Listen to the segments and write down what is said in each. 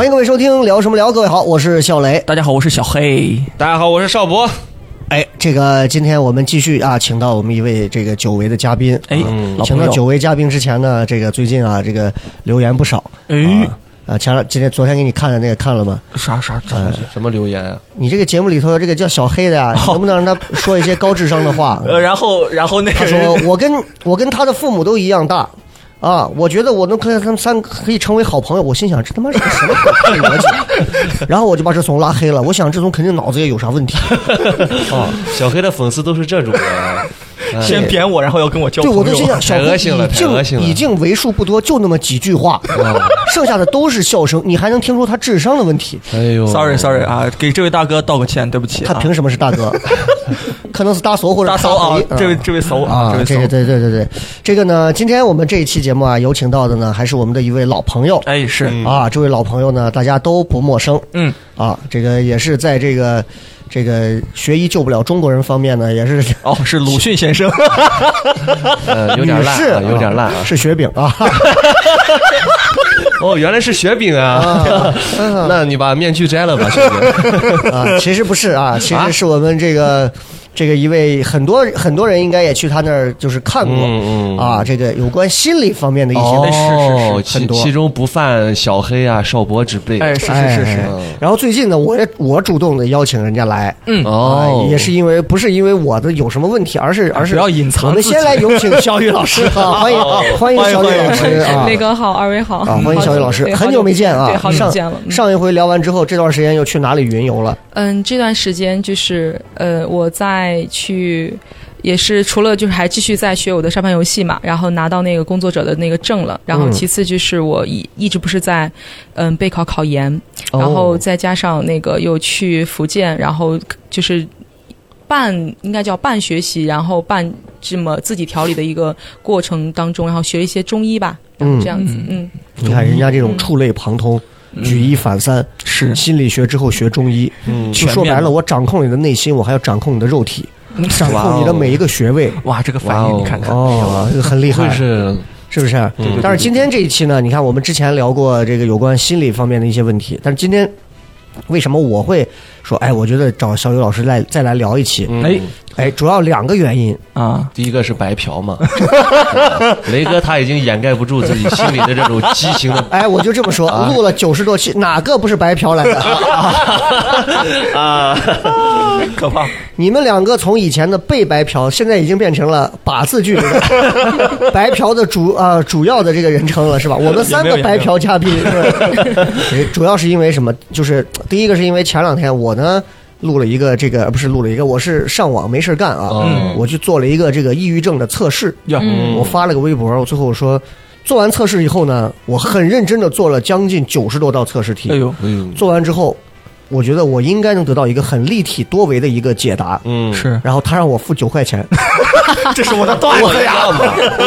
欢迎各位收听聊什么聊，各位好，我是小雷。大家好，我是小黑。大家好，我是邵博。哎，这个今天我们继续啊，请到我们一位这个久违的嘉宾。哎，老请，到久违嘉宾之前呢，这个最近啊，这个留言不少。哎，啊，前两今天昨天给你看的那个看了吗？啥啥啥？什么留言啊？你这个节目里头这个叫小黑的呀，你 能不能让他说一些高智商的话？呃，然后然后那个他说我跟我跟他的父母都一样大。啊，我觉得我能跟他们三个可以成为好朋友，我心想这他妈是个什么鬼逻辑？然后我就把这怂拉黑了。我想这种肯定脑子也有啥问题啊！小黑的粉丝都是这种人，哎先贬我，然后要跟我交对，朋友。我都心想，小黑太恶心了恶心了经已经为数不多，就那么几句话，剩下的都是笑声，你还能听出他智商的问题？哎呦 sorry sorry 啊，给这位大哥道个歉，对不起啊。他凭什么是大哥？可能是大嫂或者大嫂啊，这位这位嫂啊，这个。对对对对，这个呢，今天我们这一期节目啊，有请到的呢，还是我们的一位老朋友。哎，是啊，这位老朋友呢，大家都不陌生。嗯啊，这个也是在这个这个学医救不了中国人方面呢，也是哦，是鲁迅先生。呃，有点烂女士啊，有点烂啊。是雪饼啊。哦，原来是雪饼啊！那你把面具摘了吧，雪饼。啊，其实不是啊，其实是我们这个这个一位很多很多人应该也去他那儿就是看过、嗯嗯。啊，这个有关心理方面的一些哦，很其多。其中不犯小黑啊、少博之辈。哎，是是哎是。是。然后最近呢，我也我主动的邀请人家来，嗯。哦。啊，也是因为不是因为我的有什么问题，而是而是不要隐藏我们先来有请小雨老师 啊，欢迎欢迎小雨老师啊，那个好，二位好，啊，欢迎小雨老师，很久没见啊。对，，好久见了。嗯。上一回聊完之后，这段时间又去哪里云游了？嗯，这段时间就是呃，我在去，也是除了就是还继续在学我的沙盘游戏嘛，然后拿到那个工作者的那个证了，然后嗯。其次就是我一一直不是在嗯备考考研，哦。然后再加上那个又去福建，然后就是半应该叫半学习，然后半这么自己调理的一个过程当中，然后学一些中医吧，嗯这样子，嗯。你看人家这种触类旁通、举一反三，是心理学之后学中医，嗯就说白了，我掌控你的内心，我还要掌控你的肉体，掌控你的每一个穴位。哇，这个反应你看看，哦，这个很厉害，是是不是？但是今天这一期呢，你看我们之前聊过这个有关心理方面的一些问题，但是今天为什么我会说，哎，我觉得找小雨老师来再来聊一期？嗯哎哎，主要两个原因。啊，第一个是白嫖嘛，雷哥他已经掩盖不住自己心里的这种激情了 哎，我就这么说，录了九十多期，哪个不是白嫖来的？啊，可怕。你们两个从以前的被白嫖，现在已经变成了把字句白嫖的主啊、主要的这个人称了，是吧？我们三个白嫖嘉宾，是吧？哎主要是因为什么？就是第一个是因为前两天我呢录了一个这个，不是录了一个，我是上网没事干啊，嗯我去做了一个这个抑郁症的测试，嗯我发了个微博，我最后说。做完测试以后呢，我很认真的做了将近九十多道测试题。哎呦，哎呦，做完之后，我觉得我应该能得到一个很立体多维的一个解答。嗯，是，然后他让我付九块钱，这是我的段子呀。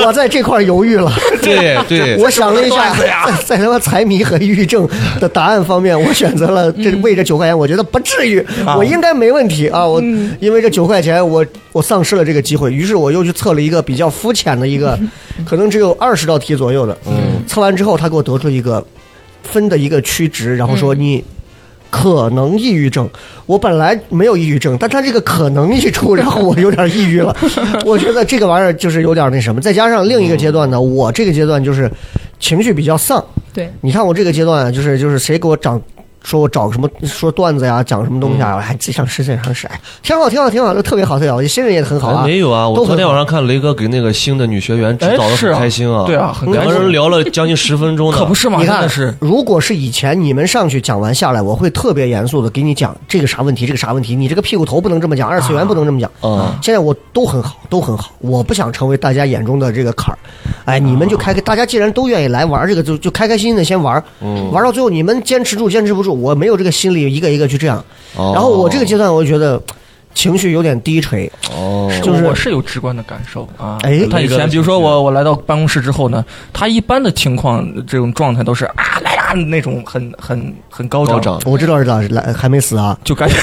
我在这块犹豫了。对对，我想了一下，在在他妈财迷和抑郁症的答案方面，我选择了这为这九块钱，我觉得不至于，我应该没问题啊。我因为这九块钱，我我丧失了这个机会，于是我又去测了一个比较肤浅的一个，可能只有二十道题左右的。嗯，测完之后，他给我得出一个分的一个区值，然后说你。可能抑郁症，我本来没有抑郁症，但他这个可能一出，然后我有点抑郁了。我觉得这个玩意儿就是有点那什么，再加上另一个阶段呢，我这个阶段就是情绪比较丧。对，你看我这个阶段，就是就是谁给我长说我找个什么说段子呀，讲什么东西啊，哎，这上是这上是，哎，挺好挺好挺好，都特别好特别好，新人也很好啊。哎没有啊，我昨天晚上看雷哥给那个新的女学员指导的很开心啊，对啊很两个人聊了将近十分钟呢，可不是嘛，你看是，如果是以前你们上去讲完下来，我会特别严肃的给你讲这个啥问题，这个啥问题，你这个屁股头不能这么讲，二次元不能这么讲。嗯现在我都很好，都很好，我不想成为大家眼中的这个坎儿。哎，你们就开开，大家既然都愿意来玩这个，就就开开心心的先玩，嗯。玩到最后你们坚持住，坚持不住，我没有这个心理一个一个去这样。哦。然后我这个阶段，我就觉得 情绪有点低垂，哦，就是我是有直观的感受啊。哎他以前比如说我我来到办公室之后呢，他一般的情况这种状态都是啊来呀那种很很很高涨，高涨。我知道知道，来还没死啊。就感觉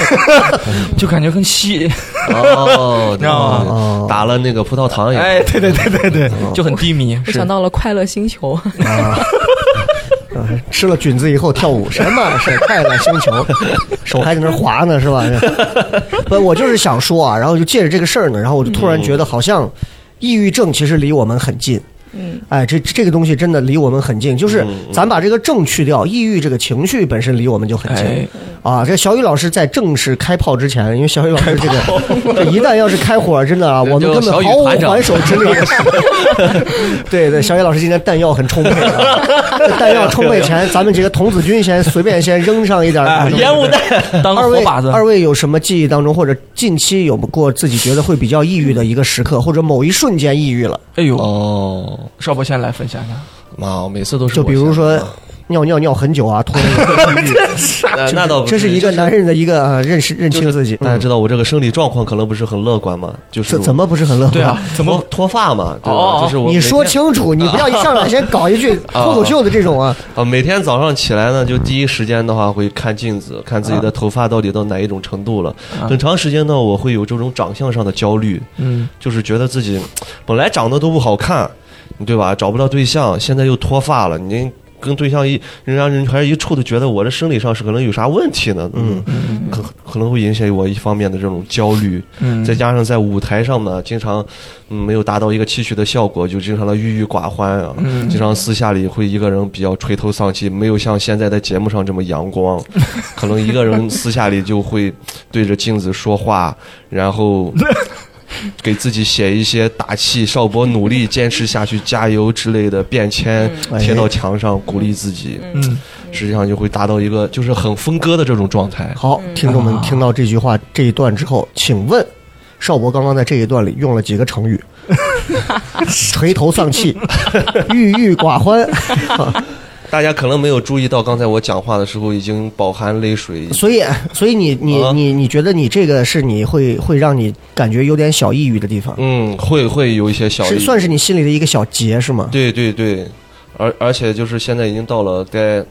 就感觉跟吸，哦，知道吗？哦。打了那个葡萄糖一样，哎，对对对对对，就很低迷。我想到了快乐星球，嗯吃了菌子以后跳舞，什么是快乐星球？手还在那儿滑呢，是吧？不，我就是想说啊，然后就借着这个事儿呢，然后我就突然觉得好像抑郁症其实离我们很近。嗯，哎，这这个东西真的离我们很近，就是咱把这个症去掉，抑郁这个情绪本身离我们就很近。哎，啊，这小雨老师在正式开炮之前，因为小雨老师这个，这一旦要是开火，真的啊，我们根本毫无还手之力。对对，小雨老师今天弹药很充沛啊，弹药充沛前，咱们几个童子军先随便先扔上一点烟雾弹当二位火把子，二位有什么记忆当中，或者近期有过自己觉得会比较抑郁的一个时刻，或者某一瞬间抑郁了？哎呦，哦，少博先来分享一下。妈，我每次都是就比如说尿尿尿很久啊，突然有抑郁，那那倒不这是一个男人的一个呃认识认清自己。大家知道我这个生理状况可能不是很乐观嘛，就是怎怎么不是很乐观？对啊，怎么脱脱发嘛，对吧？哦就是我你说清楚，你不要一上来先搞一句 脱口秀的这种啊！啊，每天早上起来呢，就第一时间的话会看镜子，看自己的头发到底到哪一种程度了。很长时间呢，我会有这种长相上的焦虑，嗯就是觉得自己 本来长得都不好看，对吧？找不到对象，现在又脱发了，您跟对象一人家人还一处的觉得我这生理上是可能有啥问题呢？嗯，可可能会引起我一方面的这种焦虑。嗯，再加上在舞台上呢，经常嗯没有达到一个期许的效果，就经常的郁郁寡欢啊。嗯经常私下里会一个人比较垂头丧气，没有像现在在节目上这么阳光。可能一个人私下里就会对着镜子说话，然后。给自己写一些打气、少博努力、坚持下去、加油之类的便签贴到墙上，鼓励自己。嗯，实际上就会达到一个就是很分割的这种状态。好，听众们听到这句话这一段之后，请问少博刚刚在这一段里用了几个成语？垂头丧气，郁郁寡欢。大家可能没有注意到，刚才我讲话的时候已经饱含泪水。所以，所以你你啊你你觉得你这个是你会会让你感觉有点小抑郁的地方，嗯，会会有一些小是算是你心里的一个小结是吗？对对对，而而且就是现在已经到了该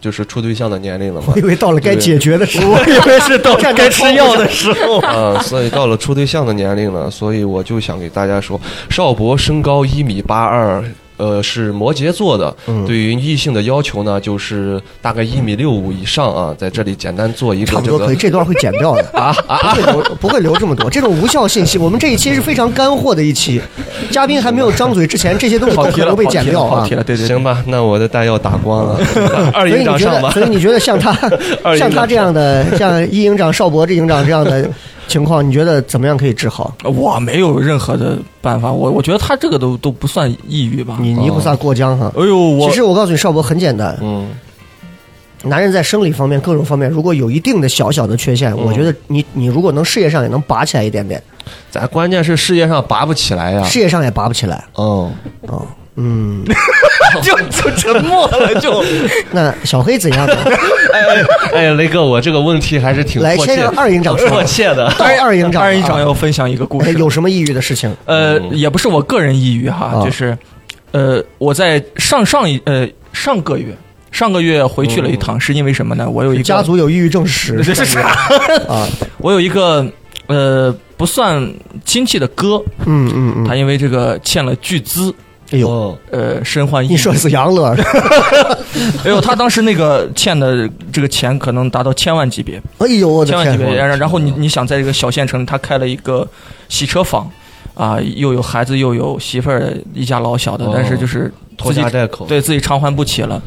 就是处对象的年龄了嘛 我以，为到了该解决的时候，我以为是到 该吃药的时候。啊，所以到了处对象的年龄了，所以我就想给大家说，邵博身高一米八二。呃，是摩羯座的，嗯对于异性的要求呢，就是大概一米六五以上啊，在这里简单做一个这个差不多可以，这段会剪掉的 啊啊，不会留不会留这么多，这种无效信息。我们这一期是非常干货的一期，嘉宾还没有张嘴之前，这些东西都被剪掉。了，对对对行。吧，那我的弹药打光了，二所以营长上吧你觉得，。所以你觉得像他 像他这样的，像一营长邵博这营长这样的情况，你觉得怎么样可以治好？我没有任何的办法，我我觉得他这个都都不算抑郁吧。你泥菩萨过江哈。哎呦，我其实我告诉你，邵博很简单，嗯，男人在生理方面各种方面，如果有一定的小小的缺陷，嗯我觉得你你如果能事业上也能拔起来一点点，咱关键是事业上拔不起来呀。事业上也拔不起来。嗯，哦，嗯，就就沉默了，就 那小黑怎样呢？哎哎，雷哥，我这个问题还是挺来，迫切先让二营长说。迫切的。二二营长，二营长要分享一个故哎事。有什么抑郁的事情？呃，也不是我个人抑郁哈，啊就是呃，我在上上一呃上个月上个月回去了一趟，是因为什么呢？我有一个家族有抑郁症史这是啥？啊，我有一个呃不算亲戚的哥，嗯嗯嗯，他因为这个欠了巨资。哎呦，哦，呃，身患抑郁。你说的是杨乐？哎呦，他当时那个欠的这个钱可能达到千万级别，哎呦，我的千万级别。然然后你你想在这个小县城，他开了一个洗车坊，啊，又有孩子又有媳妇儿，一家老小的，哦但是就是拖家带口，对自己偿还不起了，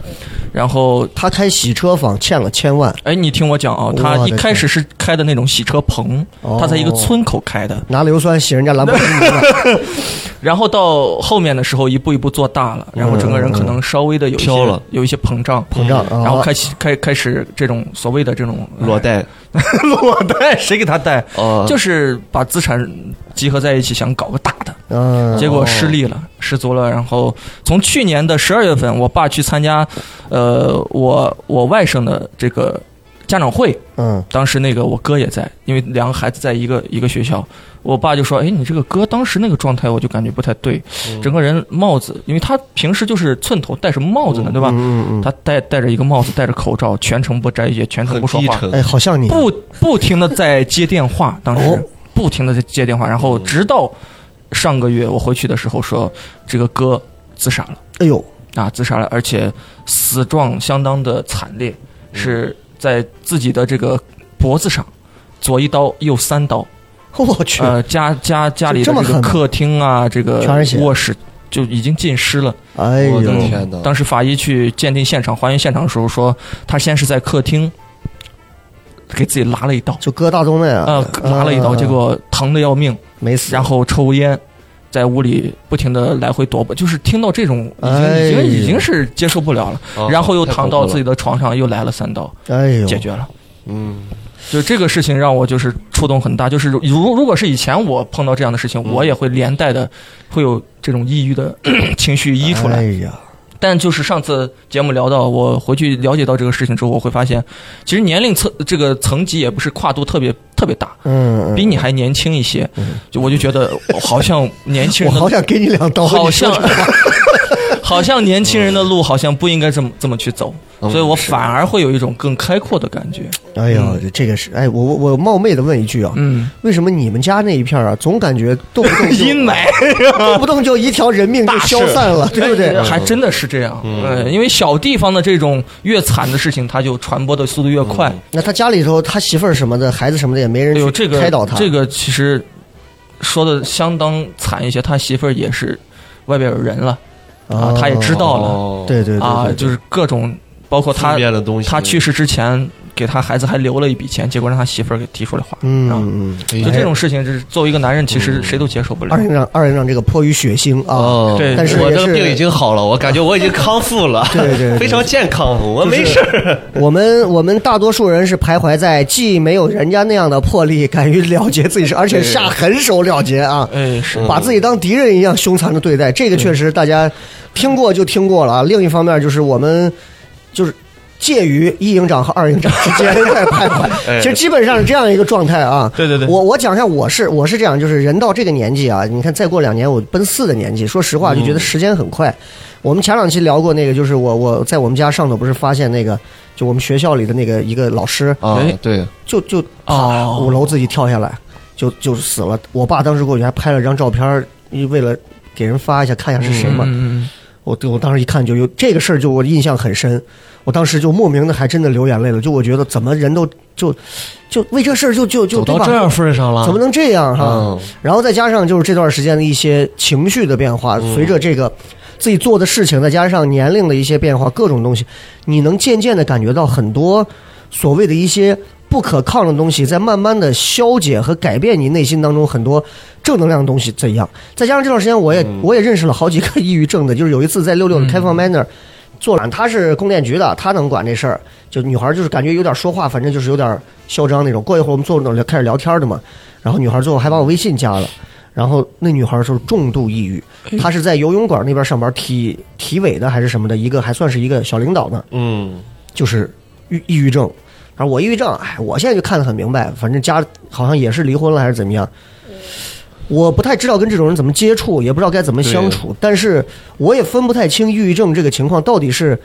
然后他开洗车坊欠了千万，哎，你听我讲啊，他一开始是开的那种洗车棚，哦他在一个村口开的，拿硫酸洗人家兰博基尼了。然后到后面的时候一步一步做大了，然后整个人可能稍微的有一些飘了有一些膨胀，膨胀啊然后开始开开始这种所谓的这种裸贷，裸贷，谁给他贷？哦就是把资产集合在一起，想搞个大的，嗯，结果失利了，失足了。然后从去年的十二月份，我爸去参加，呃，我我外甥的这个家长会，嗯。当时那个我哥也在，因为两个孩子在一个一个学校，我爸就说：“哎，你这个哥当时那个状态，我就感觉不太对，整个人帽子，因为他平时就是寸头戴什么帽子呢，对吧？嗯嗯他戴戴着一个帽子，戴着口罩，全程不摘也，全程不说话，哎，好像你，不不停的在接电话，当时、哦。不停的在接电话，然后直到上个月我回去的时候说，这个哥自杀了。哎呦，啊，自杀了，而且死状相当的惨烈，是在自己的这个脖子上，左一刀右三刀，我去，呃，家家家里的这个客厅啊，这个全是血。卧室就已经浸湿了。哎我的呦，天哪！当时法医去鉴定现场、还原现场的时候说，他先是在客厅给自己拉了一刀。就割大动脉啊，呃，拉了一刀，嗯结果疼的要命，没死，然后抽烟，在屋里不停的来回踱步，就是听到这种已经哎已经已经是接受不了了，哦然后又躺到自己的，床上又来了三刀，哎呦，解决了。嗯，就这个事情让我就是触动很大，就是如如果是以前我碰到这样的事情，嗯。我也会连带的会有这种抑郁的 情绪溢出来。哎呀，但就是上次节目聊到，我回去了解到这个事情之后，我会发现，其实年龄层这个层级也不是跨度特别特别大，嗯，嗯。比你还年轻一些，就我就觉得好像年轻人我好想给你两刀，好像好像年轻人的路好像不应该这么这么去走，嗯所以我反而会有一种更开阔的感觉。哎呦，这个是，哎，我我我冒昧的问一句啊，嗯，为什么你们家那一片儿啊，总感觉动不动 阴霾，动不动就一条人命就消散了，对不对？哎还真的是这样，嗯，因为小地方的这种越惨的事情，它就传播的速度越快。那他家里头，他媳妇儿什么的，孩子什么的也没人哎呦，去这个开导他，这个其实说的相当惨一些，他媳妇儿也是外边有人了啊，他也知道了。哦，对对对啊，就是各种，包括他他去世之前给他孩子还留了一笔钱，结果让他媳妇儿给提出来花，嗯啊嗯，哎就这种事情，就是作为一个男人，其实谁都接受不了。二。营长二营长这个迫于血腥啊，哦，对但是是我这个病已经好了，我感觉我已经康复了，对对对非常健康，我没事儿。我们我们大多数人是徘徊在既没有人家那样的魄力，敢于了结自己是，而且下狠手了结啊，哎，是。把自己当敌人一样凶残的对待，这个确实大家听过就听过了啊。另一方面就是我们就是。介于一营长和二营长之间在徘徊，其实基本上是这样一个状态啊。对对对我我讲一下，我是我是这样，就是人到这个年纪啊，你看再过两年我奔四的年纪，说实话就觉得时间很快。我们前两期聊过那个，就是我我在我们家上头不是发现那个，就我们学校里的那个一个老师，啊哎，对，就就啊五楼自己跳下来，就就死了。我爸当时过去还拍了张照片，为了给人发一下，看一下是谁嘛。嗯我我当时一看就有这个事儿，就我印象很深。我当时就莫名的还真的流眼泪了，就我觉得怎么人都就就为这事儿就就就走到这样份上了，怎么能这样哈？嗯然后再加上就是这段时间的一些情绪的变化，随着这个自己做的事情，再加上年龄的一些变化，各种东西，你能渐渐的感觉到很多所谓的一些不可抗的东西，在慢慢的消解和改变你内心当中很多正能量的东西怎样？再加上这段时间，我也、我也认识了好几个抑郁症的，就是有一次在六六的开放麦那儿。做了，他是供电局的，他能管这事儿。就女孩就是感觉有点说话，反正就是有点嚣张那种。过一会儿我们坐那儿开始聊天的嘛，然后女孩最后还把我微信加了。然后那女孩就是重度抑郁，她是在游泳馆那边上班，体体委的还是什么的，一个还算是一个小领导呢，嗯，就是抑抑郁症。我抑郁症，哎，我现在就看得很明白，反正家好像也是离婚了还是怎么样。我不太知道跟这种人怎么接触，也不知道该怎么相处，但是我也分不太清抑郁症这个情况到底是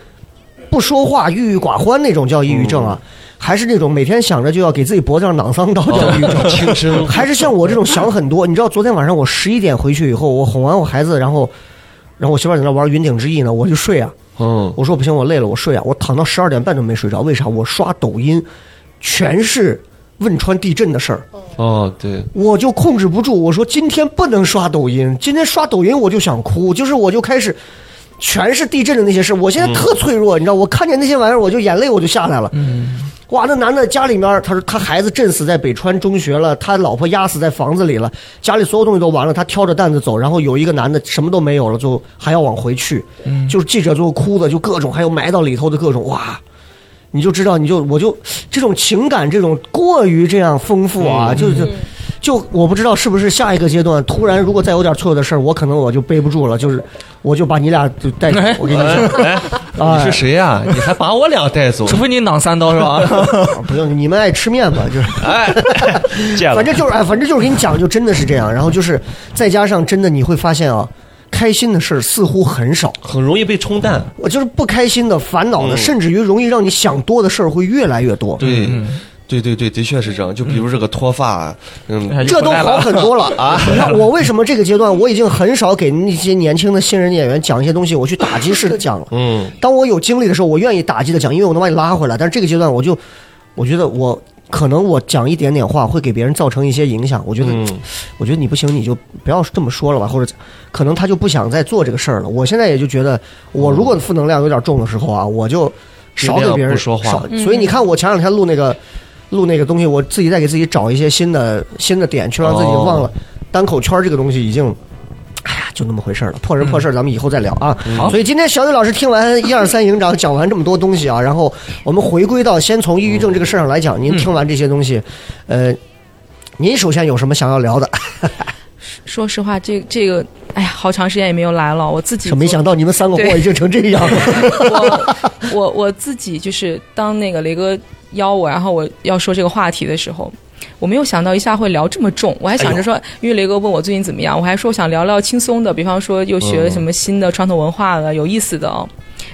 不说话、郁郁寡欢那种叫抑郁症啊，还是那种每天想着就要给自己脖子上挡桑刀叫抑郁症。还是像我这种想很多。你知道，昨天晚上我十一点回去以后，我哄完我孩子，然后，然后我媳妇儿在那玩云顶之弈呢，我就睡啊。嗯，我说不行，我累了，我睡啊。我躺到十二点半都没睡着，为啥？我刷抖音，全是汶川地震的事儿，哦，对，我就控制不住。我说今天不能刷抖音，今天刷抖音我就想哭，就是我就开始。全是地震的那些事。我现在特脆弱，你知道，我看见那些玩意儿，我就眼泪我就下来了。嗯，哇，那男的家里面，他说他孩子震死在北川中学了，他老婆压死在房子里了，家里所有东西都完了，他挑着担子走，然后有一个男的什么都没有了，就还要往回去，嗯就是记者最后哭的就各种，还有埋到里头的各种，哇，你就知道，你就我就这种情感这种过于这样丰富啊，就是。就我不知道是不是下一个阶段，突然如果再有点错的事儿，我可能我就背不住了，就是我就把你俩就带走。我跟你说，你是谁呀？你还把我俩带走除？非你攮三刀是吧？不用，你们爱吃面吧，就是。哎，反，正就是哎，反正就是给你讲，就真的是这样。然后就是再加上真的你会发现啊，开心的事儿似乎很少，很容易被冲淡。我就是不开心的、烦恼的，嗯甚至于容易让你想多的事儿会越来越多。对，嗯对对对，的确是这样。就比如这个脱发，嗯，哎这都好很多了啊！你看我为什么这个阶段我已经很少给那些年轻的新人演员讲一些东西，我去打击式的讲了。嗯，当我有精力的时候，我愿意打击的讲，因为我能把你拉回来。但是这个阶段，我就我觉得我可能我讲一点点话会给别人造成一些影响。我觉得，嗯我觉得你不行，你就不要这么说了吧，或者可能他就不想再做这个事儿了。我现在也就觉得，我如果负能量有点重的时候啊，我就少给别人说话少所以你看，我前两天录那个录那个东西，我自己再给自己找一些新的新的点，去让自己忘了单口圈这个东西已经。哎呀，就那么回事儿了，破人破事儿，咱们以后再聊啊。好所以今天小雨老师听完一二三 营长讲完这么多东西啊，然后我们回归到先从抑郁症这个事儿上来讲，您听完这些东西，呃，您首先有什么想要聊的？说实话，这这个，哎呀，好长时间也没有来了。我自己做没想到你们三个货已经成这样 了。我我我自己就是当那个雷哥邀我，然后我要说这个话题的时候，我没有想到一下会聊这么重。我还想着说，因为雷哥问我最近怎么样，我还说我想聊聊轻松的，比方说又学了什么新的传统文化了，有意思的哦。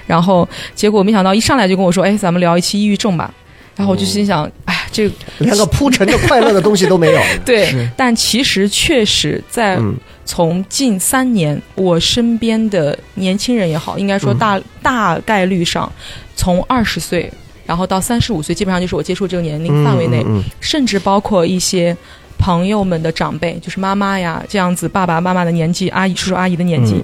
然后结果没想到一上来就跟我说，哎，咱们聊一期抑郁症吧。然后我就心想，哎呀，这连 个铺陈的快乐的东西都没有。对，但其实确实在嗯从近三年，我身边的年轻人也好，应该说大、大概率上，从二十岁，然后到三十五岁，基本上就是我接触这个年龄范围内，嗯嗯甚至包括一些朋友们的长辈，就是妈妈呀这样子，爸爸妈妈的年纪，阿姨叔叔阿姨的年纪。嗯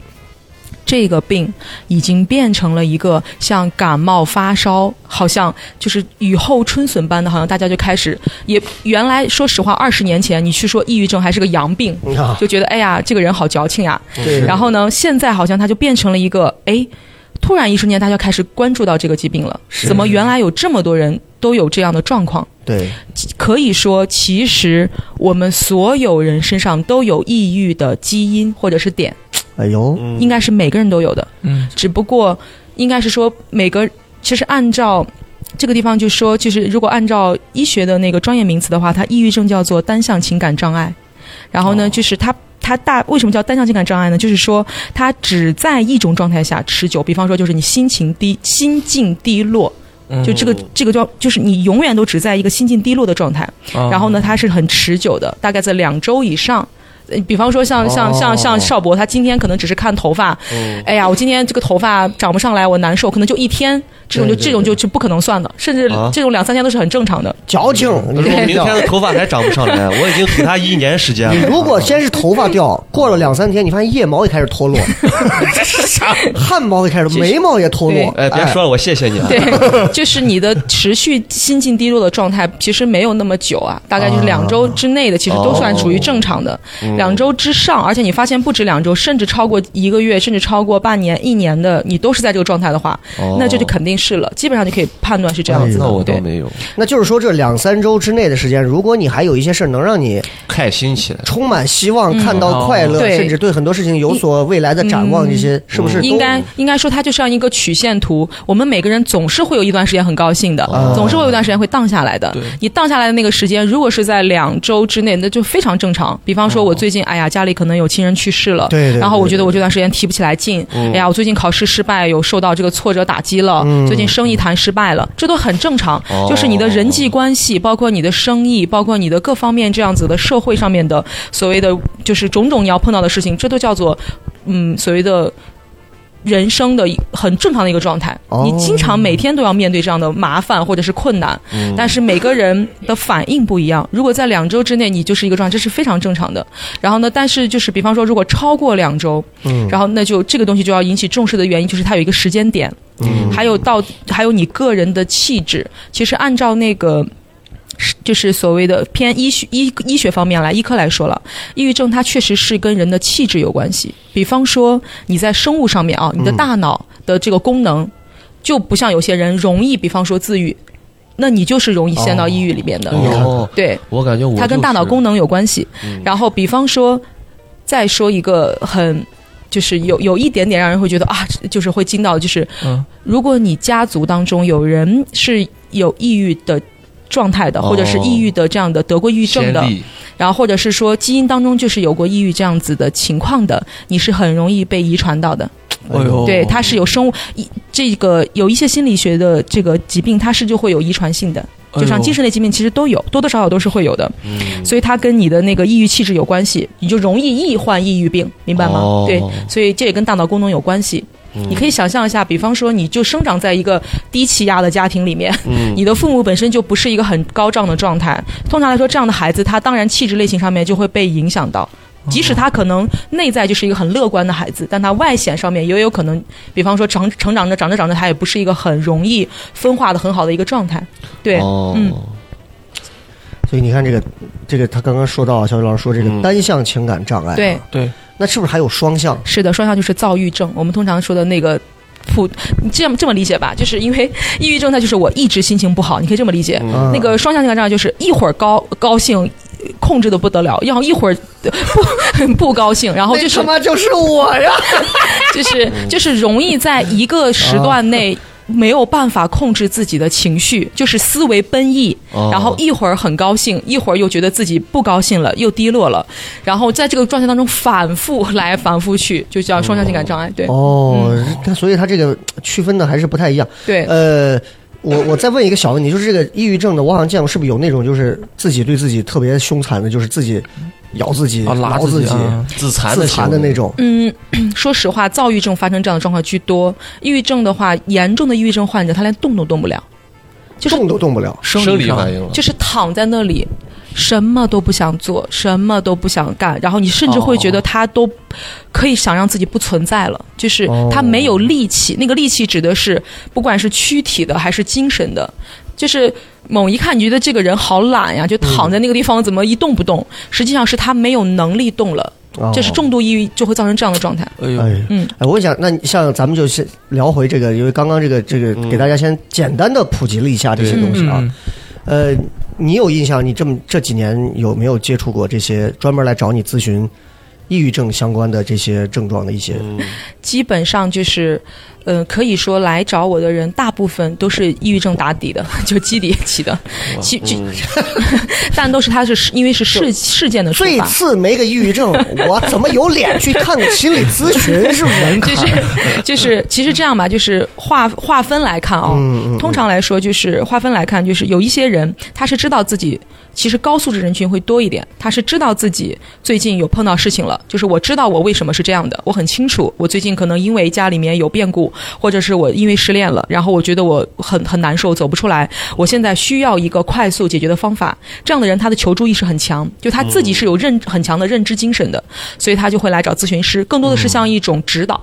这个病已经变成了一个像感冒发烧，好像就是雨后春笋般的，好像大家就开始也原来说实话，二十年前你去说抑郁症还是个阳病，就觉得哎呀这个人好矫情呀。然后呢，现在好像它就变成了一个哎，突然一瞬间大家开始关注到这个疾病了。怎么原来有这么多人都有这样的状况？对，可以说，其实我们所有人身上都有抑郁的基因或者是点，哎呦，嗯应该是每个人都有的。嗯，只不过应该是说每个，其实按照这个地方就说，就是如果按照医学的那个专业名词的话，它抑郁症叫做单向情感障碍。然后呢，就是它它大为什么叫单向情感障碍呢？就是说它只在一种状态下持久，比方说就是你心情低、心境低落。就这个这个状，就是你永远都只在一个心境低落的状态，啊然后呢，它是很持久的，大概在两周以上。呃比方说像像像像邵博，他今天可能只是看头发，哎呀，我今天这个头发长不上来，我难受，可能就一天，这种就这种就就不可能算的，甚至啊这种两三天都是很正常的。矫情，我明天的头发还长不上来，我已经给他一年时间了你。如果先是头发掉，过了两三天，你发现腋毛也开始脱落 汗毛也开始，眉毛也脱落。哎，别说了，我谢谢你啊。对，就是你的持续心境低落的状态，其实没有那么久啊，大概就是两周之内的，其实都算属于正常的。两周之上，而且你发现不止两周，甚至超过一个月，甚至超过半年、一年的，你都是在这个状态的话，哦那这就肯定是了，基本上就可以判断是这样子的。那我倒没有，那就是说，这两三周之内的时间，如果你还有一些事儿能让你开心起来。充满希望、看到快乐，嗯甚至对很多事情有所未来的展望，这些是不是应该应该说，它就像一个曲线图。我们每个人总是会有一段时间很高兴的，哦总是会有一段时间会荡下来的。你荡下来的那个时间，如果是在两周之内，那就非常正常。比方说，我最近哎呀，家里可能有亲人去世了，对对对然后我觉得我这段时间提不起来劲，哎呀，我最近考试失败，有受到这个挫折打击了，最近生意谈失败了，这都很正常。就是你的人际关系，包括你的生意，包括你的各方面这样子的社会上面的所谓的就是种种你要碰到的事情，这都叫做嗯所谓的人生的一很正常的一个状态。哦你经常每天都要面对这样的麻烦或者是困难，嗯但是每个人的反应不一样。如果在两周之内你就是一个状态，这是非常正常的。然后呢，但是就是比方说，如果超过两周，嗯然后那就这个东西就要引起重视的原因就是它有一个时间点，嗯还有到还有你个人的气质。其实按照那个。是就是所谓的偏医学医医学方面来，医科来说了，抑郁症它确实是跟人的气质有关系。比方说你在生物上面啊，你的大脑的这个功能就不像有些人容易，比方说自愈，那你就是容易陷到抑郁里面的。哦，对，我感觉我它跟大脑功能能有关系。嗯然后，比方说，再说一个很，就是有有一点点让人会觉得啊，就是会惊到，就是嗯如果你家族当中有人是有抑郁的状态的，哦或者是抑郁的这样的得过抑郁症的，然后或者是说基因当中就是有过抑郁这样子的情况的，你是很容易被遗传到的。哎呦，对，它是有生物一这个有一些心理学的这个疾病，它是就会有遗传性的。就像精神类疾病，其实都有，多多少少都是会有的。嗯所以它跟你的那个抑郁气质有关系，你就容易易患抑郁病，明白吗？哦对，所以这也跟大脑功能有关系。嗯。你可以想象一下，比方说，你就生长在一个低气压的家庭里面，嗯。你的父母本身就不是一个很高涨的状态。通常来说，这样的孩子，他当然气质类型上面就会被影响到。即使他可能内在就是一个很乐观的孩子，但他外显上面也有可能，比方说成成长着长着长着，他也不是一个很容易分化的很好的一个状态。对，哦。嗯。所以你看这个这个，他刚刚说到，小雨老师说这个嗯。单向情感障碍，对，对，那是不是还有双向？是的，双向就是躁郁症，我们通常说的那个普，你这样这么理解吧，就是因为抑郁症，它就是我一直心情不好，你可以这么理解。嗯那个双向情感障碍就是一会儿高高兴，控制的不得了，然后一会儿不 不高兴，然后就是那他妈就是我呀！就是就是容易在一个时段内。没有办法控制自己的情绪，就是思维奔逸，哦然后一会儿很高兴，一会儿又觉得自己不高兴了，又低落了，然后在这个状态当中反复来反复去，就叫双向情感障碍。对，哦，他所以他这个区分的还是不太一样。对，呃，我我再问一个小问题，就是这个抑郁症的，我好像见过，是不是有那种就是自己对自己特别凶残的，就是自己咬自己、啊，拉挠自己、啊，自残自残的那种？嗯，说实话，躁郁症发生这样的状况居多。抑郁症的话，严重的抑郁症患者他连动都动不了，就是动都动不了。生理反应了，就是躺在那里，什么都不想做，什么都不想干，然后你甚至会觉得他都可以想让自己不存在了，就是他没有力气。那个力气指的是不管是躯体的还是精神的，就是猛一看你觉得这个人好懒呀，就躺在那个地方怎么一动不动？实际上是他没有能力动了，哦这是重度抑郁就会造成这样的状态。哎呦，哎，嗯，哎，我想，那像咱们就先聊回这个，因为刚刚这个这个嗯给大家先简单的普及了一下这些东西啊。嗯，呃，你有印象？你这么这几年有没有接触过这些专门来找你咨询抑郁症相关的这些症状的一些？嗯基本上就是，呃，可以说来找我的人，大部分都是抑郁症打底的，就基底起的，其就，嗯 但都是他是因为是事事件的触这发，次没个抑郁症，我怎么有脸去看个心理咨询？是门槛。就是就是，其实这样吧，就是划划分来看啊、嗯嗯通常来说就是划分来看，就是有一些人他是知道自己其实高素质人群会多一点，他是知道自己最近有碰到事情了，就是我知道我为什么是这样的，我很清楚，我最近可能因为家里面有变故，或者是我因为失恋了，然后我觉得我很很难受，走不出来，我现在需要一个快速解决的方法。这样的人他的求助意识很强，就他自己是有认很强的认知精神的，所以他就会来找咨询师，更多的是像一种指导。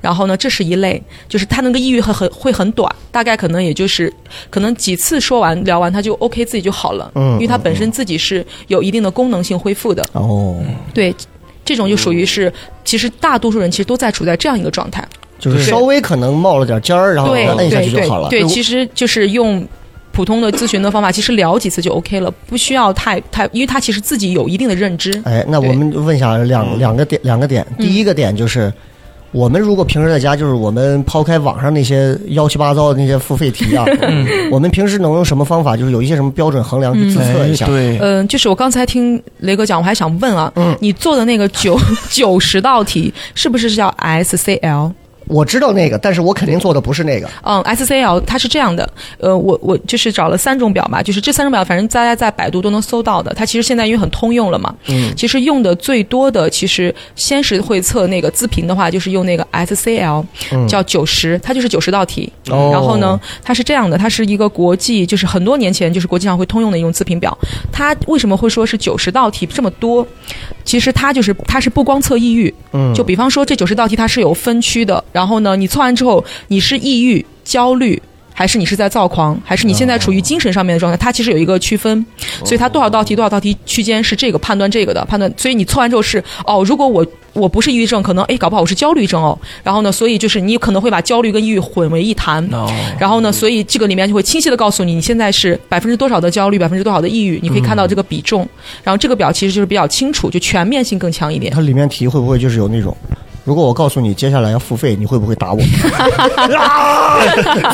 然后呢，这是一类，就是他那个抑郁很很会很短，大概可能也就是可能几次说完聊完他就 OK 自己就好了，嗯因为他本身自己是有一定的功能性恢复的，哦，对，这种就属于是，其实大多数人其实都在处在这样一个状态，就是稍微可能冒了点尖儿，然后摁下去就好了。对，其实就是用。普通的咨询的方法，其实聊几次就 OK 了，不需要太太，因为他其实自己有一定的认知。哎，那我们问一下两两个点，两个点。嗯第一个点就是，我们如果平时在家，就是我们抛开网上那些幺七八糟的那些付费题啊，我们平时能用什么方法？就是有一些什么标准衡量去自测一下？哎对，嗯、就是我刚才听雷哥讲，我还想问啊，嗯你做的那个九九十道题是不是叫 SCL？我知道那个，但是我肯定做的不是那个。嗯，SCL 它是这样的，呃，我我就是找了三种表嘛，就是这三种表，反正大家在百度都能搜到的。它其实现在因为很通用了嘛，嗯，其实用的最多的，其实先是会测那个自评的话，就是用那个 SCL，、嗯叫九十，它就是九十道题。哦然后呢，它是这样的，它是一个国际，就是很多年前就是国际上会通用的一种自评表。它为什么会说是九十道题这么多？其实它就是它是不光测抑郁，嗯，就比方说这九十道题它是有分区的，然后呢，你测完之后你是抑郁、焦虑。还是你是在躁狂，还是你现在处于精神上面的状态？它其实有一个区分，所以它多少道题多少道题区间是这个判断这个的判断。所以你测完之后是哦，如果我我不是抑郁症，可能哎搞不好我是焦虑症哦。然后呢，所以就是你可能会把焦虑跟抑郁混为一谈。哦然后呢，所以这个里面就会清晰的告诉你，你现在是百分之多少的焦虑，百分之多少的抑郁，你可以看到这个比重。然后这个表其实就是比较清楚，就全面性更强一点。它里面题会不会就是有那种？如果我告诉你接下来要付费，你会不会打我？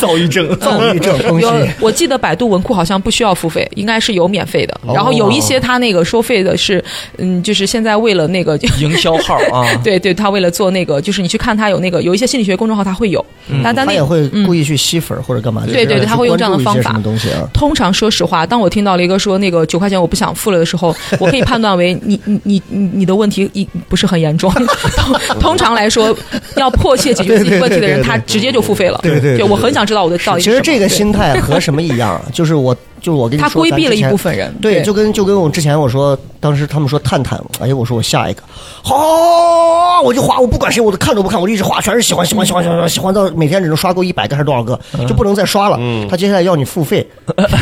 躁郁症，躁郁症，恭喜有你！，我记得百度文库好像不需要付费，应该是有免费的。哦然后有一些它那个收费的是，嗯，就是现在为了那个，营销号 啊，对对，他为了做那个，就是你去看他有那个有一些心理学公众号，他会有，但但那他也会嗯故意去吸粉儿或者干嘛？对对对他会用这样的方法什么东西啊？通常说实话，当我听到了一个说那个九块钱我不想付了的时候，我可以判断为你你你你你的问题一不是很严重。通通常来说，要迫切解决自己问题的人，他直接就付费了。对对对就我很想知道我的到底其实这个心态和什么一样？就是我，就是我跟你说，他规避了一咱之前部分人。对，就跟就跟我之前我说，当时他们说探探，哎呀，我说我下一个，好，我就划，我不管谁，我都看都不看，我就一直划，全是喜欢喜欢喜欢喜欢喜欢到每天只能刷够一百个还是多少个，就不能再刷了。他接下来要你付费，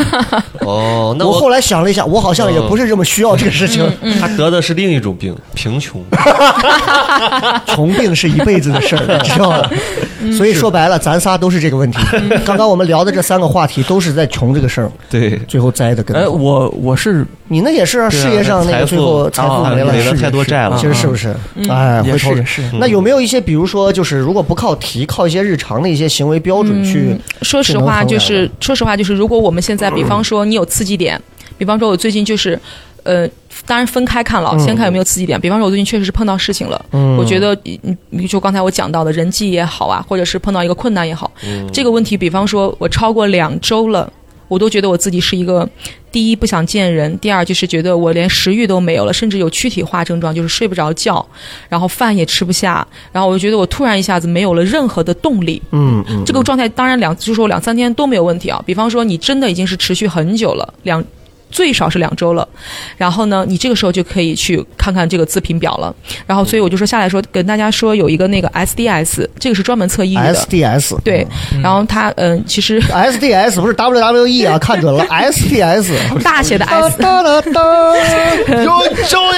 哦，那我我后来想了一下，我好像也不是这么需要这个事情，嗯他得的是另一种病，贫穷。穷病是一辈子的事儿，你知道吗？所以说白了，咱仨都是这个问题。刚刚我们聊的这三个话题都是在穷这个事儿，对，最后栽的跟哎，我我是你那也是啊，对啊事业上那个最后财富啊没了，累了太多债了其实是不是？哎，也回头是也是那有没有一些，比如说，就是如果不靠题，靠一些日常的一些行为标准去？说实话，就是说实话，就是如果我们现在，比方说你有刺激点，比方说我最近就是，呃，当然分开看了，先看有没有刺激点。比方说，我最近确实是碰到事情了，嗯我觉得，嗯，你就刚才我讲到的人际也好啊，或者是碰到一个困难也好，这个问题，比方说我超过两周了。我都觉得我自己是一个，第一不想见人，第二就是觉得我连食欲都没有了，甚至有躯体化症状，就是睡不着觉，然后饭也吃不下，然后我就觉得我突然一下子没有了任何的动力，嗯嗯，这个状态当然两，就是说两三天都没有问题啊。比方说你真的已经是持续很久了，两最少是两周了，然后呢，你这个时候就可以去看看这个自评表了。然后所以我就说下来说跟大家说有一个那个 SDS，这个是专门测抑郁的。SDS 对，然后它嗯，其实 SDS 不是 WWE 啊，看准了 SDS。大写的 S 哒哒哒，有终于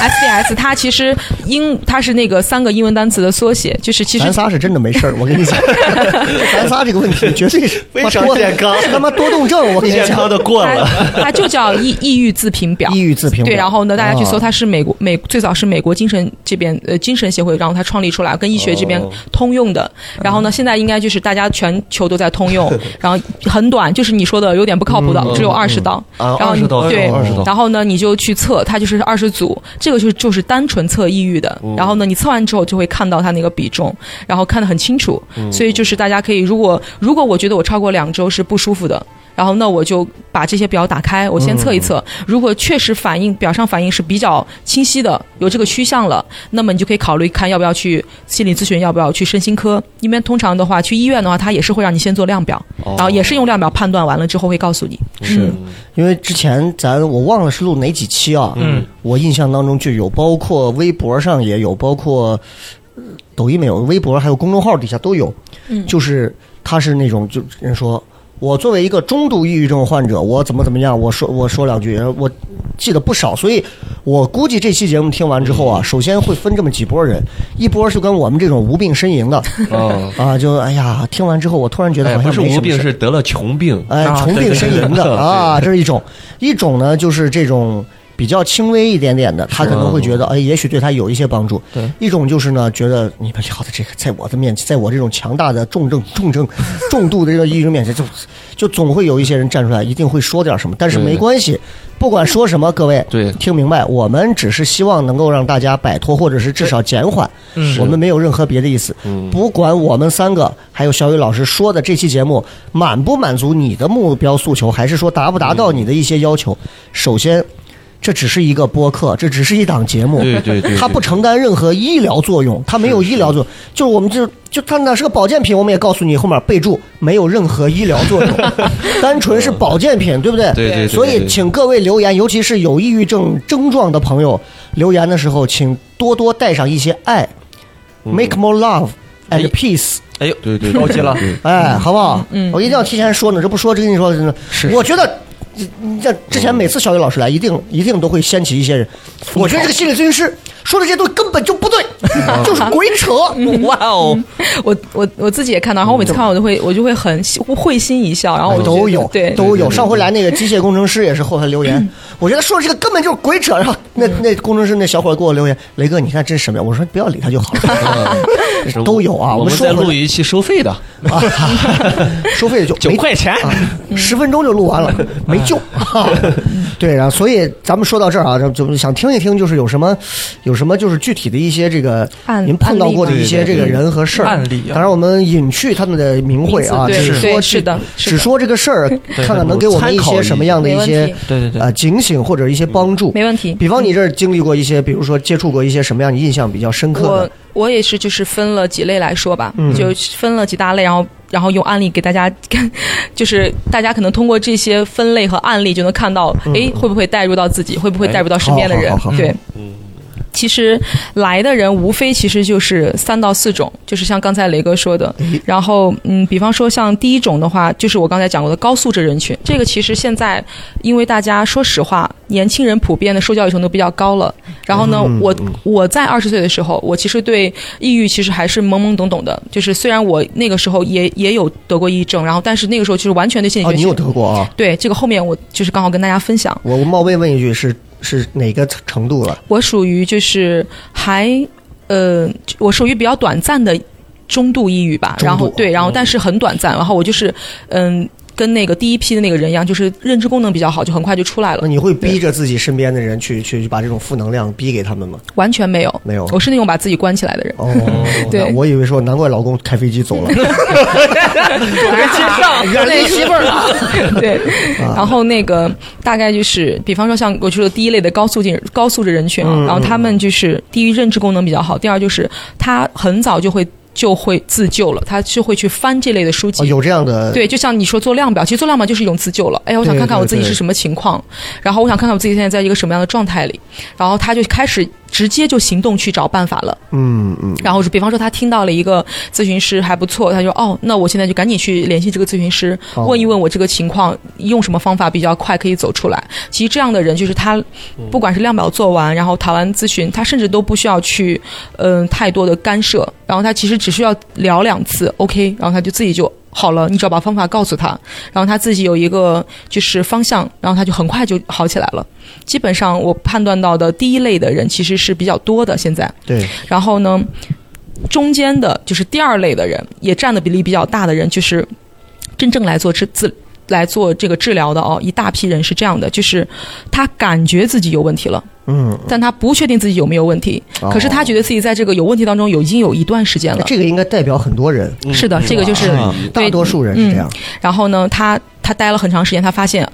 SDS，它其实英它是那个三个英文单词的缩写，就是其实咱仨是真的没事儿，我跟你讲，咱仨这个问题绝对是非常健康是他妈多动症，我跟你讲健康。的过了。它 它就叫抑抑郁自评表。抑郁自评表对，然后呢，大家去搜，啊它是美国美最早是美国精神这边呃精神协会，然后它创立出来，跟医学这边哦通用的。然后呢，现在应该就是大家全球都在通用，然后很短，就是你说的有点不靠谱的，只有二十道。啊，然后对然后呢，你就去测，它就是二十组，这个就是就是单纯测抑郁的。嗯然后呢，你测完之后就会看到它那个比重，然后看得很清楚。嗯所以就是大家可以，如果如果我觉得我超过两周是不舒服的。然后那我就把这些表打开，我先测一测。如果确实反应表上反应是比较清晰的，有这个趋向了，那么你就可以考虑看要不要去心理咨询，要不要去身心科。因为通常的话，去医院的话，他也是会让你先做量表，哦然后也是用量表判断完了之后会告诉你。是因为之前咱我忘了是录哪几期啊？嗯，我印象当中就有，包括微博上也有，包括呃抖音没有，微博还有公众号底下都有。嗯就是他是那种就人说。我作为一个中度抑郁症患者，我怎么怎么样？我说我说两句，我记得不少，所以我估计这期节目听完之后啊，首先会分这么几波人，一波是跟我们这种无病呻吟的啊，啊，就哎呀，听完之后我突然觉得哎，好像不是无病，是得了穷病。哎，啊穷病呻吟的啊，这是一种；一种呢，就是这种比较轻微一点点的，他可能会觉得，哎，也许对他有一些帮助。对一种就是呢，觉得你们聊的这个，在我的面前，在我这种强大的重症、重症、重度的这个抑郁症面前，就就总会有一些人站出来，一定会说点什么。但是没关系，不管说什么，各位对听明白，我们只是希望能够让大家摆脱，或者是至少减缓。嗯我们没有任何别的意思。嗯不管我们三个还有小雨老师说的这期节目满不满足你的目标诉求，还是说达不达到你的一些要求，首先。这只是一个播客，这只是一档节目，对对对对。它不承担任何医疗作用，它没有医疗作用，就是我们就就它那是个保健品，我们也告诉你后面备注没有任何医疗作用，单纯是保健品，对不对？对对对所以请各位留言，尤其是有抑郁症症状的朋友留言的时候，请多多带上一些爱、m a k e more love and 哎 peace。哎呦，对对，高级了。对哎，好不好？嗯，我一定要提前说呢，这不说，这跟你说真的，我觉得。你你这之前每次小雨老师来，一定一定都会掀起一些人。我觉得这个心理咨询师说的这些东西根本就不对，就是鬼扯。哇哦，我我我自己也看到，然后我每次看到我都会我就会很会心一笑，然后我都有，对都有。上回来那个机械工程师也是后台留言，我觉得说的这个根本就是鬼扯。然后那那工程师那小伙给我留言，雷哥，你看这是什么呀？我说不要理他就好了。都有啊，我们再录一期收费的，啊，收费就没九块钱。啊，十分钟就录完了，没救。对，然后所以咱们说到这儿啊，就就想听一听，就是有什么有什么就是具体的一些这个您碰到过的一些这个人和事儿案例啊当然，我们隐去他们的名讳啊，只说是的是的只说这个事儿，看看能给我们一些什么样的一些对对对呃警醒或者一些帮助。没问题。比方你这儿经历过一些，比如说接触过一些什么样你印象比较深刻我的？我也是，就是分了几类来说吧，嗯就分了几大类，然后然后用案例给大家，就是大家可能通过这些分类和案例就能看到，诶，会不会带入到自己，会不会带入到身边的人好好好好？对。其实来的人无非其实就是三到四种，就是像刚才雷哥说的。然后，嗯，比方说像第一种的话，就是我刚才讲过的高素质人群。这个其实现在，因为大家说实话，年轻人普遍的受教育程度比较高了。然后呢，我我在二十岁的时候，我其实对抑郁其实还是懵懵懂懂的。就是虽然我那个时候也也有得过抑郁症，然后但是那个时候就是完全对心理啊，学你有得过啊？对这个后面我就是刚好跟大家分享。我我冒昧问一句，是是哪个程度了？我属于就是还呃，我属于比较短暂的中度抑郁吧。然后对，然后但是很短暂。然后我就是嗯，跟那个第一批的那个人一样，就是认知功能比较好，就很快就出来了。那你会逼着自己身边的人去去去把这种负能量逼给他们吗？完全没有，没有。我是那种把自己关起来的人。哦，对。我以为说难怪老公开飞机走了，没接上，远离媳妇儿了。对，啊。然后那个大概就是，比方说像我说的第一类的高素质高素质人群然后他们就是第一认知功能比较好，第二就是他很早就会就会自救了，他就会去翻这类的书籍。哦，有这样的对，就像你说做量表，其实做量表就是一种自救了。哎，我想看看我自己是什么情况，然后我想看看我自己现在在一个什么样的状态里，然后他就开始直接就行动去找办法了。嗯嗯，然后是比方说他听到了一个咨询师还不错，他就哦，那我现在就赶紧去联系这个咨询师，哦问一问我这个情况用什么方法比较快可以走出来。其实这样的人就是他，不管是量表做完，然后谈完咨询，他甚至都不需要去嗯、太多的干涉，然后他其实只需要聊两次，OK，然后他就自己就。好了，你只要把方法告诉他，然后他自己有一个就是方向，然后他就很快就好起来了。基本上我判断到的第一类的人其实是比较多的，现在。对，然后呢，中间的就是第二类的人，也占的比例比较大的人，就是真正来做治治来做这个治疗的哦，一大批人是这样的，就是他感觉自己有问题了，嗯，但他不确定自己有没有问题，哦可是他觉得自己在这个有问题当中有已经有一段时间了。这个应该代表很多人，是的，这个就是大多数人是这样。然后呢，他他待了很长时间，他发现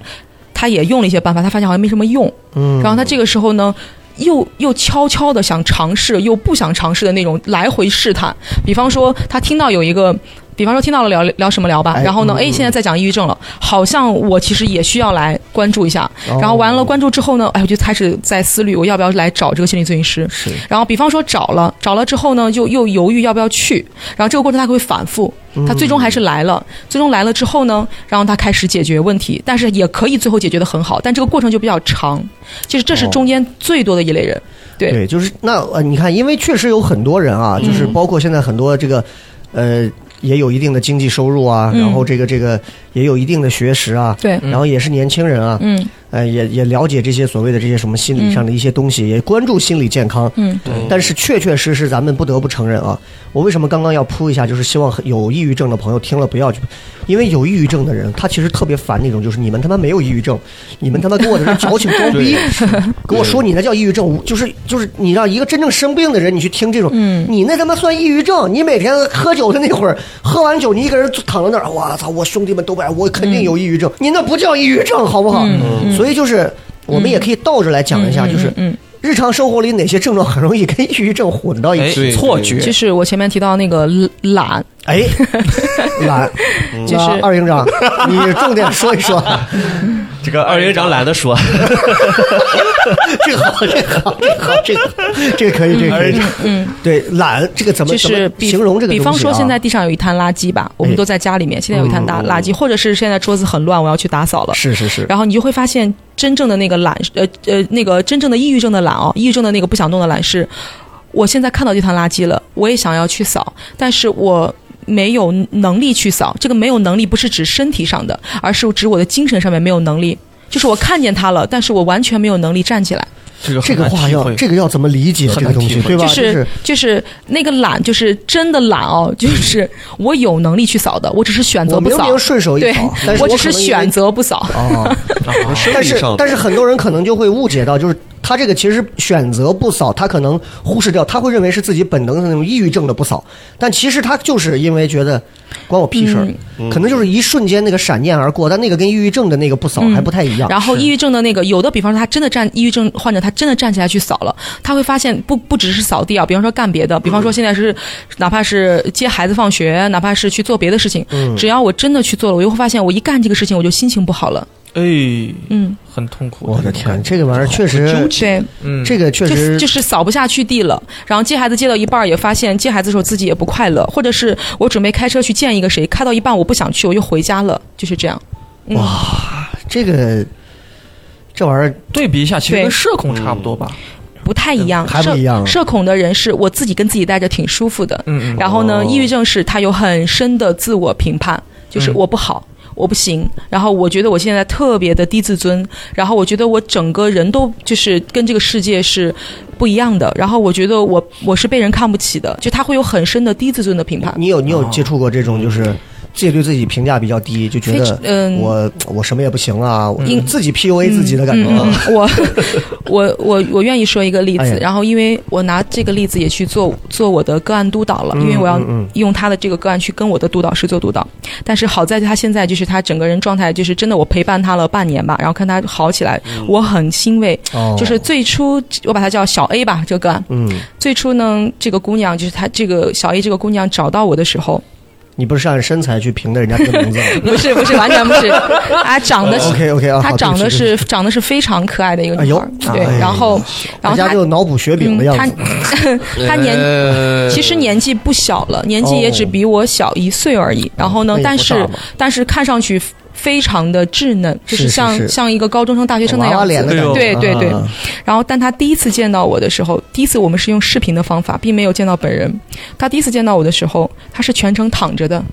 他也用了一些办法，他发现好像没什么用。嗯，然后他这个时候呢，又又悄悄的想尝试，又不想尝试的那种来回试探。比方说，他听到有一个。比方说听到了聊聊什么聊吧，哎然后呢，嗯哎，现在在讲抑郁症了，好像我其实也需要来关注一下。哦然后完了关注之后呢，哎，我就开始在思虑我要不要来找这个心理咨询师。是然后比方说找了，找了之后呢，就又犹豫要不要去，然后这个过程他会反复，他最终还是来了。最终来了之后呢，然后他开始解决问题，但是也可以最后解决的很好，但这个过程就比较长，就是这是中间最多的一类人。对对，就是那呃，你看，因为确实有很多人啊，就是嗯包括现在很多这个呃。也有一定的经济收入啊，嗯。然后这个这个也有一定的学识啊，对，然后也是年轻人啊，嗯呃，也也了解这些所谓的这些什么心理上的一些东西，也关注心理健康。嗯，对。但是确确实实，咱们不得不承认啊，我为什么刚刚要铺一下，就是希望有抑郁症的朋友听了不要去，因为有抑郁症的人，他其实特别烦那种，就是你们他妈没有抑郁症，你们他妈跟我在这矫情装逼，跟我说你那叫抑郁症，就是就是你让一个真正生病的人，你去听这种，嗯。你那他妈算抑郁症，你每天喝酒的那会儿，喝完酒你一个人躺在那儿，我操，我兄弟们都不爱，我肯定有抑郁症，你那不叫抑郁症，好不好？所以就是我们也可以倒着来讲一下，就是嗯，日常生活里哪些症状很容易跟抑郁症混到一哎起？，错觉，就是我前面提到那个懒，哎，懒，就是二营长，你重点说一说，这个二营长懒得说，这个好，这个好，这个好，这个好这个可以，这个可以，嗯，对，懒这个怎么怎么就是比形容这个？比方说现在地上有一滩垃圾吧，我们都在家里面，现在有一滩大垃圾，或者是现在桌子很乱，我要去打扫了。是是是，然后你就会发现，真正的那个懒，呃呃，那个真正的抑郁症的懒哦，抑郁症的那个不想动的懒是，我现在看到这滩垃圾了，我也想要去扫，但是我没有能力去扫。这个没有能力不是指身体上的，而是指我的精神上面没有能力。就是我看见他了，但是我完全没有能力站起来。这个这个话要这个要怎么理解这个东西，对吧？就是就是那个懒，就是真的懒哦，就是我有能力去扫的，我只是选择不扫我明明。顺手一对扫，但，是我只是选择不扫。哦。但是但是很多人可能就会误解到，就是他这个其实选择不扫，他可能忽视掉，他会认为是自己本能的那种抑郁症的不扫，但其实他就是因为觉得关我屁事儿，嗯可能就是一瞬间那个闪念而过，但那个跟抑郁症的那个不扫还不太一样。然后抑郁症的那个，有的比方说他真的站，抑郁症患者他真的站起来去扫了，他会发现不不只是扫地啊，比方说干别的，比方说现在是哪怕是接孩子放学，哪怕是去做别的事情，嗯只要我真的去做了，我就会发现我一干这个事情我就心情不好了。哎，嗯，很痛苦。我的天，这个玩意儿确实，对，嗯，这个确实就是扫不下去地了，然后接孩子接到一半儿也发现接孩子的时候自己也不快乐，或者是我准备开车去见一个谁，开到一半我不想去，我就回家了，就是这样。嗯、这个这玩意儿对比一下，其实跟社恐差不多吧。不太一样，社还不一样。社恐的人是我自己跟自己待着挺舒服的，嗯嗯。然后呢，哦。抑郁症是他有很深的自我评判，就是嗯我不好。我不行，然后我觉得我现在特别的低自尊，然后我觉得我整个人都就是跟这个世界是不一样的，然后我觉得我我是被人看不起的，就他会有很深的低自尊的评判。你有你有接触过这种就是自己对自己评价比较低，就觉得嗯我我什么也不行啊，我因自己 PUA 自己的感觉嗯啊。嗯我 我我我愿意说一个例子，哎然后因为我拿这个例子也去做做我的个案督导了，嗯因为我要用他的这个个案去跟我的督导师做督导。但是好在他现在就是他整个人状态就是真的，我陪伴他了半年吧，然后看他好起来，我很欣慰。哦就是最初我把他叫小 A 吧，这个个案。嗯，最初呢，这个姑娘就是他这个小 A 这个姑娘找到我的时候，你不是按身材去评的人家这个名字吗？不是不是完全不是，啊长得是 OK OK 啊，她长得是长得是非常可爱的一个女孩儿，对，然后然后她就脑补雪饼的样嗯，子。他他年呃其实年纪不小了，年纪也只比我小一岁而已。然后呢但是但是看上去非常的稚嫩，就是是像是像一个高中生、大学生的娃娃样子。脸的对对对啊然后，但他第一次见到我的时候，第一次我们是用视频的方法，并没有见到本人。他第一次见到我的时候，他是全程躺着的，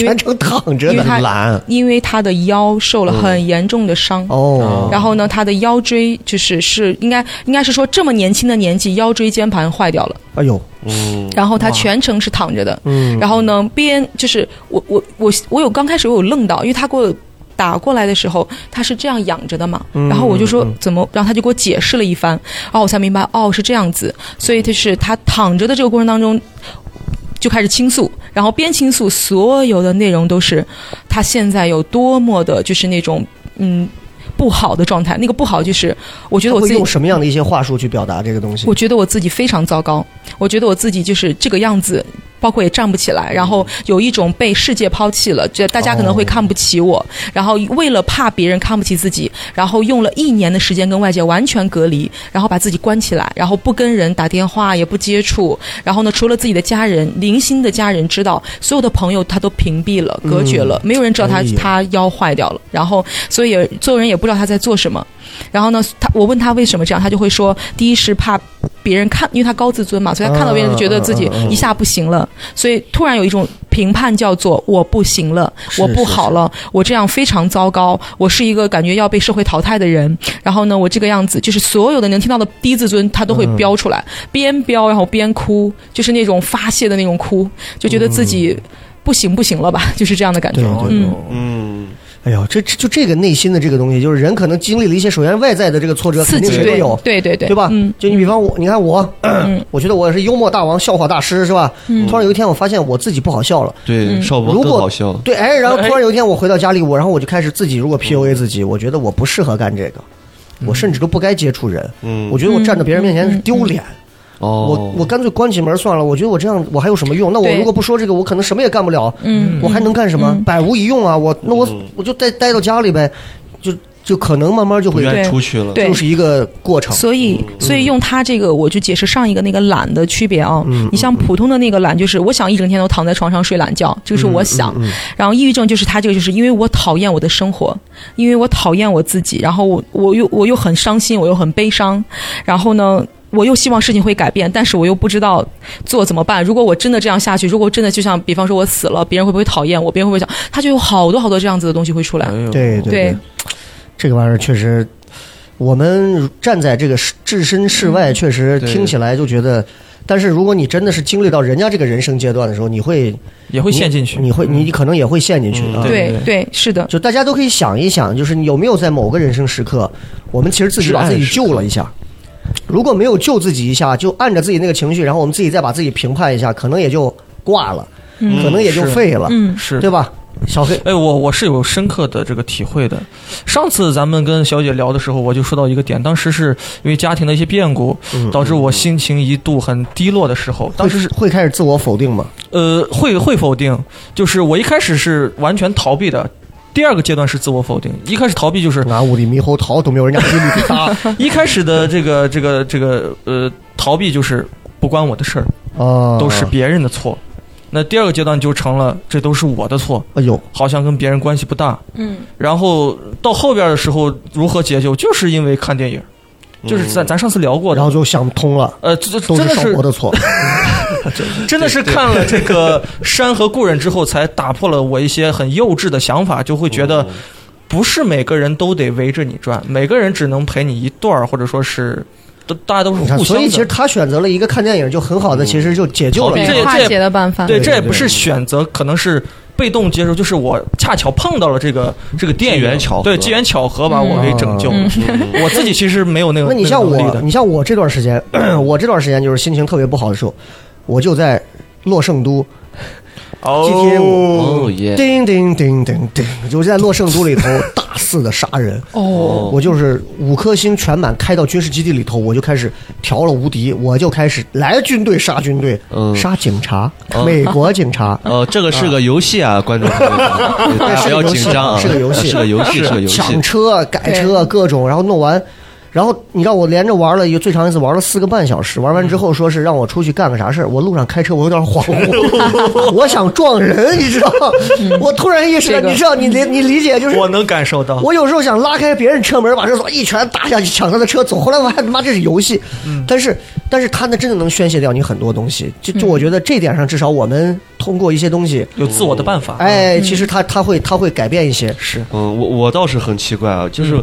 全程躺着的因为因为他的腰受了很严重的伤。哦，然后呢，他的腰椎就是是应该应该是说这么年轻的年纪，腰椎间盘坏掉了。哎呦，嗯，然后他全程是躺着的，嗯，然后呢，边就是我我我我有刚开始我有愣到，因为他给我打过来的时候，他是这样仰着的嘛，嗯然后我就说嗯怎么，然后他就给我解释了一番，然后我才明白哦是这样子，所以就是他躺着的这个过程当中。就开始倾诉，然后边倾诉，所有的内容都是他现在有多么的，就是那种嗯不好的状态。那个不好就是，我觉得我自己用什么样的一些话术去表达这个东西我？觉得我自己非常糟糕，我觉得我自己就是这个样子，包括也站不起来，然后有一种被世界抛弃了，这大家可能会看不起我，然后为了怕别人看不起自己，然后用了一年的时间跟外界完全隔离，然后把自己关起来，然后不跟人打电话，也不接触，然后呢，除了自己的家人，零星的家人知道，所有的朋友他都屏蔽了、隔绝了，没有人知道他哎他腰坏掉了，然后所以也所有人也不知道他在做什么。然后呢，他我问他为什么这样，他就会说，第一是怕别人看，因为他高自尊嘛，所以他看到别人就觉得自己一下不行了，所以突然有一种评判叫做我不行了，我不好了，我这样非常糟糕，我是一个感觉要被社会淘汰的人。然后呢，我这个样子，就是所有的能听到的低自尊，他都会飙出来，边飙然后边哭，就是那种发泄的那种哭，就觉得自己不行不行了吧，就是这样的感觉。嗯，嗯，哎呦，这这就这个内心的这个东西，就是人可能经历了一些，首先外在的这个挫折，肯定谁都有，对对对对吧？嗯，就你比方我，你看我，嗯 我觉得我是幽默大王、笑话大师，是吧？突然有一天我发现我自己不好笑了，对，少博如果更好笑。对，哎，然后突然有一天我回到家里，我然后我就开始自己如果 PUA 自己，我觉得我不适合干这个，我甚至都不该接触人，嗯我觉得我站在别人面前是丢脸。哦，我我干脆关起门算了。我觉得我这样我还有什么用？那我如果不说这个，我可能什么也干不了。嗯我还能干什么？百无一用啊！我那我嗯我就待待到家里呗，就就可能慢慢就会愿出去了。对就是一个过程。所以，所以用他这个，我就解释上一个那个懒的区别啊。你像普通的那个懒，就是我想一整天都躺在床上睡懒觉，这个是我想。然后抑郁症就是他这个，就是因为我讨厌我的生活，因为我讨厌我自己，然后我我又我又很伤心，我又很悲伤，然后呢。我又希望事情会改变，但是我又不知道做怎么办。如果我真的这样下去，如果真的就像比方说我死了，别人会不会讨厌我？别人会不会想？他就有好多好多这样子的东西会出来。对对对，这个玩意儿确实，我们站在这个置身事外，确实听起来就觉得。但是如果你真的是经历到人家这个人生阶段的时候，你会也会陷进去。你会你可能也会陷进去啊。对对，是的，就大家都可以想一想，就是你有没有在某个人生时刻，我们其实自己把自己救了一下。如果没有救自己一下，就按着自己那个情绪，然后我们自己再把自己评判一下，可能也就挂了，可能也就废了，嗯，是对吧？小黑，哎，我我是有深刻的这个体会的。上次咱们跟小姐聊的时候，我就说到一个点，当时是因为家庭的一些变故，导致我心情一度很低落的时候，当时是会开始自我否定吗？呃会会否定，就是我一开始是完全逃避的。第二个阶段是自我否定，一开始逃避就是俺屋里猕猴桃都没有人家几率大一开始的这个这个这个呃逃避就是不关我的事儿，啊，都是别人的错。那第二个阶段就成了这都是我的错，哎呦，好像跟别人关系不大。嗯，然后到后边的时候如何解救，就是因为看电影，就是咱咱上次聊过的。然后就想通了，呃，这这真的是少博的错。真的是看了这个《山河故人》之后，才打破了我一些很幼稚的想法，就会觉得不是每个人都得围着你转，每个人只能陪你一段儿，或者说是都大家都是互相的。所以其实他选择了一个看电影，就很好的，其实就解救了对这也化解的办法。对，这也不是选择，可能是被动接受，就是我恰巧碰到了这个这个电影机缘巧合对，机缘巧合把我给拯救了。我自己其实没有那个，那你像我，你像我这段时间，我这段时间就是心情特别不好的时候，我就在洛圣都哦 GTA 五哦耶，叮叮叮叮叮，就在洛圣都里头大肆的杀人。哦，我就是五颗星全满开到军事基地里头，我就开始调了无敌，我就开始来军队杀军队，嗯。杀警察，哦。美国警察。哦，这个是个游戏啊，观众朋友们，对大家不要紧张啊，是个游戏是个游戏，是个游戏。抢车、改车各种，然后弄完，然后你知道我连着玩了一个最长一次玩了四个半小时，玩完之后说是让我出去干个啥事儿，我路上开车我有点恍惚，我想撞人，你知道，我突然意识到，你知道你理你理解就是 我能感受到。我有时候想拉开别人车门，把车锁一拳打下去，抢他的车走。后来我还他妈这是游戏，但是但是他那真的能宣泄掉你很多东西。就就我觉得这点上，至少我们通过一些东西，有自我的办法。哎，其实他他会他会改变一些。是嗯，我我倒是很奇怪啊，就是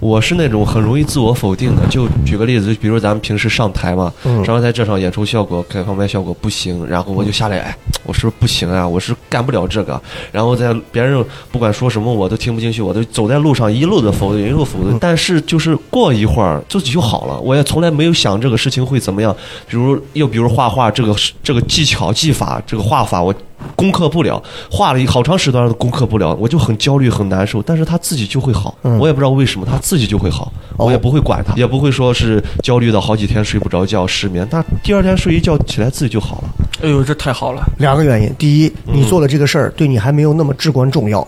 我是那种很容易自我否定的。就举个例子，就比如咱们平时上台嘛，嗯上完台这场演出效果、开放麦效果不行，然后我就下来，哎，我是不是不行啊？我是干不了这个。然后在别人不管说什么，我都听不进去，我都走在路上一路的否定，一路否定。但是就是过一会儿自己就好了，我也从来没有想这个事情会怎么样。比如又比如画画这个这个技巧技法这个画法我。攻克不了，画了一好长时段都攻克不了，我就很焦虑很难受。但是他自己就会好，嗯我也不知道为什么，他自己就会好，哦我也不会管他，也不会说是焦虑的好几天睡不着觉、失眠。他第二天睡一觉起来自己就好了。哎呦，这太好了！两个原因，第一，你做的这个事儿对你还没有那么至关重要；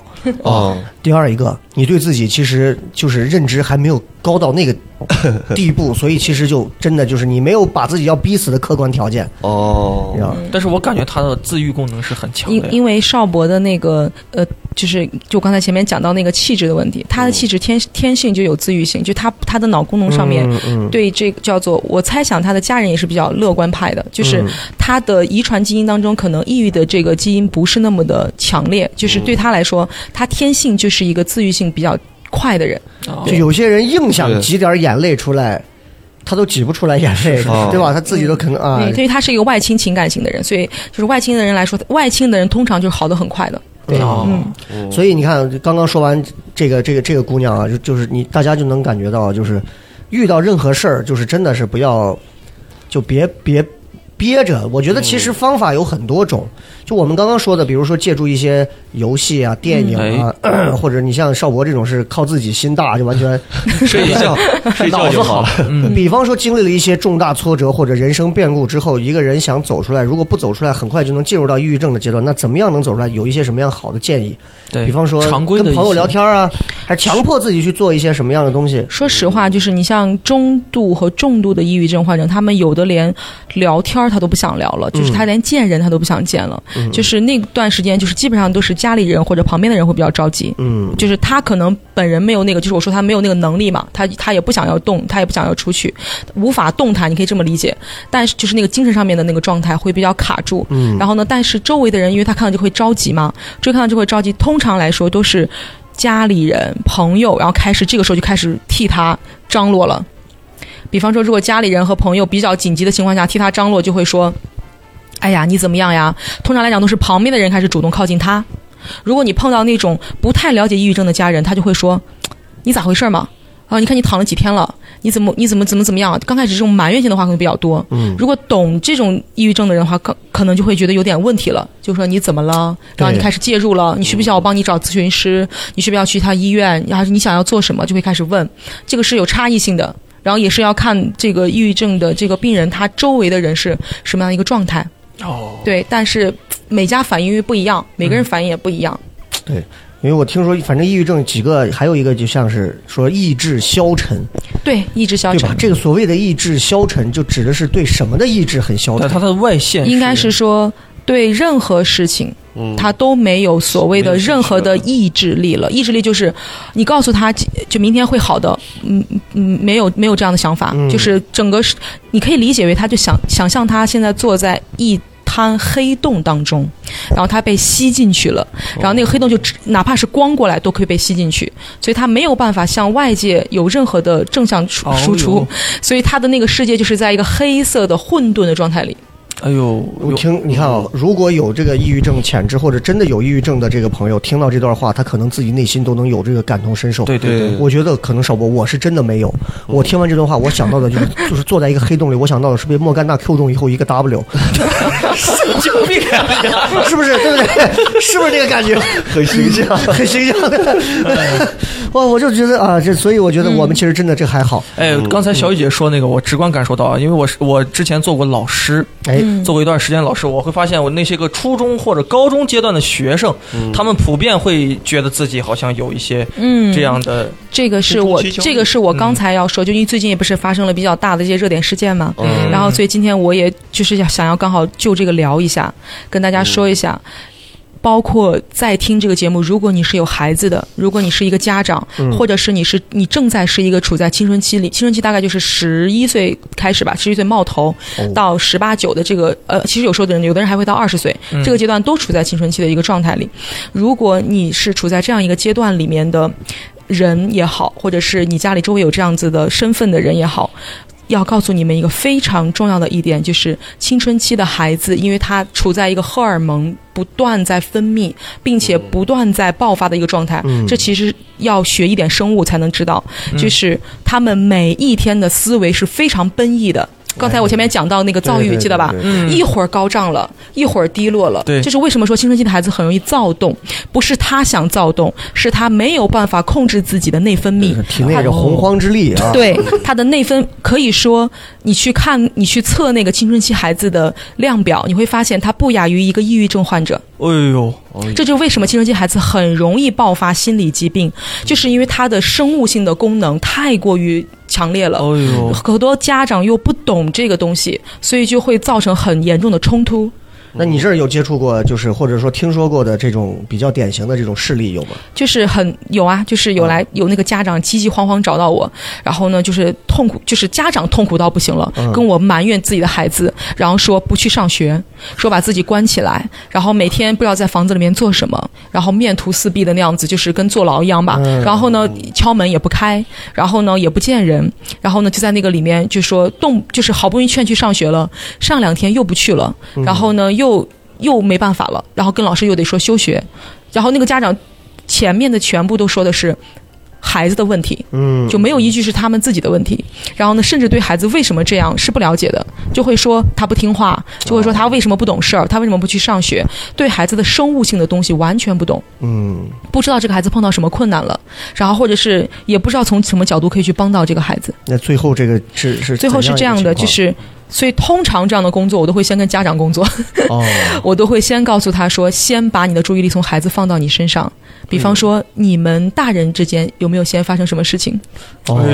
哦，第二一个，你对自己其实就是认知还没有高到那个 地步，所以其实就真的就是你没有把自己要逼死的客观条件，哦。但是我感觉他的自愈功能是很强的。因因为邵博的那个呃，就是就刚才前面讲到那个气质的问题，他的气质天天性就有自愈性，就他他的脑功能上面对这个叫做，我猜想他的家人也是比较乐观派的，就是他的遗传基因当中可能抑郁的这个基因不是那么的强烈，就是对他来说，他天性就是一个自愈性比较快的人。哦就有些人硬想挤点眼泪出来，他都挤不出来眼泪，是对吧？他自己都可能啊对，，因为他是一个外倾情感型的人，所以就是外倾的人来说，外倾的人通常就是好的很快的。对哦嗯，所以你看，刚刚说完这个这个这个姑娘啊，就就是你大家就能感觉到，就是遇到任何事儿，就是真的是不要，就别别憋着。我觉得其实方法有很多种，就我们刚刚说的，比如说借助一些游戏啊、电影啊，或者你像邵博这种是靠自己心大，就完全 睡一觉，睡一觉就好了。嗯，比方说经历了一些重大挫折或者人生变故之后，一个人想走出来，如果不走出来，很快就能进入到抑郁症的阶段。那怎么样能走出来？有一些什么样好的建议？对，比方说常规的跟朋友聊天啊，还是强迫自己去做一些什么样的东西？说实话，就是你像中度和重度的抑郁症患者，他们有的连聊天他都不想聊了，就是他连见人他都不想见了。就是那段时间，就是基本上都是家里人或者旁边的人会比较着急。嗯，就是他可能本人没有那个，就是我说他没有那个能力嘛，他他也不想要动，他也不想要出去，无法动弹，你可以这么理解。但是就是那个精神上面的那个状态会比较卡住。嗯然后呢，但是周围的人因为他看到就会着急嘛，就看到就会着急。通常来说都是家里人、朋友，然后开始这个时候就开始替他张罗了。比方说，如果家里人和朋友比较紧急的情况下替他张罗，就会说：“哎呀，你怎么样呀？”通常来讲都是旁边的人开始主动靠近他。如果你碰到那种不太了解抑郁症的家人，他就会说：“你咋回事嘛？啊，你看你躺了几天了，你怎么你怎么怎么怎么样？”刚开始这种埋怨性的话可能比较多。嗯如果懂这种抑郁症的人的话，可可能就会觉得有点问题了，就说你怎么了？然后你开始介入了，你需不需要我帮你找咨询师？你需不需要去他医院？还是你想要做什么？就会开始问，这个是有差异性的。然后也是要看这个抑郁症的这个病人他周围的人是什么样的一个状态。哦，对，但是每家反应不一样，每个人反应也不一样。对因为我听说，反正抑郁症几个，还有一个就像是说意志消沉，对，意志消沉对吧？。这个所谓的意志消沉，就指的是对什么的意志很消沉？但它的外线应该是说对任何事情，嗯他都没有所谓的任何的意志力了。意志力就是你告诉他就明天会好的，嗯嗯，没有没有这样的想法，嗯就是整个是你可以理解为他就想想象他现在坐在一。滩黑洞当中，然后他被吸进去了，然后那个黑洞就哪怕是光过来都可以被吸进去，所以他没有办法向外界有任何的正向输出哟，所以他的那个世界就是在一个黑色的混沌的状态里。哎呦，我听你看啊，如果有这个抑郁症潜质，或者真的有抑郁症的这个朋友，听到这段话，他可能自己内心都能有这个感同身受。对对对，我觉得可能少博，我是真的没有。我听完这段话，我想到的就是就是坐在一个黑洞里，我想到的是被莫甘娜 Q 中以后一个 W，神经病！是不是？对不对？是不是这个感觉？很形象。很形象的。哇，我就觉得啊，这所以我觉得我们其实真的这还好。哎，刚才小雨姐说那个，我直观感受到啊，因为我是我之前做过老师，哎，做过一段时间老师，我会发现我那些个初中或者高中阶段的学生，他们普遍会觉得自己好像有一些嗯，这样的，这个是我这个是我刚才要说，就因为最近也不是发生了比较大的一些热点事件嘛，嗯。然后所以今天我也就是想想要刚好就这个聊一下，跟大家说一下。包括在听这个节目，如果你是有孩子的，如果你是一个家长，嗯或者是你是你正在是一个处在青春期里，青春期大概就是十一岁开始吧，十一岁冒头哦到十八九的这个呃，其实有时候的人，有的人还会到二十岁，嗯这个阶段都处在青春期的一个状态里。如果你是处在这样一个阶段里面的人也好，或者是你家里周围有这样子的身份的人也好。要告诉你们一个非常重要的一点，就是青春期的孩子，因为他处在一个荷尔蒙不断在分泌，并且不断在爆发的一个状态。嗯这其实要学一点生物才能知道，嗯就是他们每一天的思维是非常奔逸的。刚才我前面讲到那个躁郁，记得吧？嗯一会儿高涨了，一会儿低落了。对这是为什么说青春期的孩子很容易躁动？不是他想躁动，是他没有办法控制自己的内分泌。体内这洪荒之力啊，对他的内分，可以说你去看，你去测那个青春期孩子的量表，你会发现他不亚于一个抑郁症患者。哎呦，这就是为什么青春期孩子很容易爆发心理疾病，就是因为他的生物性的功能太过于强烈了。哎，很多家长又不懂这个东西，所以就会造成很严重的冲突。那你这儿有接触过，就是或者说听说过的这种比较典型的这种事例有吗？就是很有啊，就是有来有那个家长急急慌慌找到我，然后呢，就是痛苦，就是家长痛苦到不行了，嗯跟我埋怨自己的孩子，然后说不去上学，说把自己关起来，然后每天不知道在房子里面做什么，然后面图四壁的那样子，就是跟坐牢一样吧。嗯然后呢，敲门也不开，然后呢也不见人，然后呢就在那个里面就说动，就是好不容易劝去上学了，上两天又不去了，然后呢又又没办法了，然后跟老师又得说休学，然后那个家长前面的全部都说的是孩子的问题，嗯，就没有一句是他们自己的问题。然后呢，甚至对孩子为什么这样是不了解的，就会说他不听话，就会说他为什么不懂事儿，他为什么不去上学，对孩子的生物性的东西完全不懂，嗯，不知道这个孩子碰到什么困难了，然后或者是也不知道从什么角度可以去帮到这个孩子。那最后这个是是最后是这样的，就是。所以，通常这样的工作，我都会先跟家长工作，哦，我都会先告诉他说，先把你的注意力从孩子放到你身上。比方说，你们大人之间有没有先发生什么事情？哦，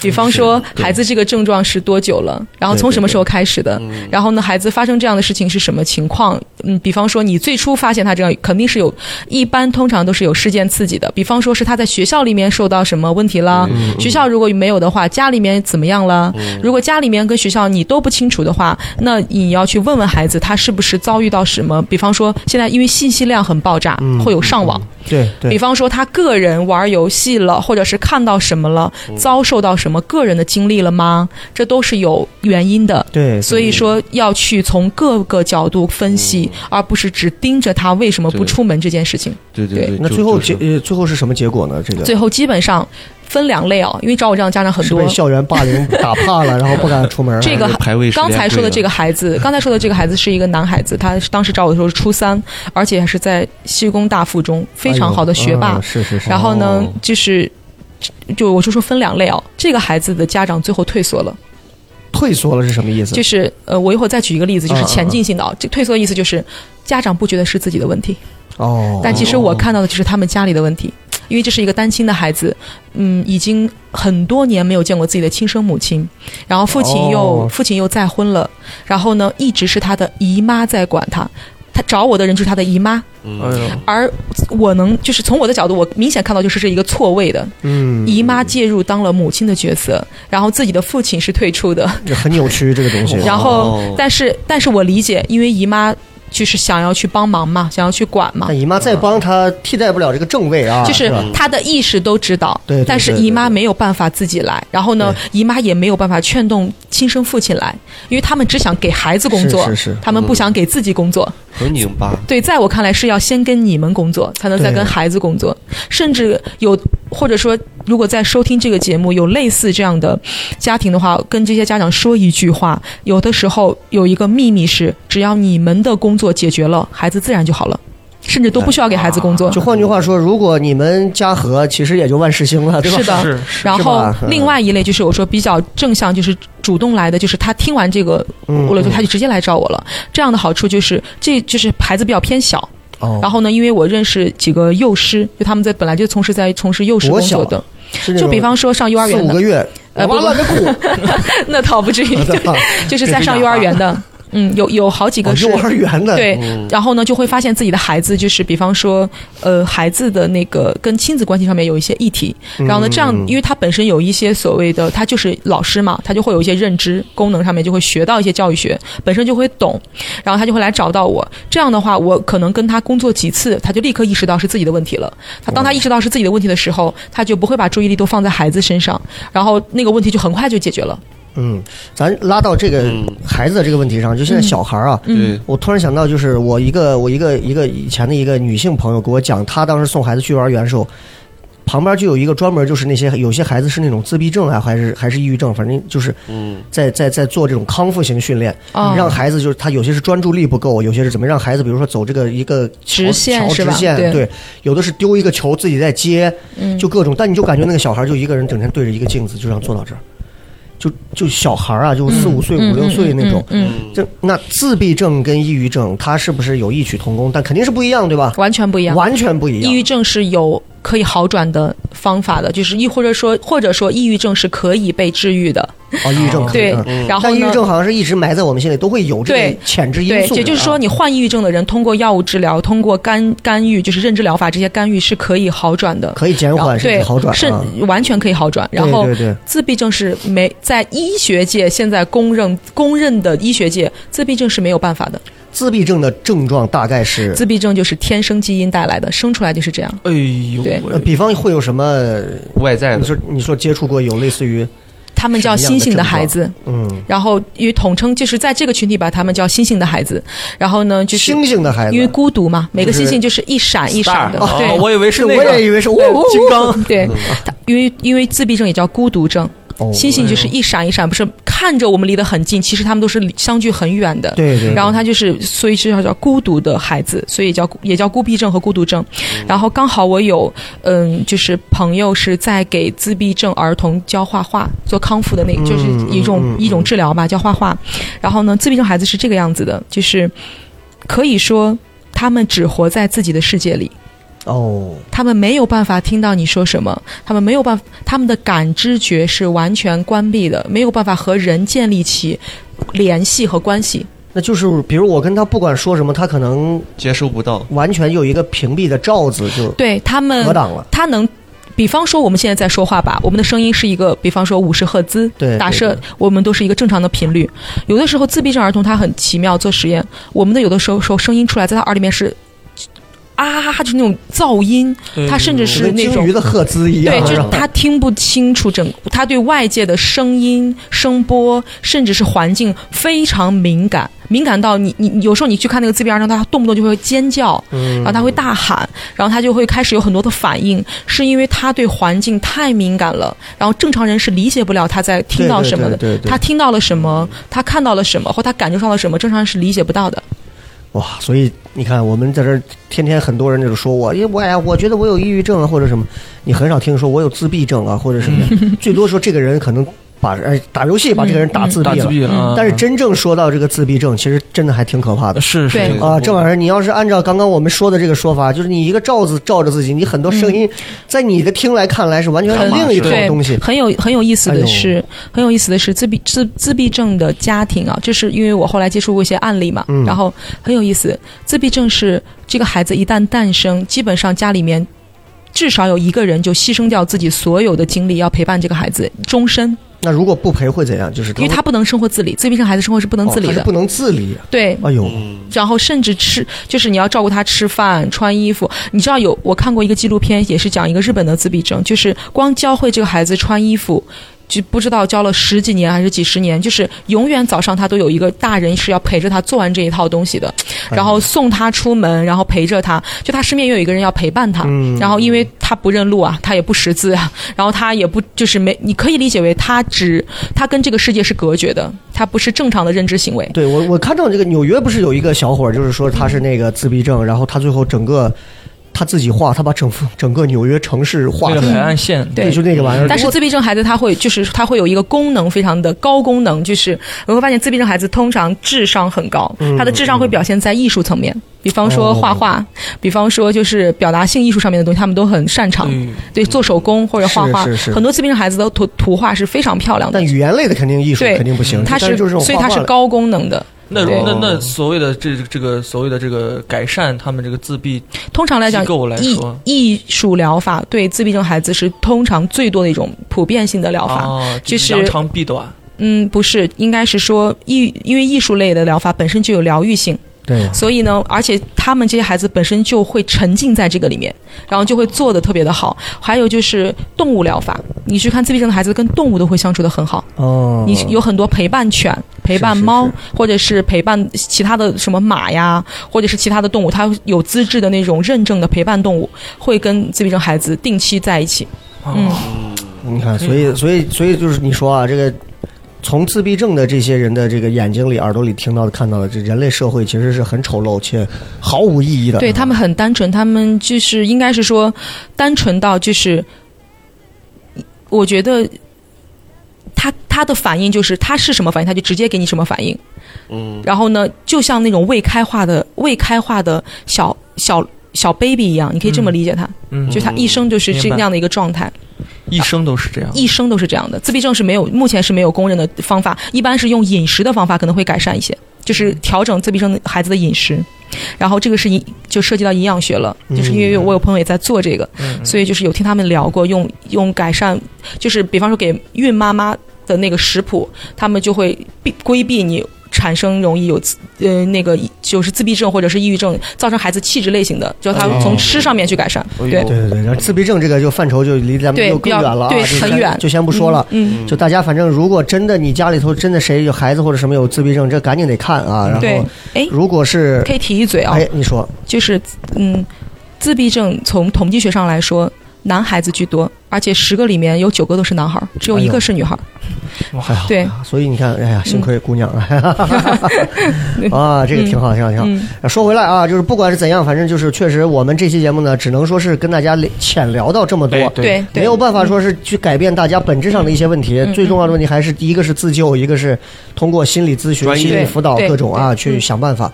比方说，孩子这个症状是多久了？然后从什么时候开始的？然后呢，孩子发生这样的事情是什么情况？嗯，比方说，你最初发现他这样，肯定是有，一般通常都是有事件刺激的。比方说是他在学校里面受到什么问题了？学校如果没有的话，家里面怎么样了？如果家里面跟学校你都不清楚的话，那你要去问问孩子，他是不是遭遇到什么？比方说，现在因为信息量很爆炸，会有上网。对对，比方说他个人玩游戏了，或者是看到什么了，遭受到什么个人的经历了吗？这都是有原因的。对，所以说要去从各个角度分析，而不是只盯着他为什么不出门这件事情。对对对那最后结呃最后是什么结果呢？这个最后基本上分两类啊，因为找我这样的家长很多被。校园霸凌打怕了，然后不敢出门。这个排位刚才说的这个孩子，刚才说的这个孩子是一个男孩子，他当时找我的时候是初三，而且还是在西工大附中，非常好的学霸。哎嗯是是是。然后呢哦，就是就我就说分两类哦，这个孩子的家长最后退缩了，退缩了是什么意思？就是呃，我一会儿再举一个例子，就是前进性的啊，这退缩的意思就是家长不觉得是自己的问题，哦，但其实我看到的就是他们家里的问题。因为这是一个单亲的孩子，嗯，已经很多年没有见过自己的亲生母亲，然后父亲又、哦父亲又再婚了，然后呢，一直是他的姨妈在管他，他找我的人就是他的姨妈，嗯，而我能就是从我的角度，我明显看到就是这一个错位的，嗯，姨妈介入当了母亲的角色，然后自己的父亲是退出的，这很扭曲这个东西。然后哦。但是但是我理解，因为姨妈就是想要去帮忙嘛，想要去管嘛。但。姨妈再帮她替代不了这个正位啊，就是吧？她的意识都知道，对对但是姨妈没有办法自己来，然后呢，姨妈也没有办法劝动亲生父亲来，因为他们只想给孩子工作，是是是。他们不想给自己工作。很拧巴。对，在我看来是要先跟你们工作，才能再跟孩子工作，甚至有或者说，如果在收听这个节目有类似这样的家庭的话，跟这些家长说一句话：有的时候有一个秘密是，只要你们的工作解决了，孩子自然就好了，甚至都不需要给孩子工作。就换句话说，如果你们家和，其实也就万事兴了，对吧？是的，是然后另外一类就是我说比较正向，就是主动来的，就是他听完这个，嗯我了之后他就直接来找我了。这样的好处就是，这就是孩子比较偏小，哦，然后呢，因为我认识几个幼师，就他们在本来就从事在从事幼师工作的，就比方说上幼儿园的，五个月，呃不完了，这哭，那倒不至于，啊 就是在上幼儿园的，嗯，有有好几个是哦幼儿园的，对，然后呢，就会发现自己的孩子就是，比方说，呃，孩子的那个跟亲子关系上面有一些议题，然后呢，这样，因为他本身有一些所谓的，他就是老师嘛，他就会有一些认知功能上面就会学到一些教育学，本身就会懂，然后他就会来找到我。这样的话，我可能跟他工作几次，他就立刻意识到是自己的问题了。他当他意识到是自己的问题的时候，他就不会把注意力都放在孩子身上，然后那个问题就很快就解决了。嗯，咱拉到这个嗯。孩子的这个问题上，就现在小孩儿啊，嗯，我突然想到，就是我一个我一个一个以前的一个女性朋友给我讲，她当时送孩子去幼儿园的时候，旁边就有一个专门就是那些有些孩子是那种自闭症啊，还是 还是抑郁症，反正就是嗯，在在在做这种康复型训练，哦。让孩子就是他有些是专注力不够，有些是怎么让孩子，比如说走这个一个直线是吧直线，对。对，有的是丢一个球自己在接，嗯。就各种，但你就感觉那个小孩就一个人整天对着一个镜子，就这样坐到这儿，就就小孩啊，就四五岁、嗯五六岁那种。嗯，嗯这那自闭症跟抑郁症，它是不是有异曲同工？但肯定是不一样，对吧？完全不一样。完全不一样。抑郁症是有可以好转的方法的，就是抑或者说或者说抑郁症是可以被治愈的。哦，抑郁症。对嗯，然后但抑郁？症好像是一直埋在我们心里，都会有这个潜质因，素对。也就是说，啊你患抑郁症的人，通过药物治疗，通过干干预，就是认知疗法这些干预是可以好转的，可以减缓，甚对至好转是啊。完全可以好转。然后对对对自闭症是没在医学界现在公认公认的医学界，自闭症是没有办法的。自闭症的症状大概是，自闭症就是天生基因带来的，生出来就是这样。哎呦对比方会有什么？外在的你说你说接触过有类似于他们叫星星的孩子，嗯。然后因为统称就是在这个群体把他们叫星星的孩子，然后呢就是星星的孩子，因为孤独嘛，每个星星就是一闪一闪的。对。哦我以为是是那个我也以为是金刚，对，因为因为自闭症也叫孤独症，哦星星就是一闪一闪，不是看着我们离得很近，其实他们都是相距很远的。对对，然后他就是，所以是叫叫孤独的孩子，所以叫也叫孤僻症和孤独症。然后刚好我有，嗯，就是朋友是在给自闭症儿童教画画，做康复的那个，就是一种、一种治疗吧，教画画。然后呢，自闭症孩子是这个样子的，就是可以说他们只活在自己的世界里。哦，他们没有办法听到你说什么，他们没有办法，他们的感知觉是完全关闭的，没有办法和人建立起联系和关系。那就是比如我跟他不管说什么，他可能接收不到，完全有一个屏蔽的罩子就对他们隔，挡了。他能。比方说，我们现在在说话吧，我们的声音是一个，比方说五十赫兹，对对打设我们都是一个正常的频率。有的时候，自闭症儿童他很奇妙，做实验，我们的有的时候时候声音出来，在他耳里面是啊，就是那种噪音，他甚至是那种鲸鱼的赫兹一样，对，就是他听不清楚整，他对外界的声音、声波，甚至是环境非常敏感，敏感到你你你有时候你去看那个自闭儿童，他动不动就会尖叫，嗯然后他会大喊，然后他就会开始有很多的反应，是因为他对环境太敏感了，然后正常人是理解不了他在听到什么的，他听到了什么，他看到了什么，或他感受到了什么，正常人是理解不到的。哇，所以你看，我们在这儿天天很多人就是说我，因为我呀，我觉得我有抑郁症啊，或者什么，你很少听说我有自闭症啊，或者什么的，最多说这个人可能把哎打游戏把这个人打自闭了。闭了，但是真正说到这个自闭症，其实真的还挺可怕的是是啊！这玩意儿，你要是按照刚刚我们说的这个说法，就是你一个罩子罩着自己，你很多声音在你的听来看来是完全是另一种东西。很有很有意思的是，很有意思的是自闭自自闭症的家庭啊，这是因为我后来接触过一些案例嘛，嗯然后很有意思。自闭症是这个孩子一旦诞生，基本上家里面至少有一个人就牺牲掉自己所有的精力，要陪伴这个孩子终身，那如果不赔会怎样？就是因为他不能生活自理，自闭症孩子生活是不能自理的。哦是不能自理。对，哎呦，嗯，然后甚至吃，就是你要照顾他吃饭、穿衣服。你知道有我看过一个纪录片，也是讲一个日本的自闭症，就是光教会这个孩子穿衣服。就不知道教了十几年还是几十年，就是永远早上他都有一个大人是要陪着他做完这一套东西的，哎然后送他出门，然后陪着他，就他身边又有一个人要陪伴他，嗯然后因为他不认路啊，他也不识字啊，然后他也不就是没，你可以理解为他只他跟这个世界是隔绝的，他不是正常的认知行为。对我我看到这个纽约不是有一个小伙儿，就是说他是那个自闭症，然后他最后整个他自己画，他把整幅整个纽约城市画那个出来，海岸线，对就那个玩意儿。但是自闭症孩子他会就是他会有一个功能非常的高功能，就是我会发现自闭症孩子通常智商很高，嗯他的智商会表现在艺术层面，比方说画画，比方说就是表达性艺术上面的东西，他们都很擅长。对对，做手工或者画画，是是是很多自闭症孩子的图图画是非常漂亮的但，语言类的肯定艺术肯定不行，他但是所以他是高功能的。那对那那所谓的这这个所谓的这个改善他们这个自闭通常来讲艺说艺术疗法对自闭症孩子是通常最多的一种普遍性的疗法。啊，就是扬长避短，嗯，不是，应该是说艺，因为艺术类的疗法本身就有疗愈性，对，所以呢，而且他们这些孩子本身就会沉浸在这个里面，然后就会做的特别的好。还有就是动物疗法，你去看自闭症的孩子跟动物都会相处的很好。哦，你有很多陪伴犬、陪伴是猫是，或者是陪伴其他的什么马呀，或者是其他的动物，它有资质的那种认证的陪伴动物，会跟自闭症孩子定期在一起。嗯，你看，所以所以所以就是你说啊，这个从自闭症的这些人的这个眼睛里、耳朵里听到的、看到的，这人类社会其实是很丑陋且毫无意义的。对他们很单纯，他们就是应该是说单纯到就是，我觉得他他的反应就是他是什么反应，他就直接给你什么反应。嗯，然后呢，就像那种未开化的未开化的小小小 baby 一样，你可以这么理解他，嗯，就他一生就是这样的一个状态，一生都是这样。一生都是这样的。自闭症是没有，目前是没有公认的方法，一般是用饮食的方法可能会改善一些，就是调整自闭症孩子的饮食。然后这个是营就涉及到营养学了，就是因为我有朋友也在做这个，嗯所以就是有听他们聊过，用用改善，就是比方说给孕妈妈的那个食谱，他们就会避规避你产生容易有自呃那个就是自闭症或者是抑郁症，造成孩子气质类型的，就他哦从吃上面去改善。对。对对对，然后自闭症这个就范畴就离咱们又更远了啊，对很远。就先不说了。嗯，就大家反正如果真的你家里头真的谁有孩子或者什么有自闭症，这赶紧得看啊。然对。后，哎，如果是可以提一嘴啊，哎，你说。就是嗯，自闭症从统计学上来说，男孩子居多，而且十个里面有九个都是男孩儿，只有一个是女孩儿。哎呀对，所以你看，哎呀，幸亏姑娘啊，这个挺好，挺好，挺好。嗯说回来啊，就是不管是怎样，反正就是确实，我们这期节目呢，只能说是跟大家浅聊到这么多，对对对，没有办法说是去改变大家本质上的一些问题。嗯最重要的问题还是一个是自救，一个是通过心理咨询、心理辅导各种啊去嗯想办法。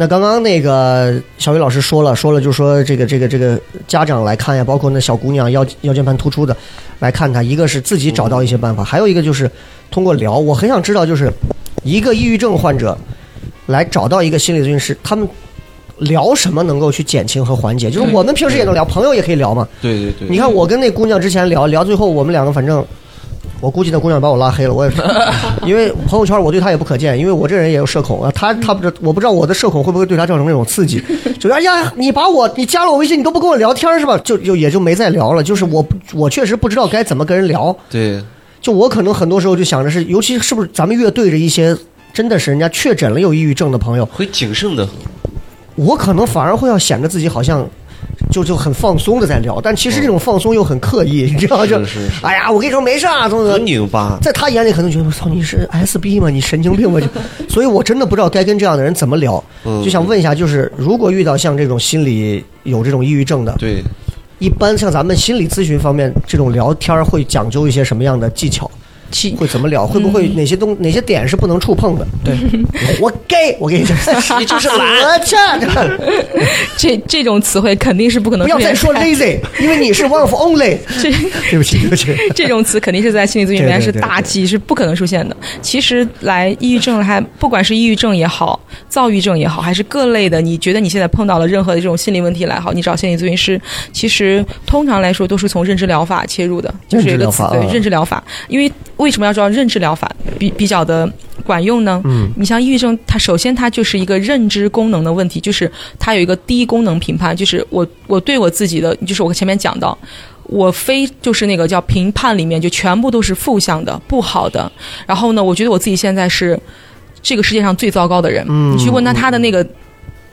那刚刚那个小雨老师说了，说了就说这个这个这个家长来看呀，包括那小姑娘腰腰间盘突出的来看她，一个是自己找到一些办法，还有一个就是通过聊。我很想知道，就是一个抑郁症患者来找到一个心理咨询师，他们聊什么能够去减轻和缓解？就是我们平时也能聊，朋友也可以聊嘛。对对对，你看我跟那姑娘之前聊聊，最后我们两个反正，我估计那姑娘把我拉黑了，我也是，因为朋友圈我对她也不可见，因为我这人也有社恐啊，她她不知我不知道我的社恐会不会对她造成那种刺激，就哎呀，你把我你加了我微信，你都不跟我聊天是吧？就就也就没再聊了，就是我我确实不知道该怎么跟人聊，对。就我可能很多时候就想着是，尤其是不是咱们越对着一些真的是人家确诊了有抑郁症的朋友，会谨慎的很，我可能反而会要显得自己好像就就很放松的在聊，但其实这种放松又很刻意，你知道就哎呀，我跟你说没事啊，怎么很。拧巴。在他眼里可能觉得我操你是 SB 吗？你神经病吧？就，所以我真的不知道该跟这样的人怎么聊，嗯就想问一下，就是如果遇到像这种心理有这种抑郁症的，对，一般像咱们心理咨询方面这种聊天会讲究一些什么样的技巧？其会怎么聊？会不嗯会哪些东哪些点是不能触碰的？对，我 gay，我跟你讲，你就是懒，我去，这这种词汇肯定是不可能不要再说 lazy，因为你是 one of only。这对不起，对不起。这种词肯定是在心理咨询里面是大忌，是不可能出现的。其实来抑郁症还不管是抑郁症也好，躁郁症也好，还是各类的，你觉得你现在碰到了任何的这种心理问题来好，你找心理咨询师，其实通常来说都是从认知疗法切入的，就是有一个词对认知疗法。因为为什么要知道认知疗法比比较的管用呢？嗯，你像抑郁症，它首先它就是一个认知功能的问题，就是它有一个低功能评判，就是我我对我自己的，就是我前面讲到。我非就是那个叫评判里面就全部都是负向的、不好的。然后呢，我觉得我自己现在是这个世界上最糟糕的人。嗯你去问他他的那个，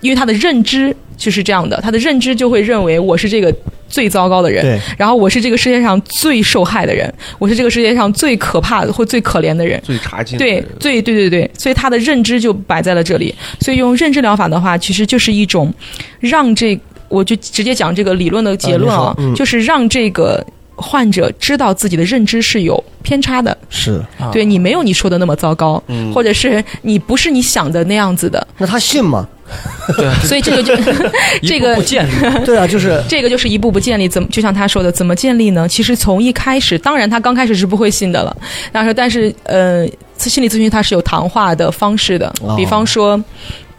因为他的认知就是这样的，他的认知就会认为我是这个最糟糕的人。然后我是这个世界上最受害的人，我是这个世界上最可怕的或最可怜的人。最差劲的对人，对对对对，所以他的认知就摆在了这里。所以用认知疗法的话，其实就是一种让这，我就直接讲这个理论的结论啊，就是让这个患者知道自己的认知是有偏差的，是。啊对你没有你说的那么糟糕，嗯或者是你不是你想的那样子的，那他信吗？对，所以这个就 这一个步步建立，对啊，就是这个就是一步步建立，怎么就像他说的，怎么建立呢？其实从一开始，当然他刚开始是不会信的了，但是但是呃，心理咨询它是有谈话的方式的哦，比方说。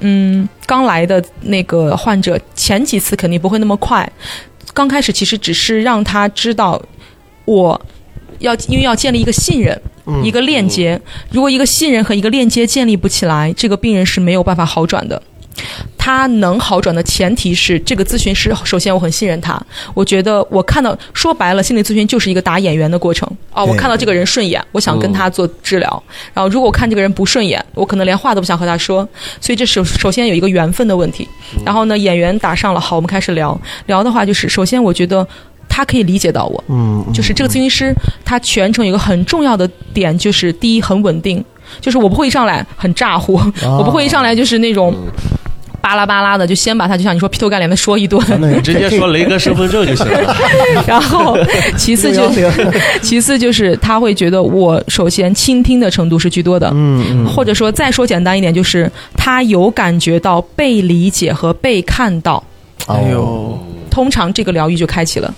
嗯，刚来的那个患者前几次肯定不会那么快，刚开始其实只是让他知道，我要因为要建立一个信任，嗯一个链接。如果一个信任和一个链接建立不起来，这个病人是没有办法好转的。他能好转的前提是，这个咨询师首先我很信任他。我觉得我看到说白了，心理咨询就是一个打演员的过程啊。我看到这个人顺眼，我想跟他做治疗。然后如果我看这个人不顺眼，我可能连话都不想和他说。所以这首首先有一个缘分的问题。然后呢，演员打上了，好，我们开始聊聊的话，就是首先我觉得他可以理解到我，嗯，嗯就是这个咨询师他全程有一个很重要的点，就是第一很稳定，就是我不会一上来很咋呼，我不会一上来就是那种巴拉巴拉的，就先把他就像你说劈头盖脸的说一顿，咱们直接说雷哥身份证就行了。然后其次就610 其次就是他会觉得我首先倾听的程度是居多的，嗯嗯，或者说再说简单一点，就是他有感觉到被理解和被看到，哎呦，通常这个疗愈就开启了。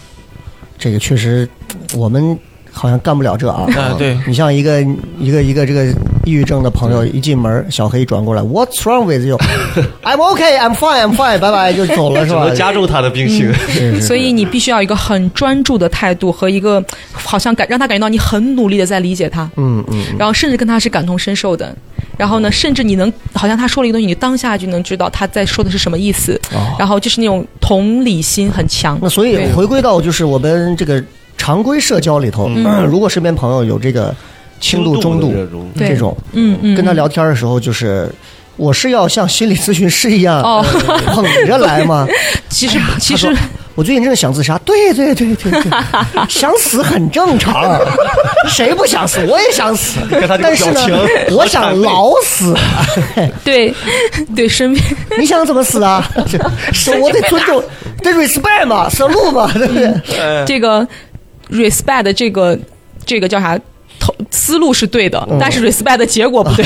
这个确实我们好像干不了这啊。啊对，你像一个一个一个这个抑郁症的朋友，一进门，小黑转过来，What's wrong with you？I'm okay, I'm fine, I'm fine，拜拜就走了 是吧？加重他的病情。所以你必须要一个很专注的态度和一个好像感让他感觉到你很努力的在理解他，嗯嗯，然后甚至跟他是感同身受的。然后呢，甚至你能好像他说了一个东西，你当下就能知道他在说的是什么意思。哦然后就是那种同理心很强。那所以回归到就是我们这个常规社交里头，嗯。如果身边朋友有这个轻度、中度这种，嗯嗯，跟他聊天的时候，就是我是要像心理咨询师一样哦。捧着来吗？其实其实我最近真的想自杀，对对对对对，想死很正常，谁不想死？我也想死，但是呢，我想老死。对对身边。你想怎么死啊？我得尊重，得 respect 嘛，salute 嘛，对不对？这个 respect 这个这个叫啥？头思路是对的，但是 respect 的结果不对。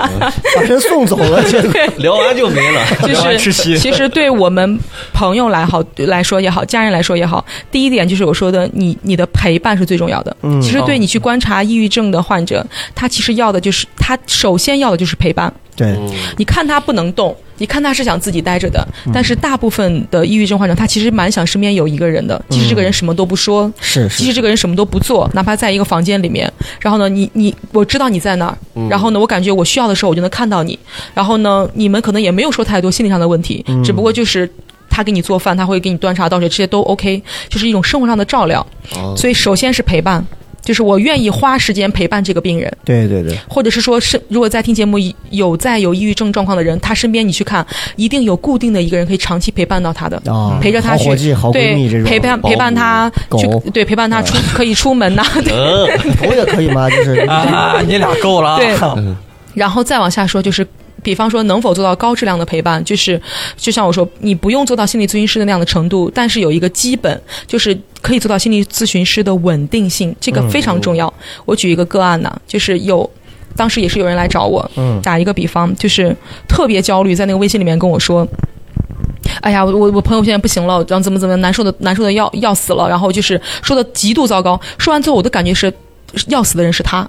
把人送走了，这个聊完就没了。就是其实对我们朋友来好来说也好，家人来说也好，第一点就是我说的，你你的陪伴是最重要的。嗯其实对你去观察抑郁症的患者，他其实要的就是他首先要的就是陪伴。对，你看他不能动，你看他是想自己待着的，嗯。但是大部分的抑郁症患者，他其实蛮想身边有一个人的，即使这个人什么都不说，是是。即使这个人什么都不做，哪怕在一个房间里面，然后呢，你你我知道你在哪儿，然后呢，我感觉我需要的时候我就能看到你，然后呢，你们可能也没有说太多心理上的问题，只不过就是。他给你做饭，他会给你端茶倒水，这些都 OK，就是一种生活上的照料。所以首先是陪伴，就是我愿意花时间陪伴这个病人。对对对，或者是说是，如果在听节目有在有抑郁症状况的人，他身边你去看，一定有固定的一个人可以长期陪伴到他的，啊，陪着他去对陪伴陪伴他去对陪伴他出 可以出门呐、对嗯，狗也可以吗？就是啊，你俩够了啊。对然后再往下说就是。比方说，能否做到高质量的陪伴？就是，就像我说，你不用做到心理咨询师的那样的程度，但是有一个基本，就是可以做到心理咨询师的稳定性，这个非常重要。我举一个个案呢，就是有，当时也是有人来找我，嗯打一个比方，就是特别焦虑，在那个微信里面跟我说。哎呀，我我我朋友现在不行了，然后怎么怎么难受的难受的要要死了，然后就是说的极度糟糕。说完之后，我的感觉是，要死的人是他，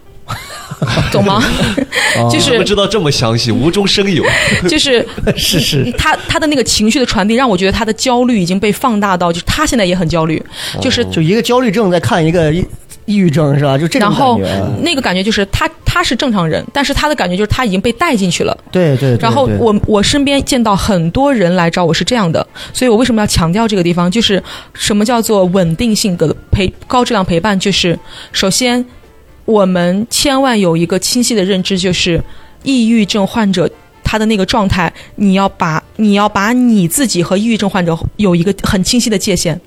懂吗？就是怎么知道这么详细？无中生有。就是是是，他他的那个情绪的传递，让我觉得他的焦虑已经被放大到，就是他现在也很焦虑，就是就一个焦虑症在看一个抑抑郁症是吧？就这种然后。那个感觉就是他他是正常人，但是他的感觉就是他已经被带进去了。对对对，然后我我身边见到很多人来找我是这样的，所以我为什么要强调这个地方？就是什么叫做稳定性的陪高质量陪伴？就是首先我们千万有一个清晰的认知，就是抑郁症患者。他的那个状态，你要把你要把你自己和抑郁症患者有一个很清晰的界限，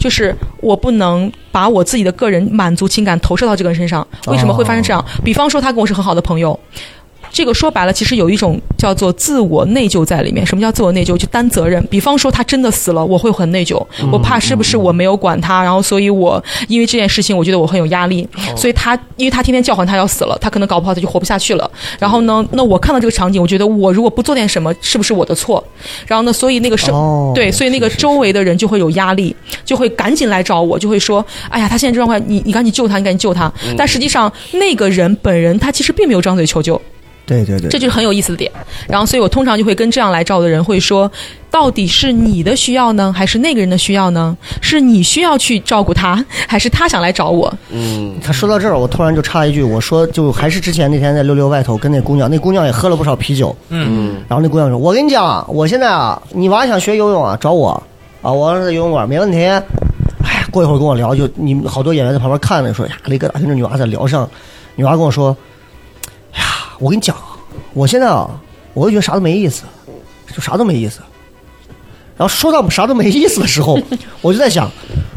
就是我不能把我自己的个人满足情感投射到这个人身上。为什么会发生这样？比方说，他跟我是很好的朋友，这个说白了，其实有一种叫做自我内疚在里面。什么叫自我内疚？就担责任。比方说他真的死了，我会很内疚，我怕是不是我没有管他，然后所以我因为这件事情，我觉得我很有压力。所以他因为他天天叫唤他要死了，他可能搞不好他就活不下去了。然后呢，那我看到这个场景，我觉得我如果不做点什么，是不是我的错？然后呢，所以那个是、哦对，所以那个周围的人就会有压力，就会赶紧来找我，就会说：“哎呀，他现在这状况，你你赶紧救他，你赶紧救他。但实际上，那个人本人他其实并没有张嘴求救。对对对，这就是很有意思的点。然后，所以我通常就会跟这样来找我的人会说，到底是你的需要呢，还是那个人的需要呢？是你需要去照顾他，还是他想来找我？嗯，他说到这儿，我突然就插一句，我说就还是之前那天在六六外头跟那姑娘，那姑娘也喝了不少啤酒，嗯，然后那姑娘说：“我跟你讲，我现在啊，你娃想学游泳啊，找我啊，我儿子游泳馆没问题。”哎呀，过一会儿跟我聊，就你们好多演员在旁边看着，说：“呀，雷哥跟这女娃在聊上。”女娃跟我说：“哎呀，我跟你讲，我现在啊，我就觉得啥都没意思，就啥都没意思。”然后说到啥都没意思的时候，我就在想，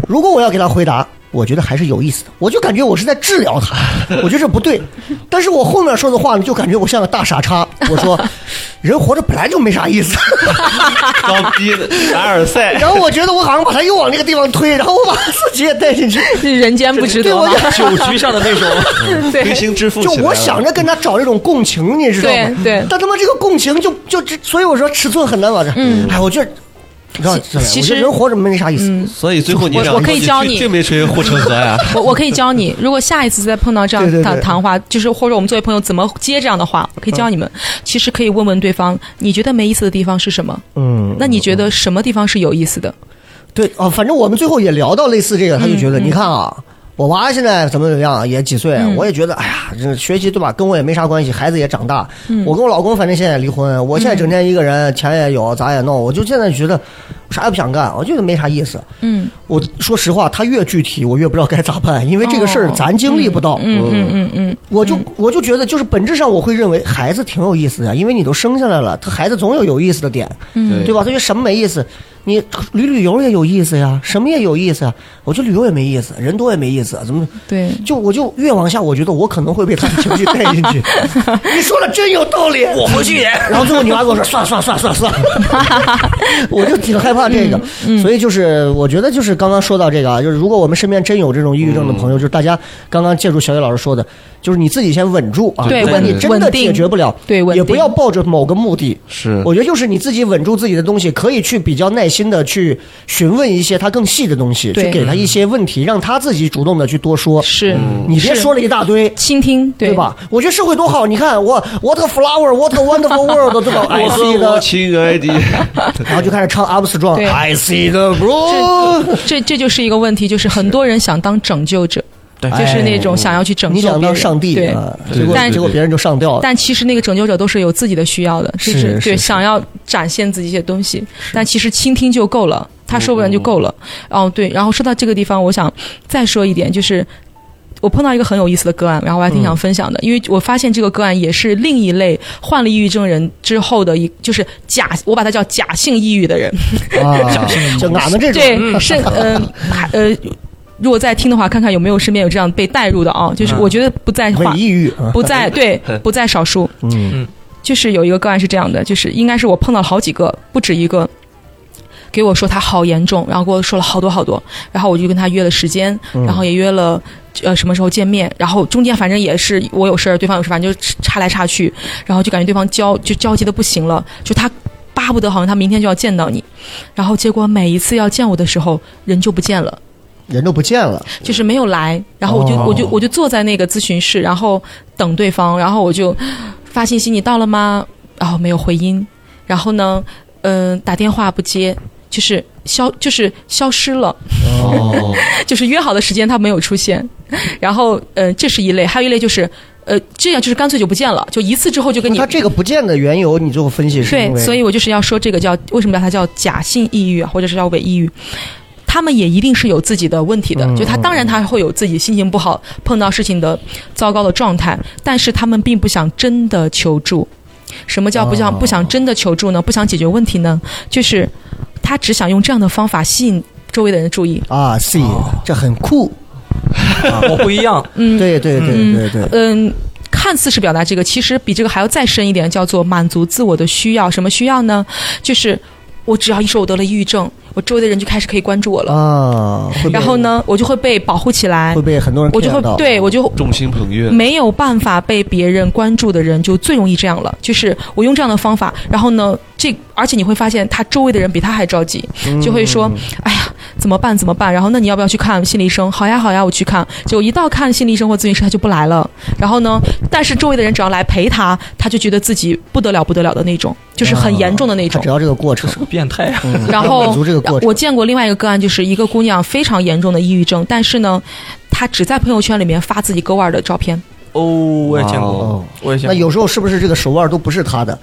如果我要给他回答，我觉得还是有意思的，我就感觉我是在治疗他，我觉得这不对。但是我后面说的话呢，就感觉我像个大傻叉。我说，人活着本来就没啥意思。装逼的凡尔赛。然后我觉得我好像把他又往那个地方推，然后我把自己也带进去。人间不值对，得吗？我就酒局上的那种，对推心置腹就我想着跟他找这种共情，你知道吗？对对但他妈这个共情就就这，所以我说尺寸很难把这。嗯，哎，我觉得，其其实人活着没啥意思。所以最后你俩我我可以教你最没吹护城河呀。我我可以教你，如果下一次再碰到这样对对对谈谈话，就是或者我们作为朋友怎么接这样的话，我可以教你们。其实可以问问对方，你觉得没意思的地方是什么？嗯，那你觉得什么地方是有意思的？对哦，反正我们最后也聊到类似这个，他就觉得，你看啊，我娃现在怎么怎么样，也几岁，我也觉得，哎呀，这学习对吧，跟我也没啥关系，孩子也长大，我跟我老公反正现在也离婚，我现在整天一个人，钱也有，咋也弄，我就现在觉得啥也不想干，我觉得没啥意思。嗯。我说实话，他越具体，我越不知道该咋办，因为这个事儿哦咱经历不到。嗯嗯嗯嗯，我就我就觉得，就是本质上我会认为孩子挺有意思的，因为你都生下来了，他孩子总有有意思的点，嗯。对。吧？他就什么没意思，你旅旅游也有意思呀，什么也有意思呀。我觉得旅游也没意思，人多也没意思，怎么？对。就我就越往下，我觉得我可能会被他的情绪带进去。你说的真有道理，我回去。然后最后你妈跟我说算了算了算了算了算了，我就挺害怕这个。所以就是我觉得就是刚刚说到这个啊，就是如果我们身边真有这种抑郁症的朋友，就是大家刚刚借助小叶老师说的，就是你自己先稳住啊。对如果你真的定解决不了，对也不要抱着某个目的。是我觉得就是你自己稳住自己的东西，可以去比较耐心的去询问一些他更细的东西，对去给他一些问题，让他自己主动的去多说。是，是你别说了一大堆。倾听，对对？吧？我觉得社会多好，你看我 What a flower, What a wonderful world，对吧？I 我和 see the，亲爱的，然后就开始唱 Armstrong，I see the blue。这这就是一个问题，就是很多人想当拯救者，对就是那种想要去拯救别人，当上帝对。啊，结果但结果别人就上吊了。但其实那个拯救者都是有自己的需要的，就是是是。对想要展现自己一些东西，但其实倾听就够了，他说完就够了。哦，对，然后说到这个地方，我想再说一点，就是我碰到一个很有意思的个案，然后我还挺想分享的，因为我发现这个个案也是另一类患了抑郁症人之后的一，就是假，我把它叫假性抑郁的人。啊，就俺们这种，对，是呃还呃，如果在听的话，看看有没有身边有这样被带入的啊，就是我觉得不在话伪抑郁啊。不在 对 不在少数。嗯就是有一个个案是这样的，就是应该是我碰到好几个，不止一个。给我说他好严重，然后给我说了好多好多，然后我就跟他约了时间，然后也约了呃什么时候见面，然后中间反正也是我有事儿，对方有事，反正就插来插去，然后就感觉对方焦就焦急的不行了，就他巴不得好像他明天就要见到你，然后结果每一次要见我的时候人就不见了。人都不见了。就是没有来，然后我就、哦我就我就坐在那个咨询室，然后等对方，然后我就发信息你到了吗？然后没有回音，然后呢，嗯、打电话不接，就是消就是消失了，哦，就是约好的时间他没有出现，然后呃这是一类，还有一类就是呃这样就是干脆就不见了，就一次之后就跟你他这个不见的缘由，你最后分析是因对，为所以我就是要说这个叫为什么叫它叫假性抑郁啊，或者是叫伪抑郁。他们也一定是有自己的问题的，嗯就他当然他会有自己心情不好、碰到事情的糟糕的状态，但是他们并不想真的求助。什么叫不想、哦不想真的求助呢？不想解决问题呢？就是他只想用这样的方法吸引周围的人的注意。啊，see，这很酷。我 不一样，嗯，对对对对对，嗯，看似是表达这个，其实比这个还要再深一点，叫做满足自我的需要。什么需要呢？就是我只要一说我得了抑郁症，我周围的人就开始可以关注我了，啊，然后呢，我就会被保护起来。会，被很多人我就会对我就众星捧月，没有办法被别人关注的人，就最容易这样了。就是我用这样的方法，然后呢，这而且你会发现他周围的人比他还着急，就会说：“哎呀，怎么办？怎么办？然后那你要不要去看心理医生？好呀，好呀，我去看。结果一到看心理医生或咨询师，他就不来了。然后呢，但是周围的人只要来陪他，他就觉得自己不得了不得了的那种，就是很严重的那种他只。要这个过程，变态啊！然后我见过另外一个个案，就是一个姑娘非常严重的抑郁症，但是呢，她只在朋友圈里面发自己割腕的照片，哦，我也见过，哦，我也见过。那有时候是不是这个手腕都不是他的，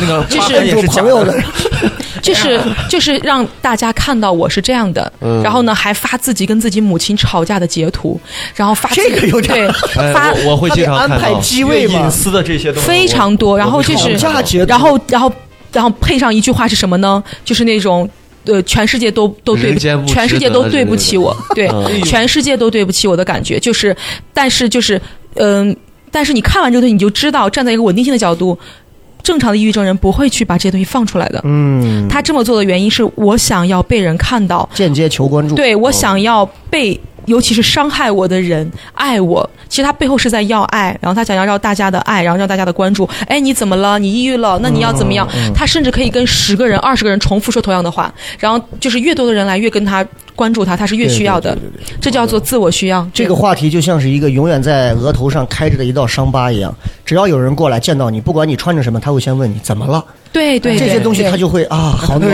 那个 就是朋友的？就是就是让大家看到我是这样的，嗯。然后呢还发自己跟自己母亲吵架的截图，然后发这个有点对哎发我我会经常看到。排机位嘛。隐，私的这些东西非常多，然后就是架截图。然后然后然后配上一句话是什么呢？就是那种。呃，全世界都都对不人间不值全世界都对不起我，对，嗯。全世界都对不起我的感觉，就是，但是就是，嗯、但是你看完这个东西，你就知道，站在一个稳定性的角度，正常的抑郁症人不会去把这些东西放出来的。嗯，他这么做的原因是我想要被人看到，间接求关注，对我想要被，尤其是伤害我的人爱我。其实他背后是在要爱，然后他想要让大家的爱，然后让大家的关注。哎，你怎么了？你抑郁了？那你要怎么样？他甚至可以跟十个人、二十个人重复说同样的话，然后就是越多的人来越跟他关注他，他是越需要的。对对对对对这叫做自我需要。这个话题就像是一个永远在额头上开着的一道伤疤一样，只要有人过来见到你，不管你穿着什么，他会先问你怎么了，对对这些东西他就会啊，好暖，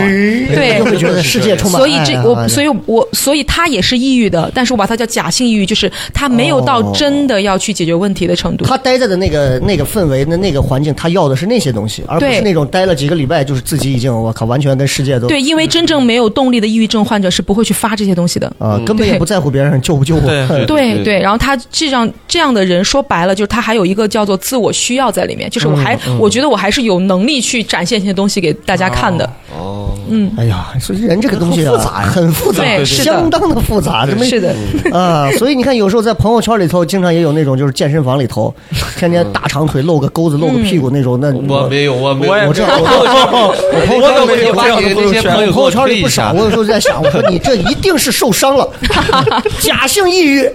对他就会觉得世界充满所以这我，所以我，所以他也是抑郁的，但是我把他叫假性抑郁，就是他没有到哦。真的要去解决问题的程度。他待在的那个那个氛围、那那个环境，他要的是那些东西，而不是那种待了几个礼拜就是自己已经我靠完全跟世界都对，因为真正没有动力的抑郁症患者是不会去发这些东西的。啊，根本也不在乎别人救不救我。对对对。对，然后他这样这样的人说白了，就是他还有一个叫做自我需要在里面，就是我还、我觉得我还是有能力去展现这些东西给大家看的。哦，嗯，哎呀，所以人这个东西啊，很复杂很复杂，相当的复杂。这么是的，啊，所以你看，有时候在朋友圈里头，经常也有那种就是健身房里头，天天大长腿露个钩子、露个屁股那种。那我没有，我没有，我这我我 我怎么有把这样的你那些朋友圈朋友朋友圈里不少，我。有时候在想，我说你这一定是受伤了，假性抑郁，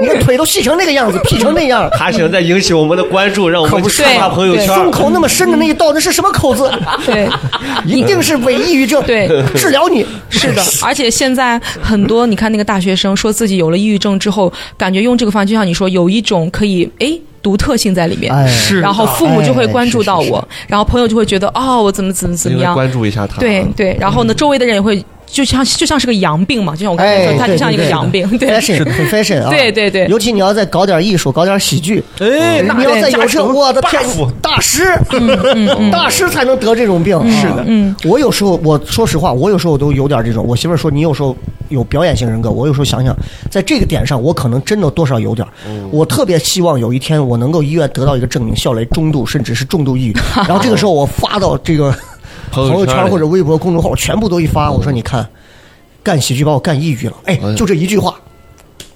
你看腿都细成那个样子，劈成那样，他想在引起我们的关注，让我们去看他朋友圈。胸口那么深的那一道，那是什么口子？对，一定是伪抑郁症，对。治疗你。是的，而且现在很多你看那个大学生说自己有了抑郁症之后，感觉用这个方法，就像你说，有一种可以诶独特性在里面。哎，是然后父母就会关注到我，然后朋友就会觉得哦，我怎么怎么怎么样，关注一下他。对对，然后呢，周围的人也会就像就像是个阳病嘛，就像我刚才哎，说，他就像一个对对对阳病，对。fashion 很 fashion 啊，对对对。尤其你要再搞点艺术，搞点喜剧，哎，那你要再有这，加成我的天大师，大师才能得这种病。是的，嗯，我有时候，我说实话，我有时候都有点这种。我媳妇儿说你有时候有表演型人格，我有时候想想，在这个点上，我可能真的多少有点。我特别希望有一天我能够医院得到一个证明，笑雷中度甚至是重度抑郁，然后这个时候我发到这个朋朋友圈或者微博公众号，我全部都一发，我说你看，干喜剧把我干抑郁了，哎，就这一句话，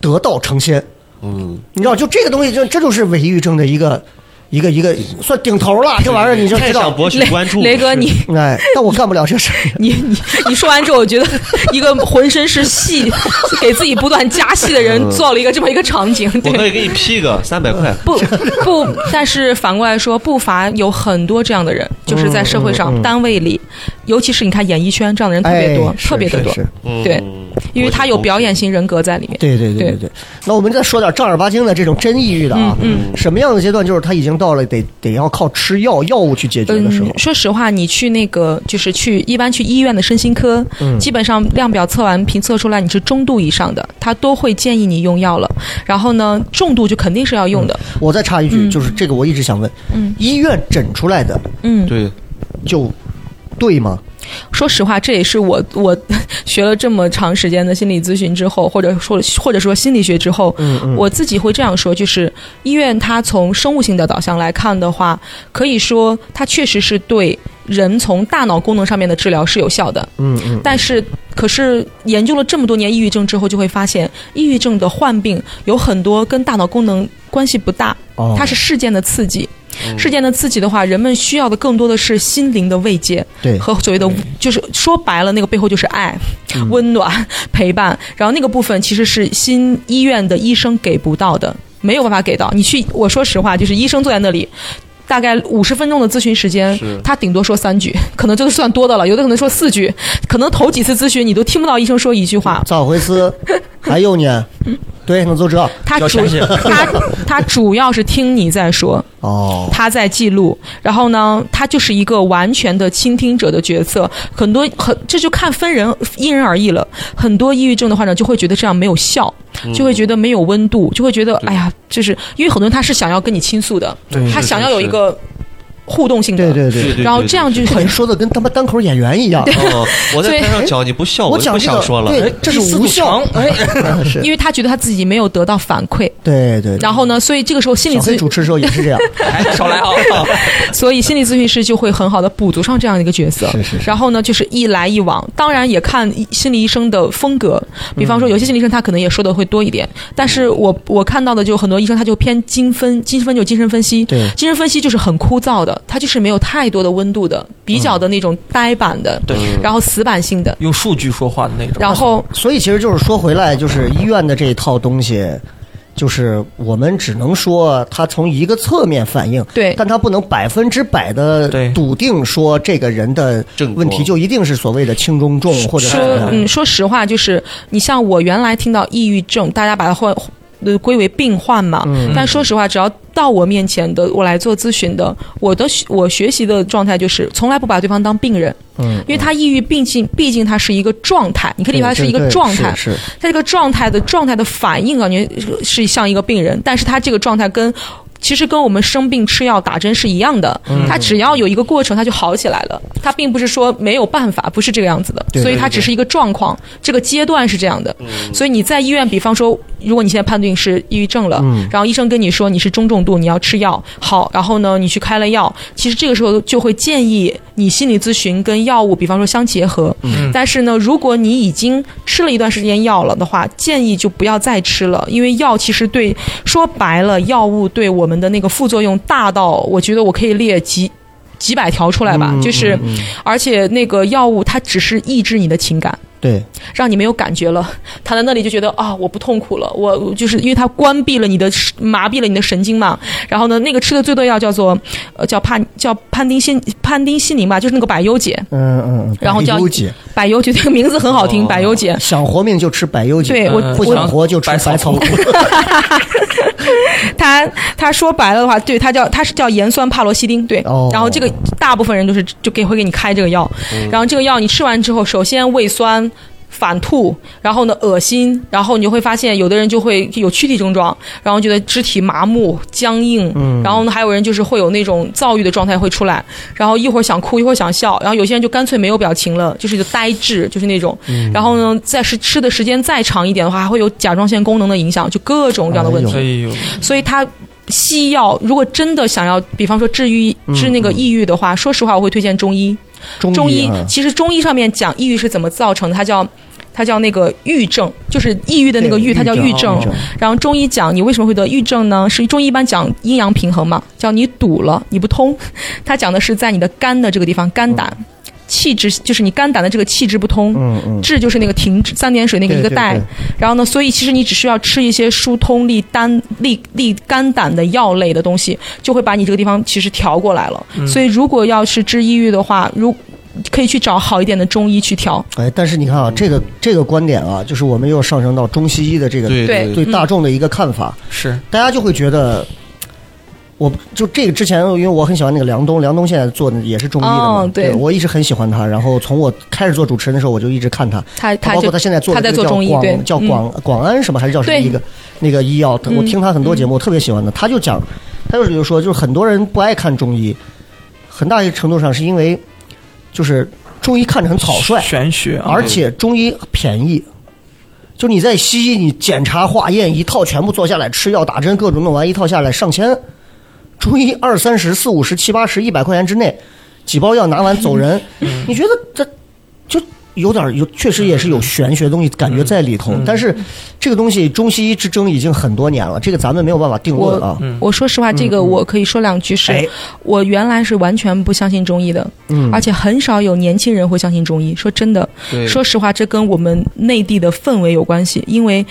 得道成仙。嗯，你知道，就这个东西，就这就是伪抑郁症的一个一个一个算顶头了。这玩意儿你就知道，太想博取雷关注。雷哥，你哎，但我干不了这事儿。你你你说完之后，我觉得一个浑身是戏，给自己不断加戏的人做了一个这么一个场景，对。我可以给你批个三百块。不不，但是反过来说，不乏有很多这样的人，就是在社会上、单位里，尤其是你看演艺圈这样的人特别多，特别的多对，因为他有表演型人格在里面。对对对对对对。那我们再说点正儿八经的这种真抑郁的啊，嗯什么样的阶段就是他已经到了得得要靠吃药药物去解决的时候嗯，？说实话，你去那个就是去一般去医院的身心科，嗯基本上量表测完评测出来你是中度以上的，他都会建议你用药了。然后呢，重度就肯定是要用的。我再插一句，嗯就是这个我一直想问，嗯医院诊出来的嗯，对，就对吗？说实话，这也是我 我学了这么长时间的心理咨询之后，或者说或者说心理学之后，嗯嗯我自己会这样说，就是医院它从生物性的导向来看的话，可以说它确实是对人从大脑功能上面的治疗是有效的。嗯嗯，但是，可是研究了这么多年抑郁症之后，就会发现，抑郁症的患病有很多跟大脑功能关系不大，哦它是事件的刺激。事件的刺激的话，人们需要的更多的是心灵的慰藉对和所谓的，就是说白了，那个背后就是爱、嗯温暖、陪伴。然后那个部分其实是新医院的医生给不到的，没有办法给到。你去，我说实话，就是医生坐在那里。大概五十分钟的咨询时间，他顶多说三句，可能这个算多的了，有的可能说四句，可能头几次咨询你都听不到医生说一句话。咋回事？还有呢？对，那就这他主 他他主要是听你在说，哦。他在记录，然后呢，他就是一个完全的倾听者的角色。很多很这就看分人，因人而异了。很多抑郁症的患者就会觉得这样没有效，就会觉得没有温度，就会觉得哎呀，就是因为很多人他是想要跟你倾诉的，他想要有一个互动性的，对对对，然后这样就很说的跟他妈单口演员一样。哦，我在台上讲你不笑，就不我讲这个想说了。对，这是无效。哎，因为他觉得他自己没有得到反馈，对对。然后呢，所以这个时候心理咨主持的时候也是这样。哎少来啊！所以心理咨询师就会很好的补足上这样的一个角色。是是是然后呢，就是一来一往，当然也看心理医生的风格。比方说，有些心理医生他可能也说的会多一点，但是我我看到的就很多医生他就偏精分，精分就精神分析。对精神分析就是很枯燥的，它就是没有太多的温度的，比较的那种呆板的，对，然后死板性的。用数据说话的那种。然后所以其实就是说回来，就是医院的这一套东西，就是我们只能说它从一个侧面反映，对。但它不能百分之百的笃定说这个人的问题就一定是所谓的轻中重或者说嗯，说实话，就是你像我原来听到抑郁症，大家把它换呃归为病患嘛。嗯但说实话，只要到我面前的，我来做咨询的，我的我学习的状态就是从来不把对方当病人，嗯，因为他抑郁，毕竟毕竟他是一个状态，你可以理解它是一个状态。是他这个状态的状态的反应感觉是像一个病人，但是他这个状态跟。其实跟我们生病吃药打针是一样的，嗯。它只要有一个过程，它就好起来了。它并不是说没有办法，不是这个样子的，对对所以它只是一个状况，这个阶段是这样的。所以你在医院，比方说，如果你现在判定是抑郁症了，嗯。然后医生跟你说你是中重度，你要吃药，好，然后呢，你去开了药，其实这个时候就会建议你心理咨询跟药物，比方说相结合。嗯但是呢，如果你已经吃了一段时间药了的话，建议就不要再吃了，因为药其实对说白了，药物对我们的那个副作用大到，我觉得我可以列几。几百条出来吧，嗯就是，而且那个药物它只是抑制你的情感，对让你没有感觉了，躺在那里就觉得啊，我不痛苦了，我我就是因为它关闭了你的麻痹了你的神经嘛。然后呢，那个吃的最多药叫做呃叫帕叫潘丁西潘丁西林吧，就是那个百忧解，嗯嗯嗯，然后叫百忧解，百忧解这个名字很好听，哦百忧解。想活命就吃百忧解，对我嗯不想活就吃百草枯枯。他他说白了的话，对他叫他是叫盐酸帕罗西丁，对。哦然后这个大部分人都是就给会给你开这个药，然后这个药你吃完之后，首先胃酸。反吐，然后呢恶心，然后你就会发现有的人就会有躯体症状，然后觉得肢体麻木、僵硬，嗯然后呢还有人就是会有那种躁郁的状态会出来，然后一会儿想哭，一会儿想笑，然后有些人就干脆没有表情了，就是就呆滞，就是那种，嗯然后呢在是吃的时间再长一点的话，还会有甲状腺功能的影响，就各种各样的问题。所以他西药如果真的想要，比方说治愈治那个抑郁的话，说实话，我会推荐中医。中中医啊其实中医上面讲抑郁是怎么造成的，它叫。它叫那个郁症，就是抑郁的那个郁，它叫郁症。然后中医讲你为什么会得郁症呢？是中医一般讲阴阳平衡嘛，叫你堵了，你不通。它讲的是在你的肝的这个地方，肝胆气滞，就是你肝胆的这个气滞不通。嗯嗯，滞就是那个停滞三点水那个一个带然后呢，所以其实你只需要吃一些疏通利肝利利肝胆的药类的东西，就会把你这个地方其实调过来了。所以如果要是治抑郁的话，如可以去找好一点的中医去调。哎，但是你看啊，这个这个观点啊，就是我们又上升到中西医的这个对对。对大众的一个看法，是。大家就会觉得。我就这个之前，因为我很喜欢那个梁冬，梁冬现在做的也是中医的嘛，哦对。我一直很喜欢他。然后从我开始做主持人的时候，我就一直看他，他他包括他现在做的他在这个叫做中医，对广，叫嗯。广广安什么还是叫什么一个那个医药，我嗯听他很多节目，我特别喜欢的。他就讲，他就是说，就是很多人不爱看中医，很大一个程度上是因为就是中医看着很草率，玄学啊，而且中医便宜。就你在西医，你检查化验一套全部做下来，吃药打针各种弄完一套下来上千，中医二三十、四五十、七八十、一百块钱之内，几包药拿完走人，你觉得这就有点有，确实也是有玄学东西感觉在里头。但是这个东西中西医之争已经很多年了，这个咱们没有办法定论啊。我说实话，这个我可以说两句是，哎我原来是完全不相信中医的，嗯而且很少有年轻人会相信中医。说真的，说实话，这跟我们内地的氛围有关系，因为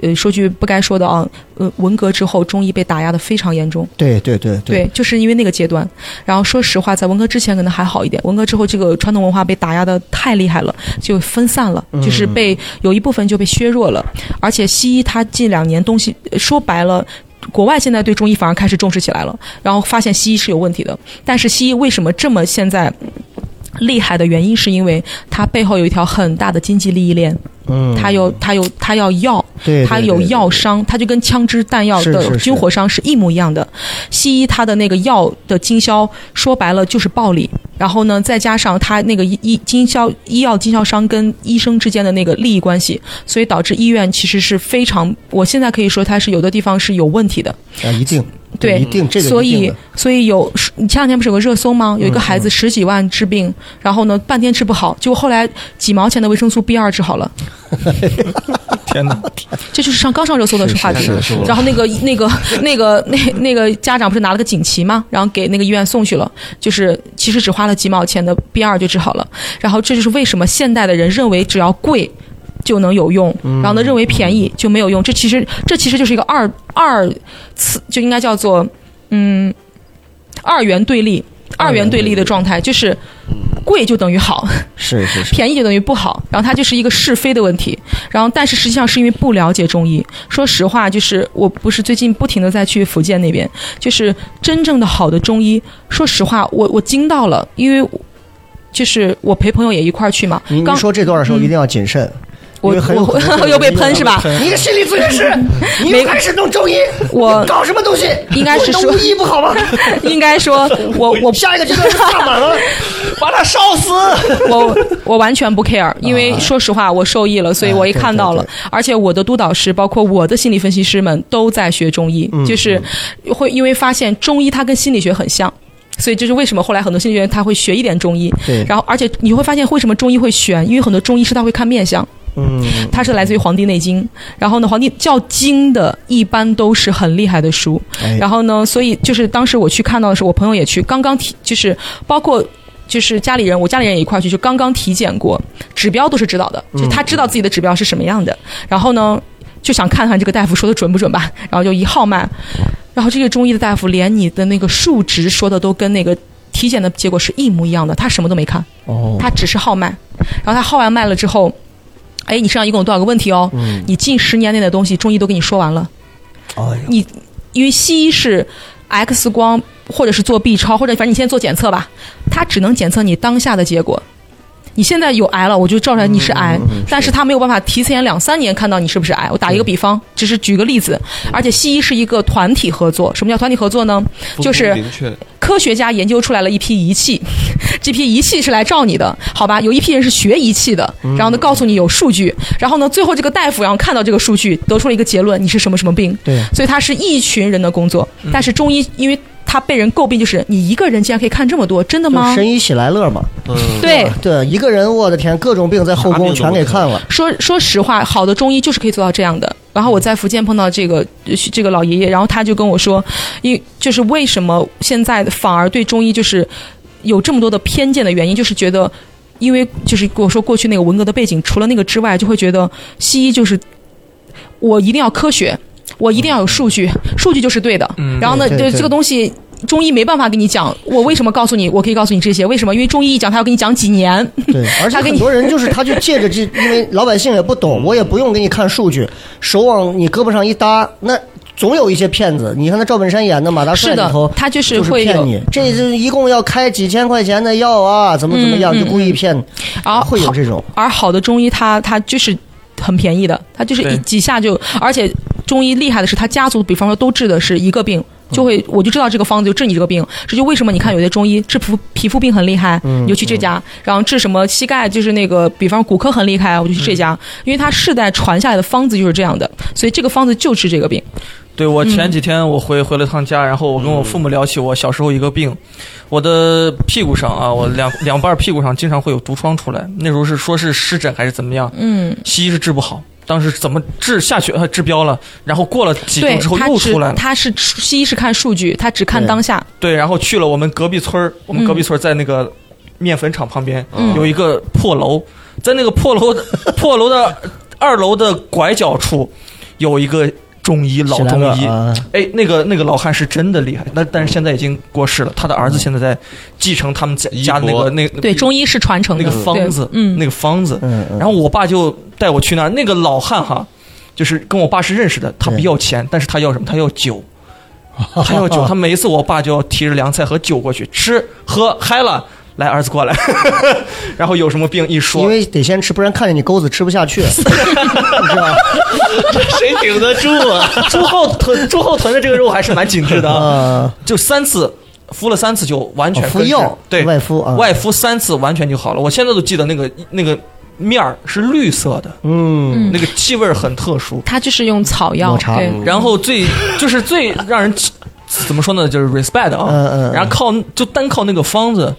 呃，说句不该说的啊，呃，文革之后中医被打压的非常严重。对对对对，就是因为那个阶段。然后说实话，在文革之前可能还好一点，文革之后这个传统文化被打压的太厉害了，就分散了，就是被有一部分就被削弱了。而且西医它近两年东西说白了。国外现在对中医反而开始重视起来了，然后发现西医是有问题的。但是西医为什么这么现在厉害的原因，是因为它背后有一条很大的经济利益链。嗯，它有它有它要药，对，它有药商，它就跟枪支弹药的军火商是一模一样的。西医它的那个药的经销，说白了就是暴利。然后呢，再加上它那个医经销医药经销商跟医生之间的那个利益关系，所以导致医院其实是非常，我现在可以说它是有的地方是有问题的。啊，一定。对，一定这个。所以，所以有你前两天不是有个热搜吗？有一个孩子十几万治病，然后呢半天治不好，结果后来几毛钱的维生素 B 二治好了。天哪！这就是上刚上热搜的话题。然后那个那个那个那那个家长不是拿了个锦旗吗？然后给那个医院送去了，就是其实只花了几毛钱的 B 二就治好了。然后这就是为什么现代的人认为只要贵。就能有用，然后呢，认为便宜就没有用。这其实这其实就是一个二二次，就应该叫做嗯二元对立，二元对立的状态，就是贵就等于好，是是是，便宜就等于不好。然后它就是一个是非的问题。然后但是实际上是因为不了解中医。说实话，就是我不是最近不停的在去福建那边，就是真正的好的中医。说实话，我我惊到了，因为就是我陪朋友也一块儿去嘛。您说这段的时候一定要谨慎。我我 又被喷是吧？你个心理咨询师，你开始弄中医，我搞什么东西？应该是说医不好吗？应该说，我我下一个阶段是萨满了，把他烧死。我我完全不 care，因为说实话，我受益了，所以我一看到了。而且我的督导师，包括我的心理分析师们，都在学中医，就是会因为发现中医它跟心理学很像。所以这是为什么后来很多心理学他会学一点中医，然后而且你会发现为什么中医会选，因为很多中医师他会看面相，嗯，他是来自于《黄帝内经》，然后呢，《黄帝》叫经的一般都是很厉害的书，然后呢，所以就是当时我去看到的时候，我朋友也去，刚刚体就是包括就是家里人，我家里人也一块去，就刚刚体检过，指标都是知道的，就他知道自己的指标是什么样的，然后呢就想看看这个大夫说的准不准吧，然后就一号脉。然后这个中医的大夫连你的那个数值说的都跟那个体检的结果是一模一样的，他什么都没看，哦，他只是号脉，然后他号完脉了之后，哎，你身上一共有多少个问题哦？嗯，你近十年内的东西中医都跟你说完了，哦，你因为西医是 X 光或者是做 B 超或者反正你现在做检测吧，它只能检测你当下的结果。你现在有癌了，我就照出来你是癌，但是他没有办法提前两三年看到你是不是癌。我打一个比方，只是举个例子，而且西医是一个团体合作。什么叫团体合作呢？就是科学家研究出来了一批仪器，这批仪器是来照你的，好吧？有一批人是学仪器的，然后呢告诉你有数据，然后呢最后这个大夫然后看到这个数据，得出了一个结论，你是什么什么病。对，所以他是一群人的工作，但是中医因为。他被人诟病，就是你一个人竟然可以看这么多，真的吗？神医喜来乐嘛，嗯，对对，一个人，我的天，各种病在后宫全给看了。说说实话，好的中医就是可以做到这样的。然后我在福建碰到这个这个老爷爷，然后他就跟我说，因就是为什么现在反而对中医就是有这么多的偏见的原因，就是觉得，因为就是跟我说过去那个文革的背景，除了那个之外，就会觉得西医就是我一定要科学。我一定要有数据，数据就是对的。然后呢，对这个东西中医没办法跟你讲。我为什么告诉你？我可以告诉你这些，为什么？因为中医一讲，他要跟你讲几年。对，而且很多人就是他就借着这，因为老百姓也不懂，我也不用给你看数据，手往你胳膊上一搭，那总有一些骗子。你看那赵本山演的《马大帅》里头，他就是会骗你，这是一共要开几千块钱的药啊，怎么怎么样，就故意骗。而会有这种，而好的中医，他他就是很便宜的，他就是一几下就，而且。中医厉害的是，他家族比方说都治的是一个病，就会我就知道这个方子就治你这个病。这就为什么你看有些中医治皮皮肤病很厉害，你就去这家，然后治什么膝盖就是那个，比方骨科很厉害，我就去这家，因为他世代传下来的方子就是这样的，所以这个方子就治这个病。对我前几天我回回了趟家，然后我跟我父母聊起我小时候一个病，我的屁股上啊，我两两半屁股上经常会有毒疮出来，那时候是说是湿疹还是怎么样，嗯，西医是治不好。当时怎么治下去？治标了，然后过了几周之后又出来了。他是西医是看数据，他只看当下。对，然后去了我们隔壁村我们隔壁村在那个面粉厂旁边有一个破楼，在那个破楼破楼的二楼的拐角处有一个中医老中医，哎，那个那个老汉是真的厉害，那但是现在已经过世了，他的儿子现在在继承他们家那个钵。那对，中医是传承的。那个方子，嗯，那个方子，然后我爸就带我去那儿，那个老汉哈，就是跟我爸是认识的，他不要钱，但是他要什么？他要酒，他要酒，他每一次我爸就要提着凉菜和酒过去吃喝嗨了，来儿子过来，然后有什么病一说，因为得先吃，不然看见你钩子吃不下去？谁顶得住啊？猪后臀猪后臀的这个肉还是蛮紧致的就三次敷了三次就完全哦敷药对外敷啊，外敷三次完全就好了，我现在都记得那个那个面儿是绿色的，嗯，那个气味儿很特殊。它就是用草药抹茶。对。然后最就是最让人怎么说呢，就是 respect 啊，嗯嗯嗯。然后靠就单靠那个方子，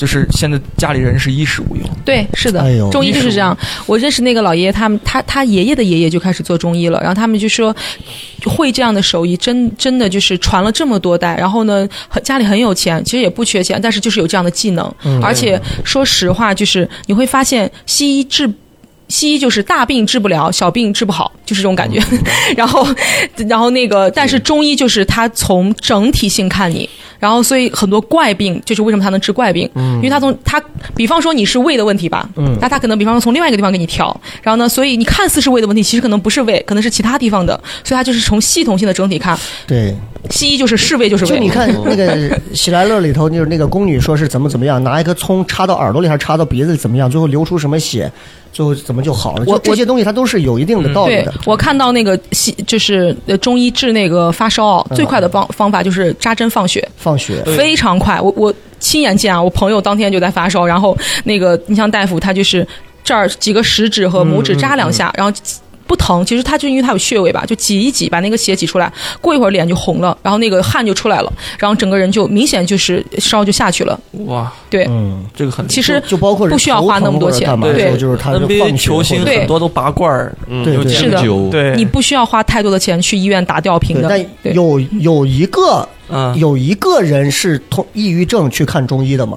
就是现在家里人是衣食无忧。对，是的哎，中医就是这样。我认识那个老爷爷，他们他他爷爷的爷爷就开始做中医了，然后他们就说会这样的手艺，真真的就是传了这么多代。然后呢，很家里很有钱，其实也不缺钱，但是就是有这样的技能。嗯而且说实话，就是你会发现西医治。西医就是大病治不了，小病治不好，就是这种感觉。然后，然后那个，但是中医就是它从整体性看你，然后所以很多怪病就是为什么它能治怪病，因为它从它，比方说你是胃的问题吧，嗯。那它可能比方说从另外一个地方给你调，然后呢，所以你看似是胃的问题，其实可能不是胃，可能是其他地方的，所以它就是从系统性的整体看，对，西医就是是胃就是胃。就你看那个喜来乐里头，就是那个宫女说是怎么怎么样，拿一颗葱插到耳朵里还是插到鼻子里怎么样，最后流出什么血，最后怎么就好了？我这些东西它都是有一定的道理对的。我看到那个西就是呃中医治那个发烧，最快的方方法就是扎针放血，放血，非常快。我我亲眼见啊，我朋友当天就在发烧，然后那个你像大夫他就是这儿几个食指和拇指扎两下，然后。不疼，其实它就因为它有穴位吧，就挤一挤，把那个血挤出来，过一会儿脸就红了，然后那个汗就出来了，然后整个人就明显就是烧就下去了。哇，对，嗯，这个很其实就包括不需要花那么多钱对。就是他就 NBA 球星很多都拔罐儿，嗯对是的，对，你不需要花太多的钱去医院打吊瓶对，的。但有有一个嗯。有一个人是通抑郁症去看中医的嘛？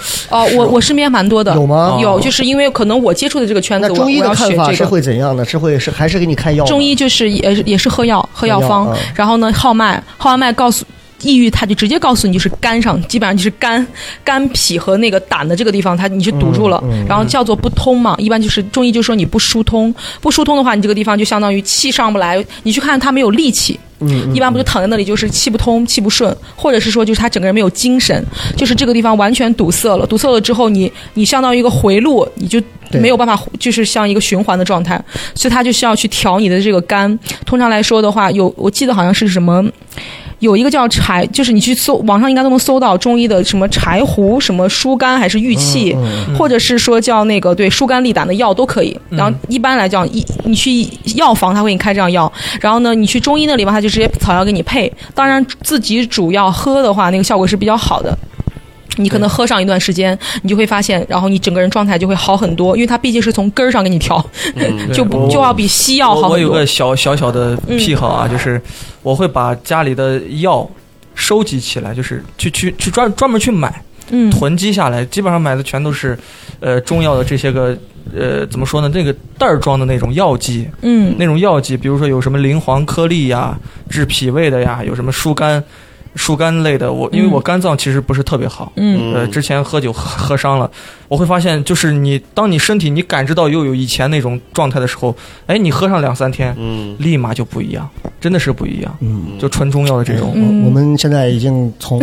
哦，我我身边蛮多的，有吗有，就是因为可能我接触的这个圈子，我医要学看法是这个。会怎样的？是会是还是给你开药？中医就是也也是喝药，喝药方，嗯然后呢号脉，号完脉告诉抑郁，他就直接告诉你就是肝上，基本上就是肝、肝脾和那个胆的这个地方，它你是堵住了，嗯嗯然后叫做不通嘛，一般就是中医就说你不疏通，不疏通的话，你这个地方就相当于气上不来，你去看他没有力气，一般不就躺在那里，就是气不通、气不顺，或者是说就是他整个人没有精神，就是这个地方完全堵塞了。堵塞了之后你，你相当于一个回路，你就没有办法，就是像一个循环的状态，所以他就需要去调你的这个肝。通常来说的话，有我记得好像是什么。有一个叫柴，就是你去搜网上应该都能搜到中医的什么柴胡、什么疏肝还是玉气，嗯或者是说叫那个对疏肝利胆的药都可以。然后一般来讲，一你去药房他会给你开这样药，然后呢你去中医那里吧，他就直接草药给你配。当然自己主要喝的话，那个效果是比较好的。你可能喝上一段时间，你就会发现，然后你整个人状态就会好很多，因为它毕竟是从根儿上给你调，就不就要比西药好很多我我有个。小小小的癖好啊，就是我会把家里的药收集起来，就是去去去专专门去买，嗯，囤积下来，基本上买的全都是呃中药的这些个呃怎么说呢？那个袋儿装的那种药剂，嗯那种药剂，比如说有什么灵黄颗粒呀、治脾胃的呀，有什么疏肝。疏肝类的，我因为我肝脏其实不是特别好，嗯呃，之前喝酒喝 喝伤了，我会发现，就是你当你身体你感知到又有以前那种状态的时候，哎，你喝上两三天，嗯，立马就不一样，真的是不一样。嗯。就纯中药的这种，嗯我我们现在已经从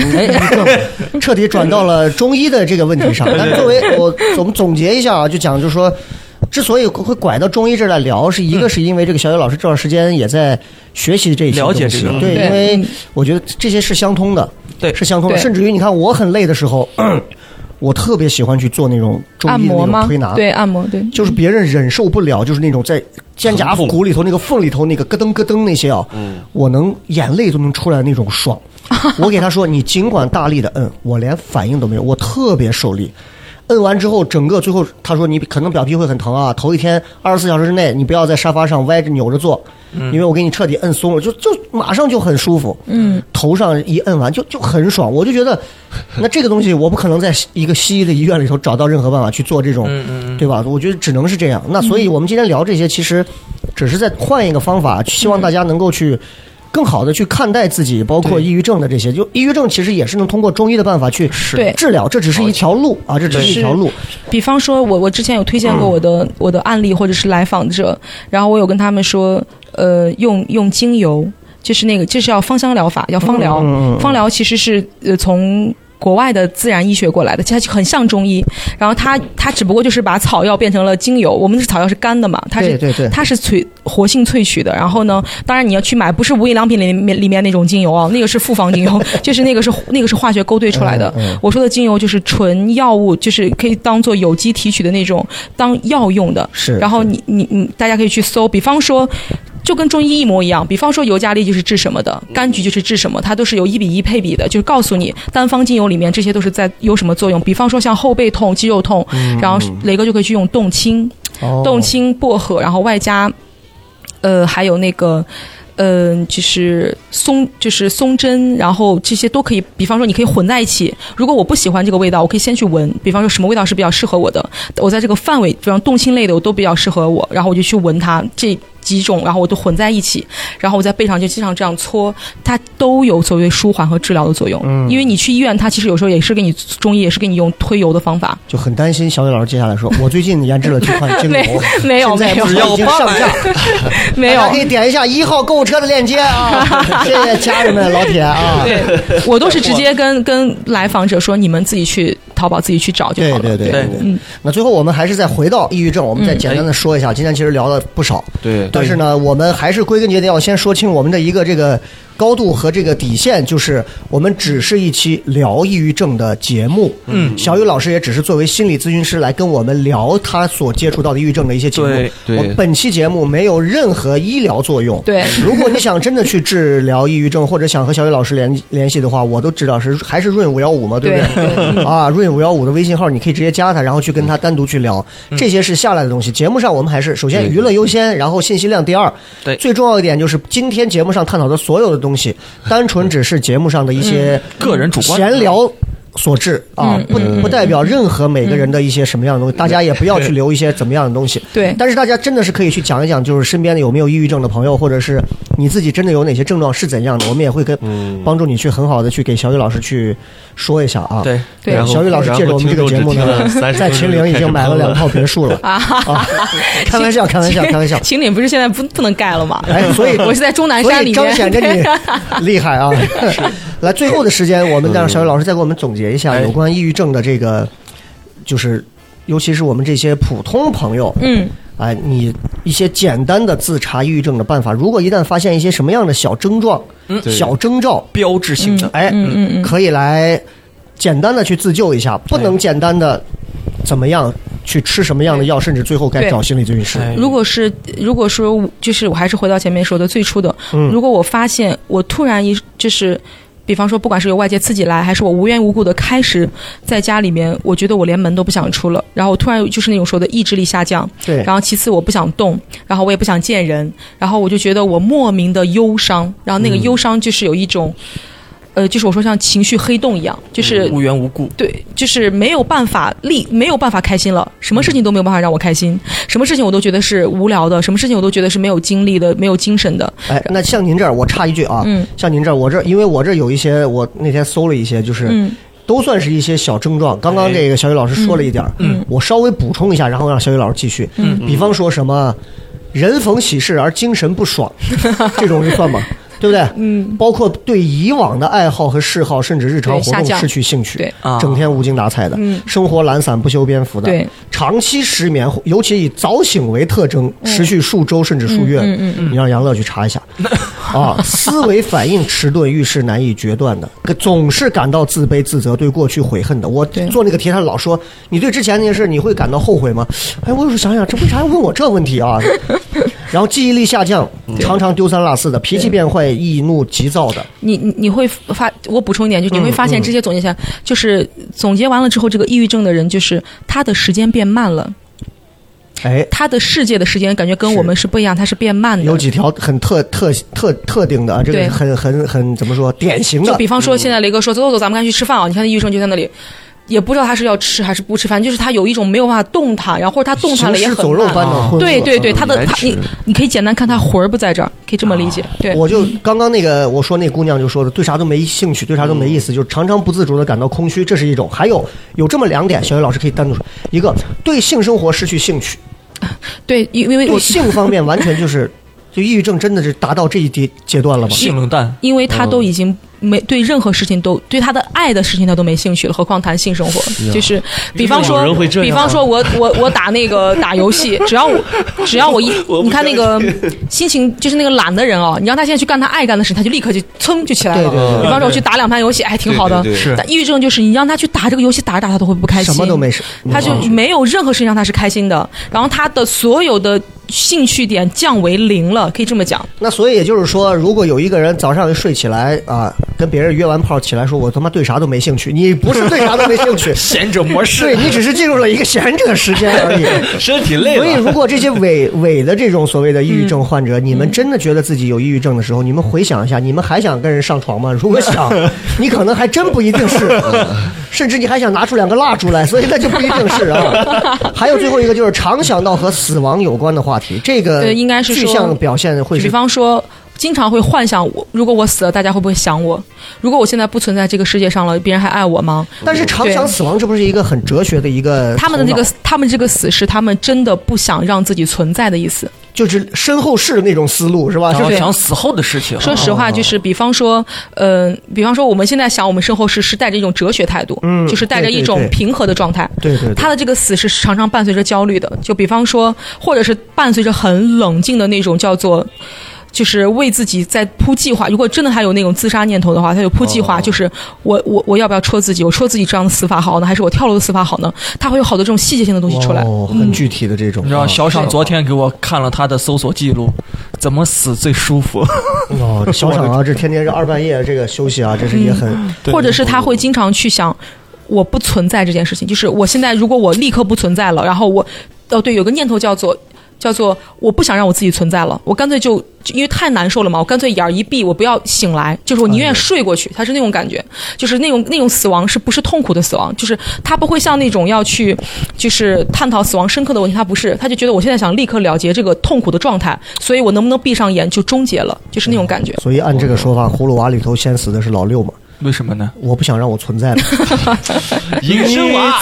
彻底转到了中医的这个问题上。但作为我我们总结一下啊，就讲就是说，之所以会拐到中医这儿来聊，是一个是因为这个小雨老师这段时间也在学习这些了解这个对，因为嗯我觉得这些是相通的，对是相通的。甚至于你看，我很累的时候，我特别喜欢去做那种中医的推拿，？对，按摩对，就是别人忍受不了，就是那种在肩胛骨里头那个缝里头那个咯噔咯噔那些啊，我能眼泪都能出来那种爽。我给他说，你尽管大力的摁，我连反应都没有，我特别受力。摁完之后，整个最后他说你可能表皮会很疼啊，头一天二十四小时之内你不要在沙发上歪着扭着坐，因为我给你彻底摁松了，就就马上就很舒服。嗯，头上一摁完就就很爽，我就觉得，那这个东西我不可能在一个西医的医院里头找到任何办法去做这种，对吧？我觉得只能是这样。那所以我们今天聊这些，其实只是在换一个方法，希望大家能够去。更好的去看待自己，包括抑郁症的这些，就抑郁症其实也是能通过中医的办法去对治疗，这只是一条路啊，这只是一条路。比方说我我之前有推荐过我的、我的案例或者是来访者，然后我有跟他们说，呃，用用精油，就是那个就是要芳香疗法，要芳疗。芳疗其实是呃从国外的自然医学过来的，其实它很像中医。然后它它只不过就是把草药变成了精油，我们的草药是干的嘛，它是对对对，它是萃活性萃取的，然后呢，当然你要去买，不是无印良品里面里面那种精油啊，那个是复方精油，就是那个是那个是化学勾兑出来的。嗯嗯我说的精油就是纯药物，就是可以当做有机提取的那种，当药用的。是。然后你你你，大家可以去搜，比方说。就跟中医一模一样，比方说尤加利就是治什么的，柑橘就是治什么，它都是有一比一配比的，就是告诉你单方精油里面这些都是在有什么作用。比方说像后背痛、肌肉痛，然后雷哥就可以去用冻青，哦冻青、薄荷，然后外加，呃，还有那个，嗯、就是松，就是松针，然后这些都可以。比方说，你可以混在一起。如果我不喜欢这个味道，我可以先去闻。比方说，什么味道是比较适合我的，我在这个范围，比方冻青类的，我都比较适合我，然后我就去闻它这几种，然后我都混在一起，然后我在背上就经常这样搓，它都有所谓舒缓和治疗的作用。嗯因为你去医院，它其实有时候也是给你中医也是给你用推油的方法。就很担心小雨老师接下来说，我最近研制了这款精油，没有没有只要已 经上架，没有可以点一下一号购物车的链接啊，谢谢家人们老铁啊。对，我都是直接跟跟来访者说，你们自己去淘宝自己去找就好了。对对对对。嗯，那最后我们还是再回到抑郁症，我们再简单的说一下。今天其实聊了不少，对，但是呢，我们还是归根结底要先说清我们的一个这个高度和这个底线，就是我们只是一期聊抑郁症的节目。嗯小雨老师也只是作为心理咨询师来跟我们聊他所接触到的抑郁症的一些节目。对对我本期节目没有任何医疗作用。对如果你想真的去治疗抑郁症，或者想和小雨老师联联系的话，我都知道是还是润五幺五嘛，对不对？对对啊，润五幺五的微信号，你可以直接加他，然后去跟他单独去聊。这些是下来的东西。节目上我们还是首先对娱乐优先，然后信息量第二。对最重要一点就是今天节目上探讨的所有的东西，单纯只是节目上的一些个人主观闲聊。所致啊，不不代表任何每个人的一些什么样的东西，大家也不要去留一些怎么样的东西。对但是大家真的是可以去讲一讲，就是身边的有没有抑郁症的朋友，或者是你自己真的有哪些症状是怎样的，我们也会跟帮助你去很好的去给小雨老师去说一下啊。对，对然后小雨老师借着我们这个节目呢然后听众只听了，30在秦岭已经买了两套别墅了啊！开玩笑，开玩笑，开玩笑。秦岭不是现在不不能盖了吗？哎，所以 我是在终南山里面，彰显着你 厉害啊！来，最后的时间，我们让小雨老师再给我们总结一下哎有关抑郁症的这个，就是尤其是我们这些普通朋友，嗯，哎，你一些简单的自查抑郁症的办法。如果一旦发现一些什么样的小症状、嗯小征兆，标志性的，哎，嗯嗯嗯可以来简单的去自救一下，不能简单的怎么样去吃什么样的药，甚至最后该找心理咨询师。哎如果是如果说就是我还是回到前面说的最初的，嗯如果我发现我突然一就是。比方说，不管是由外界刺激来，还是我无缘无故的开始在家里面，我觉得我连门都不想出了，然后我突然就是那种说的意志力下降，对，然后其次我不想动，然后我也不想见人，然后我就觉得我莫名的忧伤，然后那个忧伤就是有一种，呃，就是我说像情绪黑洞一样，就是、无缘无故，对，就是没有办法立，没有办法开心了，什么事情都没有办法让我开心，什么事情我都觉得是无聊的，什么事情我都觉得是没有精力的，没有精神的。哎，那像您这儿，我插一句啊，嗯像您这儿，我这儿因为我这儿有一些，我那天搜了一些，就是、嗯都算是一些小症状。刚刚这个小雨老师说了一点儿，嗯我稍微补充一下，然后让小雨老师继续。嗯比方说什么人逢喜事而精神不爽，这种是算吗？对不对？嗯，包括对以往的爱好和嗜好，甚至日常活动失去兴趣，对啊整天无精打采的，嗯生活懒散不修边幅的，对，长期失眠，尤其以早醒为特征，持续数周甚至数月，嗯嗯嗯你让杨乐去查一下。啊，思维反应迟钝，遇事难以决断的，总是感到自卑自责，对过去悔恨的。我做那个题，他老说你对之前那件事你会感到后悔吗？哎，我有时候想想，这为啥要问我这问题啊？然后记忆力下降，常常丢三落四的，脾气变坏，易怒急躁的。你你你会发，我补充一点，就你会发嗯现这些总结下来，就是总结完了之后，这个抑郁症的人就是他的时间变慢了，哎，他的世界的时间感觉跟我们是不一样，他是变慢的。有几条很特特特特定的啊，这个对很很很怎么说典型的。就比方说，现在雷哥说走走走，咱们赶紧去吃饭啊！你看那医生就在那里。也不知道他是要吃还是不吃，反正就是他有一种没有办法动弹，然后或者他动弹了也很慢。般的对对对，他的他你你可以简单看他魂儿不在这儿，可以这么理解。对，我就刚刚那个我说那姑娘就说的，对啥都没兴趣，对啥都没意思，就是常常不自主的感到空虚，这是一种。还有有这么两点，小雨老师可以单独说，一个对性生活失去兴趣，对，因因为对 性方面完全就是，就抑郁症真的是达到这一阶阶段了吗？性冷淡，因为他都已经没对任何事情都对他的爱的事情他都没兴趣了，何况谈性生活？就是比方说比方说我我我打那个打游戏，只要我只要我一 你看那个心情就是那个懒的人哦，你让他现在去干他爱干的事，他就立刻就噌就起来了。比方说我去打两盘游戏，哎，挺好的。抑郁症就是你让他去打这个游戏，打着打着他都会不开心，什么都没事，他就没有任何事情让他是开心的，然后他的所有的兴趣点降为零了，可以这么讲。那所以也就是说，如果有一个人早上一睡起来啊，跟别人约完炮起来说，我他妈对啥都没兴趣，你不是对啥都没兴趣，贤者模式对你只是进入了一个闲者时间而已。身体累所以，如果这些伪伪的这种所谓的抑郁症患者，你们真的觉得自己有抑郁症的时候，你们回想一下，你们还想跟人上床吗？如果想，你可能还真不一定是，甚至你还想拿出两个蜡烛来，所以那就不一定是啊。还有最后一个就是常想到和死亡有关的话题，这个对应该是说具象表现会比方说，经常会幻想我，如果我死了，大家会不会想我？如果我现在不存在这个世界上了，别人还爱我吗？但是常想死亡，这不是一个很哲学的一个他们的这个，他们这个死是他们真的不想让自己存在的意思。就是身后事的那种思路，是吧？就是想死后的事情。说实话，就是比方说，呃，比方说我们现在想我们身后事是带着一种哲学态度，嗯就是带着一种平和的状态。对对对，他的这个死是常常伴随着焦虑的，就比方说，或者是伴随着很冷静的那种叫做。就是为自己在铺计划。如果真的他有那种自杀念头的话，他有铺计划，就是我我我要不要戳自己？我戳自己这样的死法好呢，还是我跳楼的死法好呢？他会有好多这种细节性的东西出来。哦，很具体的这种。你知道，啊小爽昨天给我看了他的搜索记录，怎么死最舒服？哦，小爽啊，这天天这二半夜这个休息啊，这是也很 对或者是他会经常去想，我不存在这件事情，就是我现在如果我立刻不存在了，然后我，哦对，有个念头叫做。叫做我不想让我自己存在了，我干脆就因为太难受了嘛，我干脆眼儿一闭，我不要醒来，就是我宁愿睡过去。他是那种感觉，就是那种那种死亡是不是痛苦的死亡？就是他不会像那种要去就是探讨死亡深刻的问题，他不是，他就觉得我现在想立刻了结这个痛苦的状态，所以我能不能闭上眼就终结了，就是那种感觉。所以按这个说法，葫芦娃里头先死的是老六嘛？为什么呢？我不想让我存在了。隐身娃，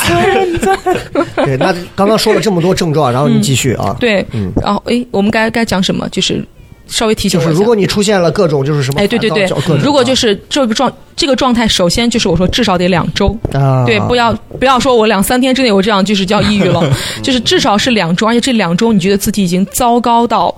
对，那刚刚说了这么多症状，然后你继续啊。对，嗯然后诶，我们该该讲什么？就是稍微提醒我一下。就是如果你出现了各种就是什么，哎，对对对如果就是这个状这个状态，首先就是我说至少得两周，啊，对，不要不要说我两三天之内我这样就是叫抑郁了，就是至少是两周，而且这两周你觉得自己已经糟糕到。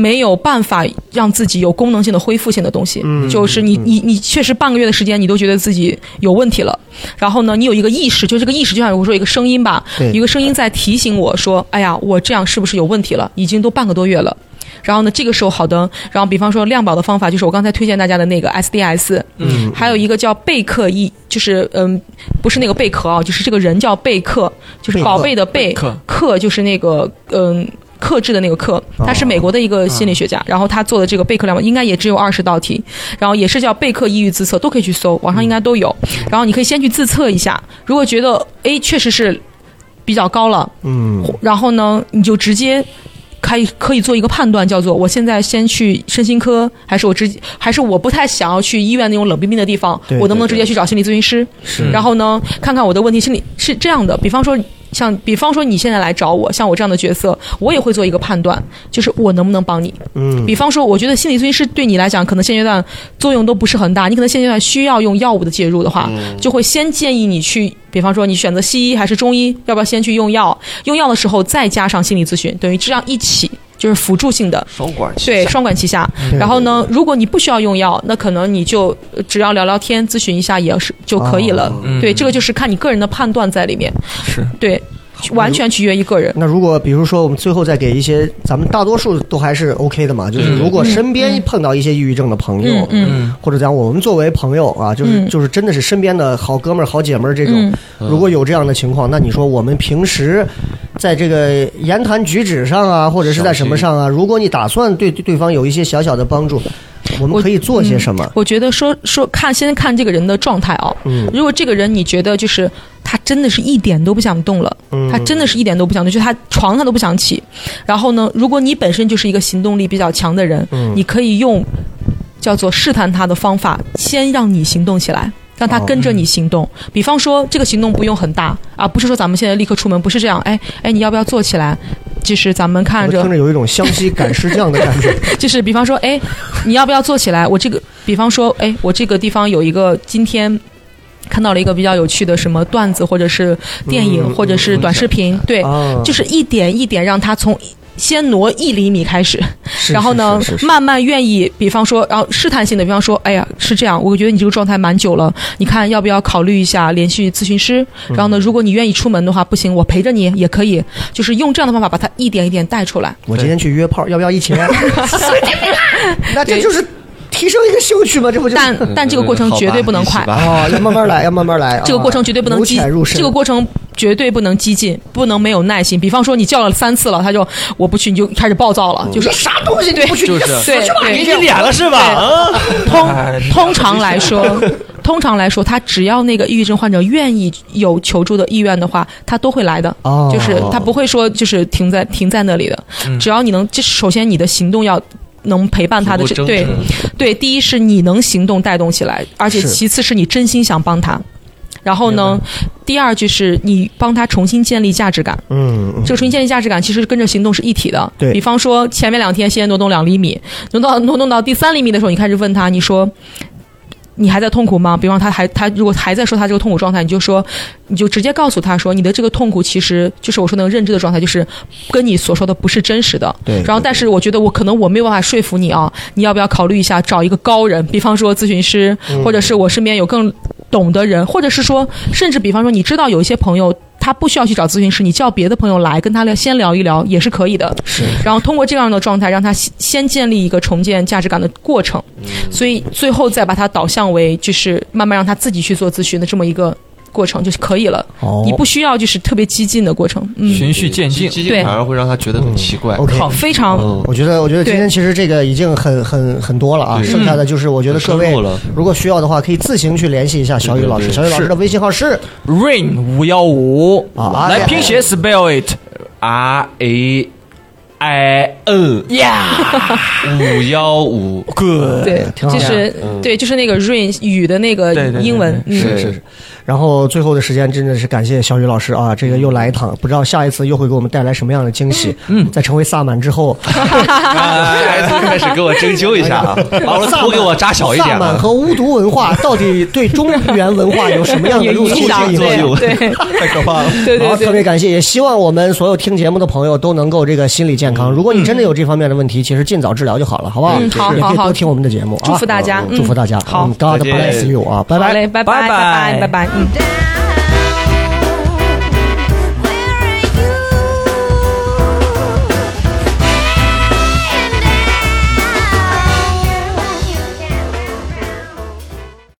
没有办法让自己有功能性的恢复性的东西，嗯就是你你你确实半个月的时间，你都觉得自己有问题了。然后呢，你有一个意识，就这个意识就像我说有一个声音吧，一个声音在提醒我说：“哎呀，我这样是不是有问题了？已经都半个多月了。”然后呢，这个时候好的，然后比方说量保的方法就是我刚才推荐大家的那个 SDS，嗯，还有一个叫贝克一，就是嗯，不是那个贝壳啊，就是这个人叫贝克，就是宝贝的贝，克就是那个嗯。克制的那个克，他是美国的一个心理学家，然后他做的这个备课量表应该也只有二十道题，然后也是叫备课抑郁自测，都可以去搜，网上应该都有。然后你可以先去自测一下，如果觉得诶确实是比较高了，嗯，然后呢，你就直接可以可以做一个判断，叫做我现在先去身心科，还是我直还是我不太想要去医院那种冷冰冰的地方，对我能不能直接去找心理咨询师？是然后呢，看看我的问题心理是这样的，比方说。像比方说你现在来找我，像我这样的角色，我也会做一个判断，就是我能不能帮你。嗯，比方说，我觉得心理咨询师对你来讲，可能现阶段作用都不是很大，你可能现阶段需要用药物的介入的话，就会先建议你去，比方说你选择西医还是中医，要不要先去用药？用药的时候再加上心理咨询，等于这样一起就是辅助性的。双管齐对，下双管齐下。然后呢，如果你不需要用药，那可能你就呃只要聊聊天、咨询一下也是就可以了。对，这个就是看你个人的判断在里面。是对，完全取决于个人。那如果比如说我们最后再给一些，咱们大多数都还是 OK 的嘛，就是如果身边碰到一些抑郁症的朋友，嗯嗯嗯或者讲我们作为朋友啊，就是、嗯就是真的是身边的好哥们儿、好姐们儿这种，嗯如果有这样的情况，那你说我们平时在这个言谈举止上啊，或者是在什么上啊，如果你打算对对对方有一些小小的帮助，我们可以做些什么？我觉得说说看，先看这个人的状态啊。嗯如果这个人你觉得就是他真的是一点都不想动了，嗯他真的是一点都不想动，就他床他都不想起。然后呢，如果你本身就是一个行动力比较强的人，嗯你可以用叫做试探他的方法，先让你行动起来。让他跟着你行动，比方说这个行动不用很大啊，不是说咱们现在立刻出门，不是这样。哎哎，你要不要坐起来？就是咱们看着我听着有一种湘西赶尸匠的感觉。就是比方说，哎，你要不要坐起来？我这个，比方说，哎，我这个地方有一个今天。看到了一个比较有趣的什么段子，或者是电影，嗯或者是短视频，对，啊就是一点一点让他从先挪一厘米开始，然后呢慢慢愿意，比方说，然后试探性的，比方说，哎呀，是这样，我觉得你这个状态蛮久了，你看要不要考虑一下联系咨询师？然后呢，如果你愿意出门的话，不行，我陪着你也可以，就是用这样的方法把他一点一点带出来。我今天去约炮，要不要一起？那这就是提升一个兴趣嘛，这不就？但但这个过程绝对不能快哦，要慢慢来，要慢慢来。这个过程绝对不能激浅入，深。这个过程绝对不能激进，不能没有耐心。比方说你叫了三次了，他就我不去，你就开始暴躁了，就是啥东西你不去？就是对对给你脸了是吧？啊，通哎 通常来说，通常来说，他只要那个抑郁症患者愿意有求助的意愿的话，他都会来的。哦就是他不会说就是停在停在那里的，只要你能，这首先你的行动要。能陪伴他的这对对，第一是你能行动带动起来，而且其次是你真心想帮他，然后呢，第二就是你帮他重新建立价值感。嗯，嗯这个重新建立价值感其实跟着行动是一体的。对比方说前面两天先挪动两厘米，挪到挪动到第三厘米的时候，你开始问他，你说。你还在痛苦吗？比方他还他如果还在说他这个痛苦状态，你就说，你就直接告诉他说，你的这个痛苦其实就是我说那个认知的状态，就是跟你所说的不是真实的。对然后，但是我觉得我可能我没有办法说服你啊，你要不要考虑一下找一个高人，比方说咨询师，或者是我身边有更懂的人，或者是说，甚至比方说，你知道有一些朋友。他不需要去找咨询师，你叫别的朋友来跟他聊，先聊一聊也是可以的。是然后通过这样的状态，让他先先建立一个重建价值感的过程，所以最后再把它导向为就是慢慢让他自己去做咨询的这么一个过程就是可以了。哦。你不需要就是特别激进的过程，嗯，循序渐进。激对进。反而会让他觉得很奇怪。OK。非常。嗯，我觉得，我觉得今天其实这个已经很很很多了啊，剩下的就是我觉得各位如果需要的话，可以自行去联系一下小雨老师。小雨老师的微信号是？Rain 五幺五。啊来拼写 spell it R A I N 五幺五，good。对，挺好就是对，就是那个 rain 雨的那个英文，是是是。然后最后的时间真的是感谢小雨老师啊，这个又来一趟，不知道下一次又会给我们带来什么样的惊喜。嗯，在成为萨满之后，哎开始给我针灸一下啊，把我的头给我扎小一点啊。萨满和巫毒文化到底对中原文化有什么样的入侵有影响，对太可怕了。好，对对对，特别感谢，也希望我们所有听节目的朋友都能够这个心理健康。如果你真的有这方面的问题，其实尽早治疗就好了，好不好？嗯好好好多听我们的节目啊，祝福大家，嗯祝福大家。好嗯，God bless you 啊，拜拜。拜拜拜拜拜拜.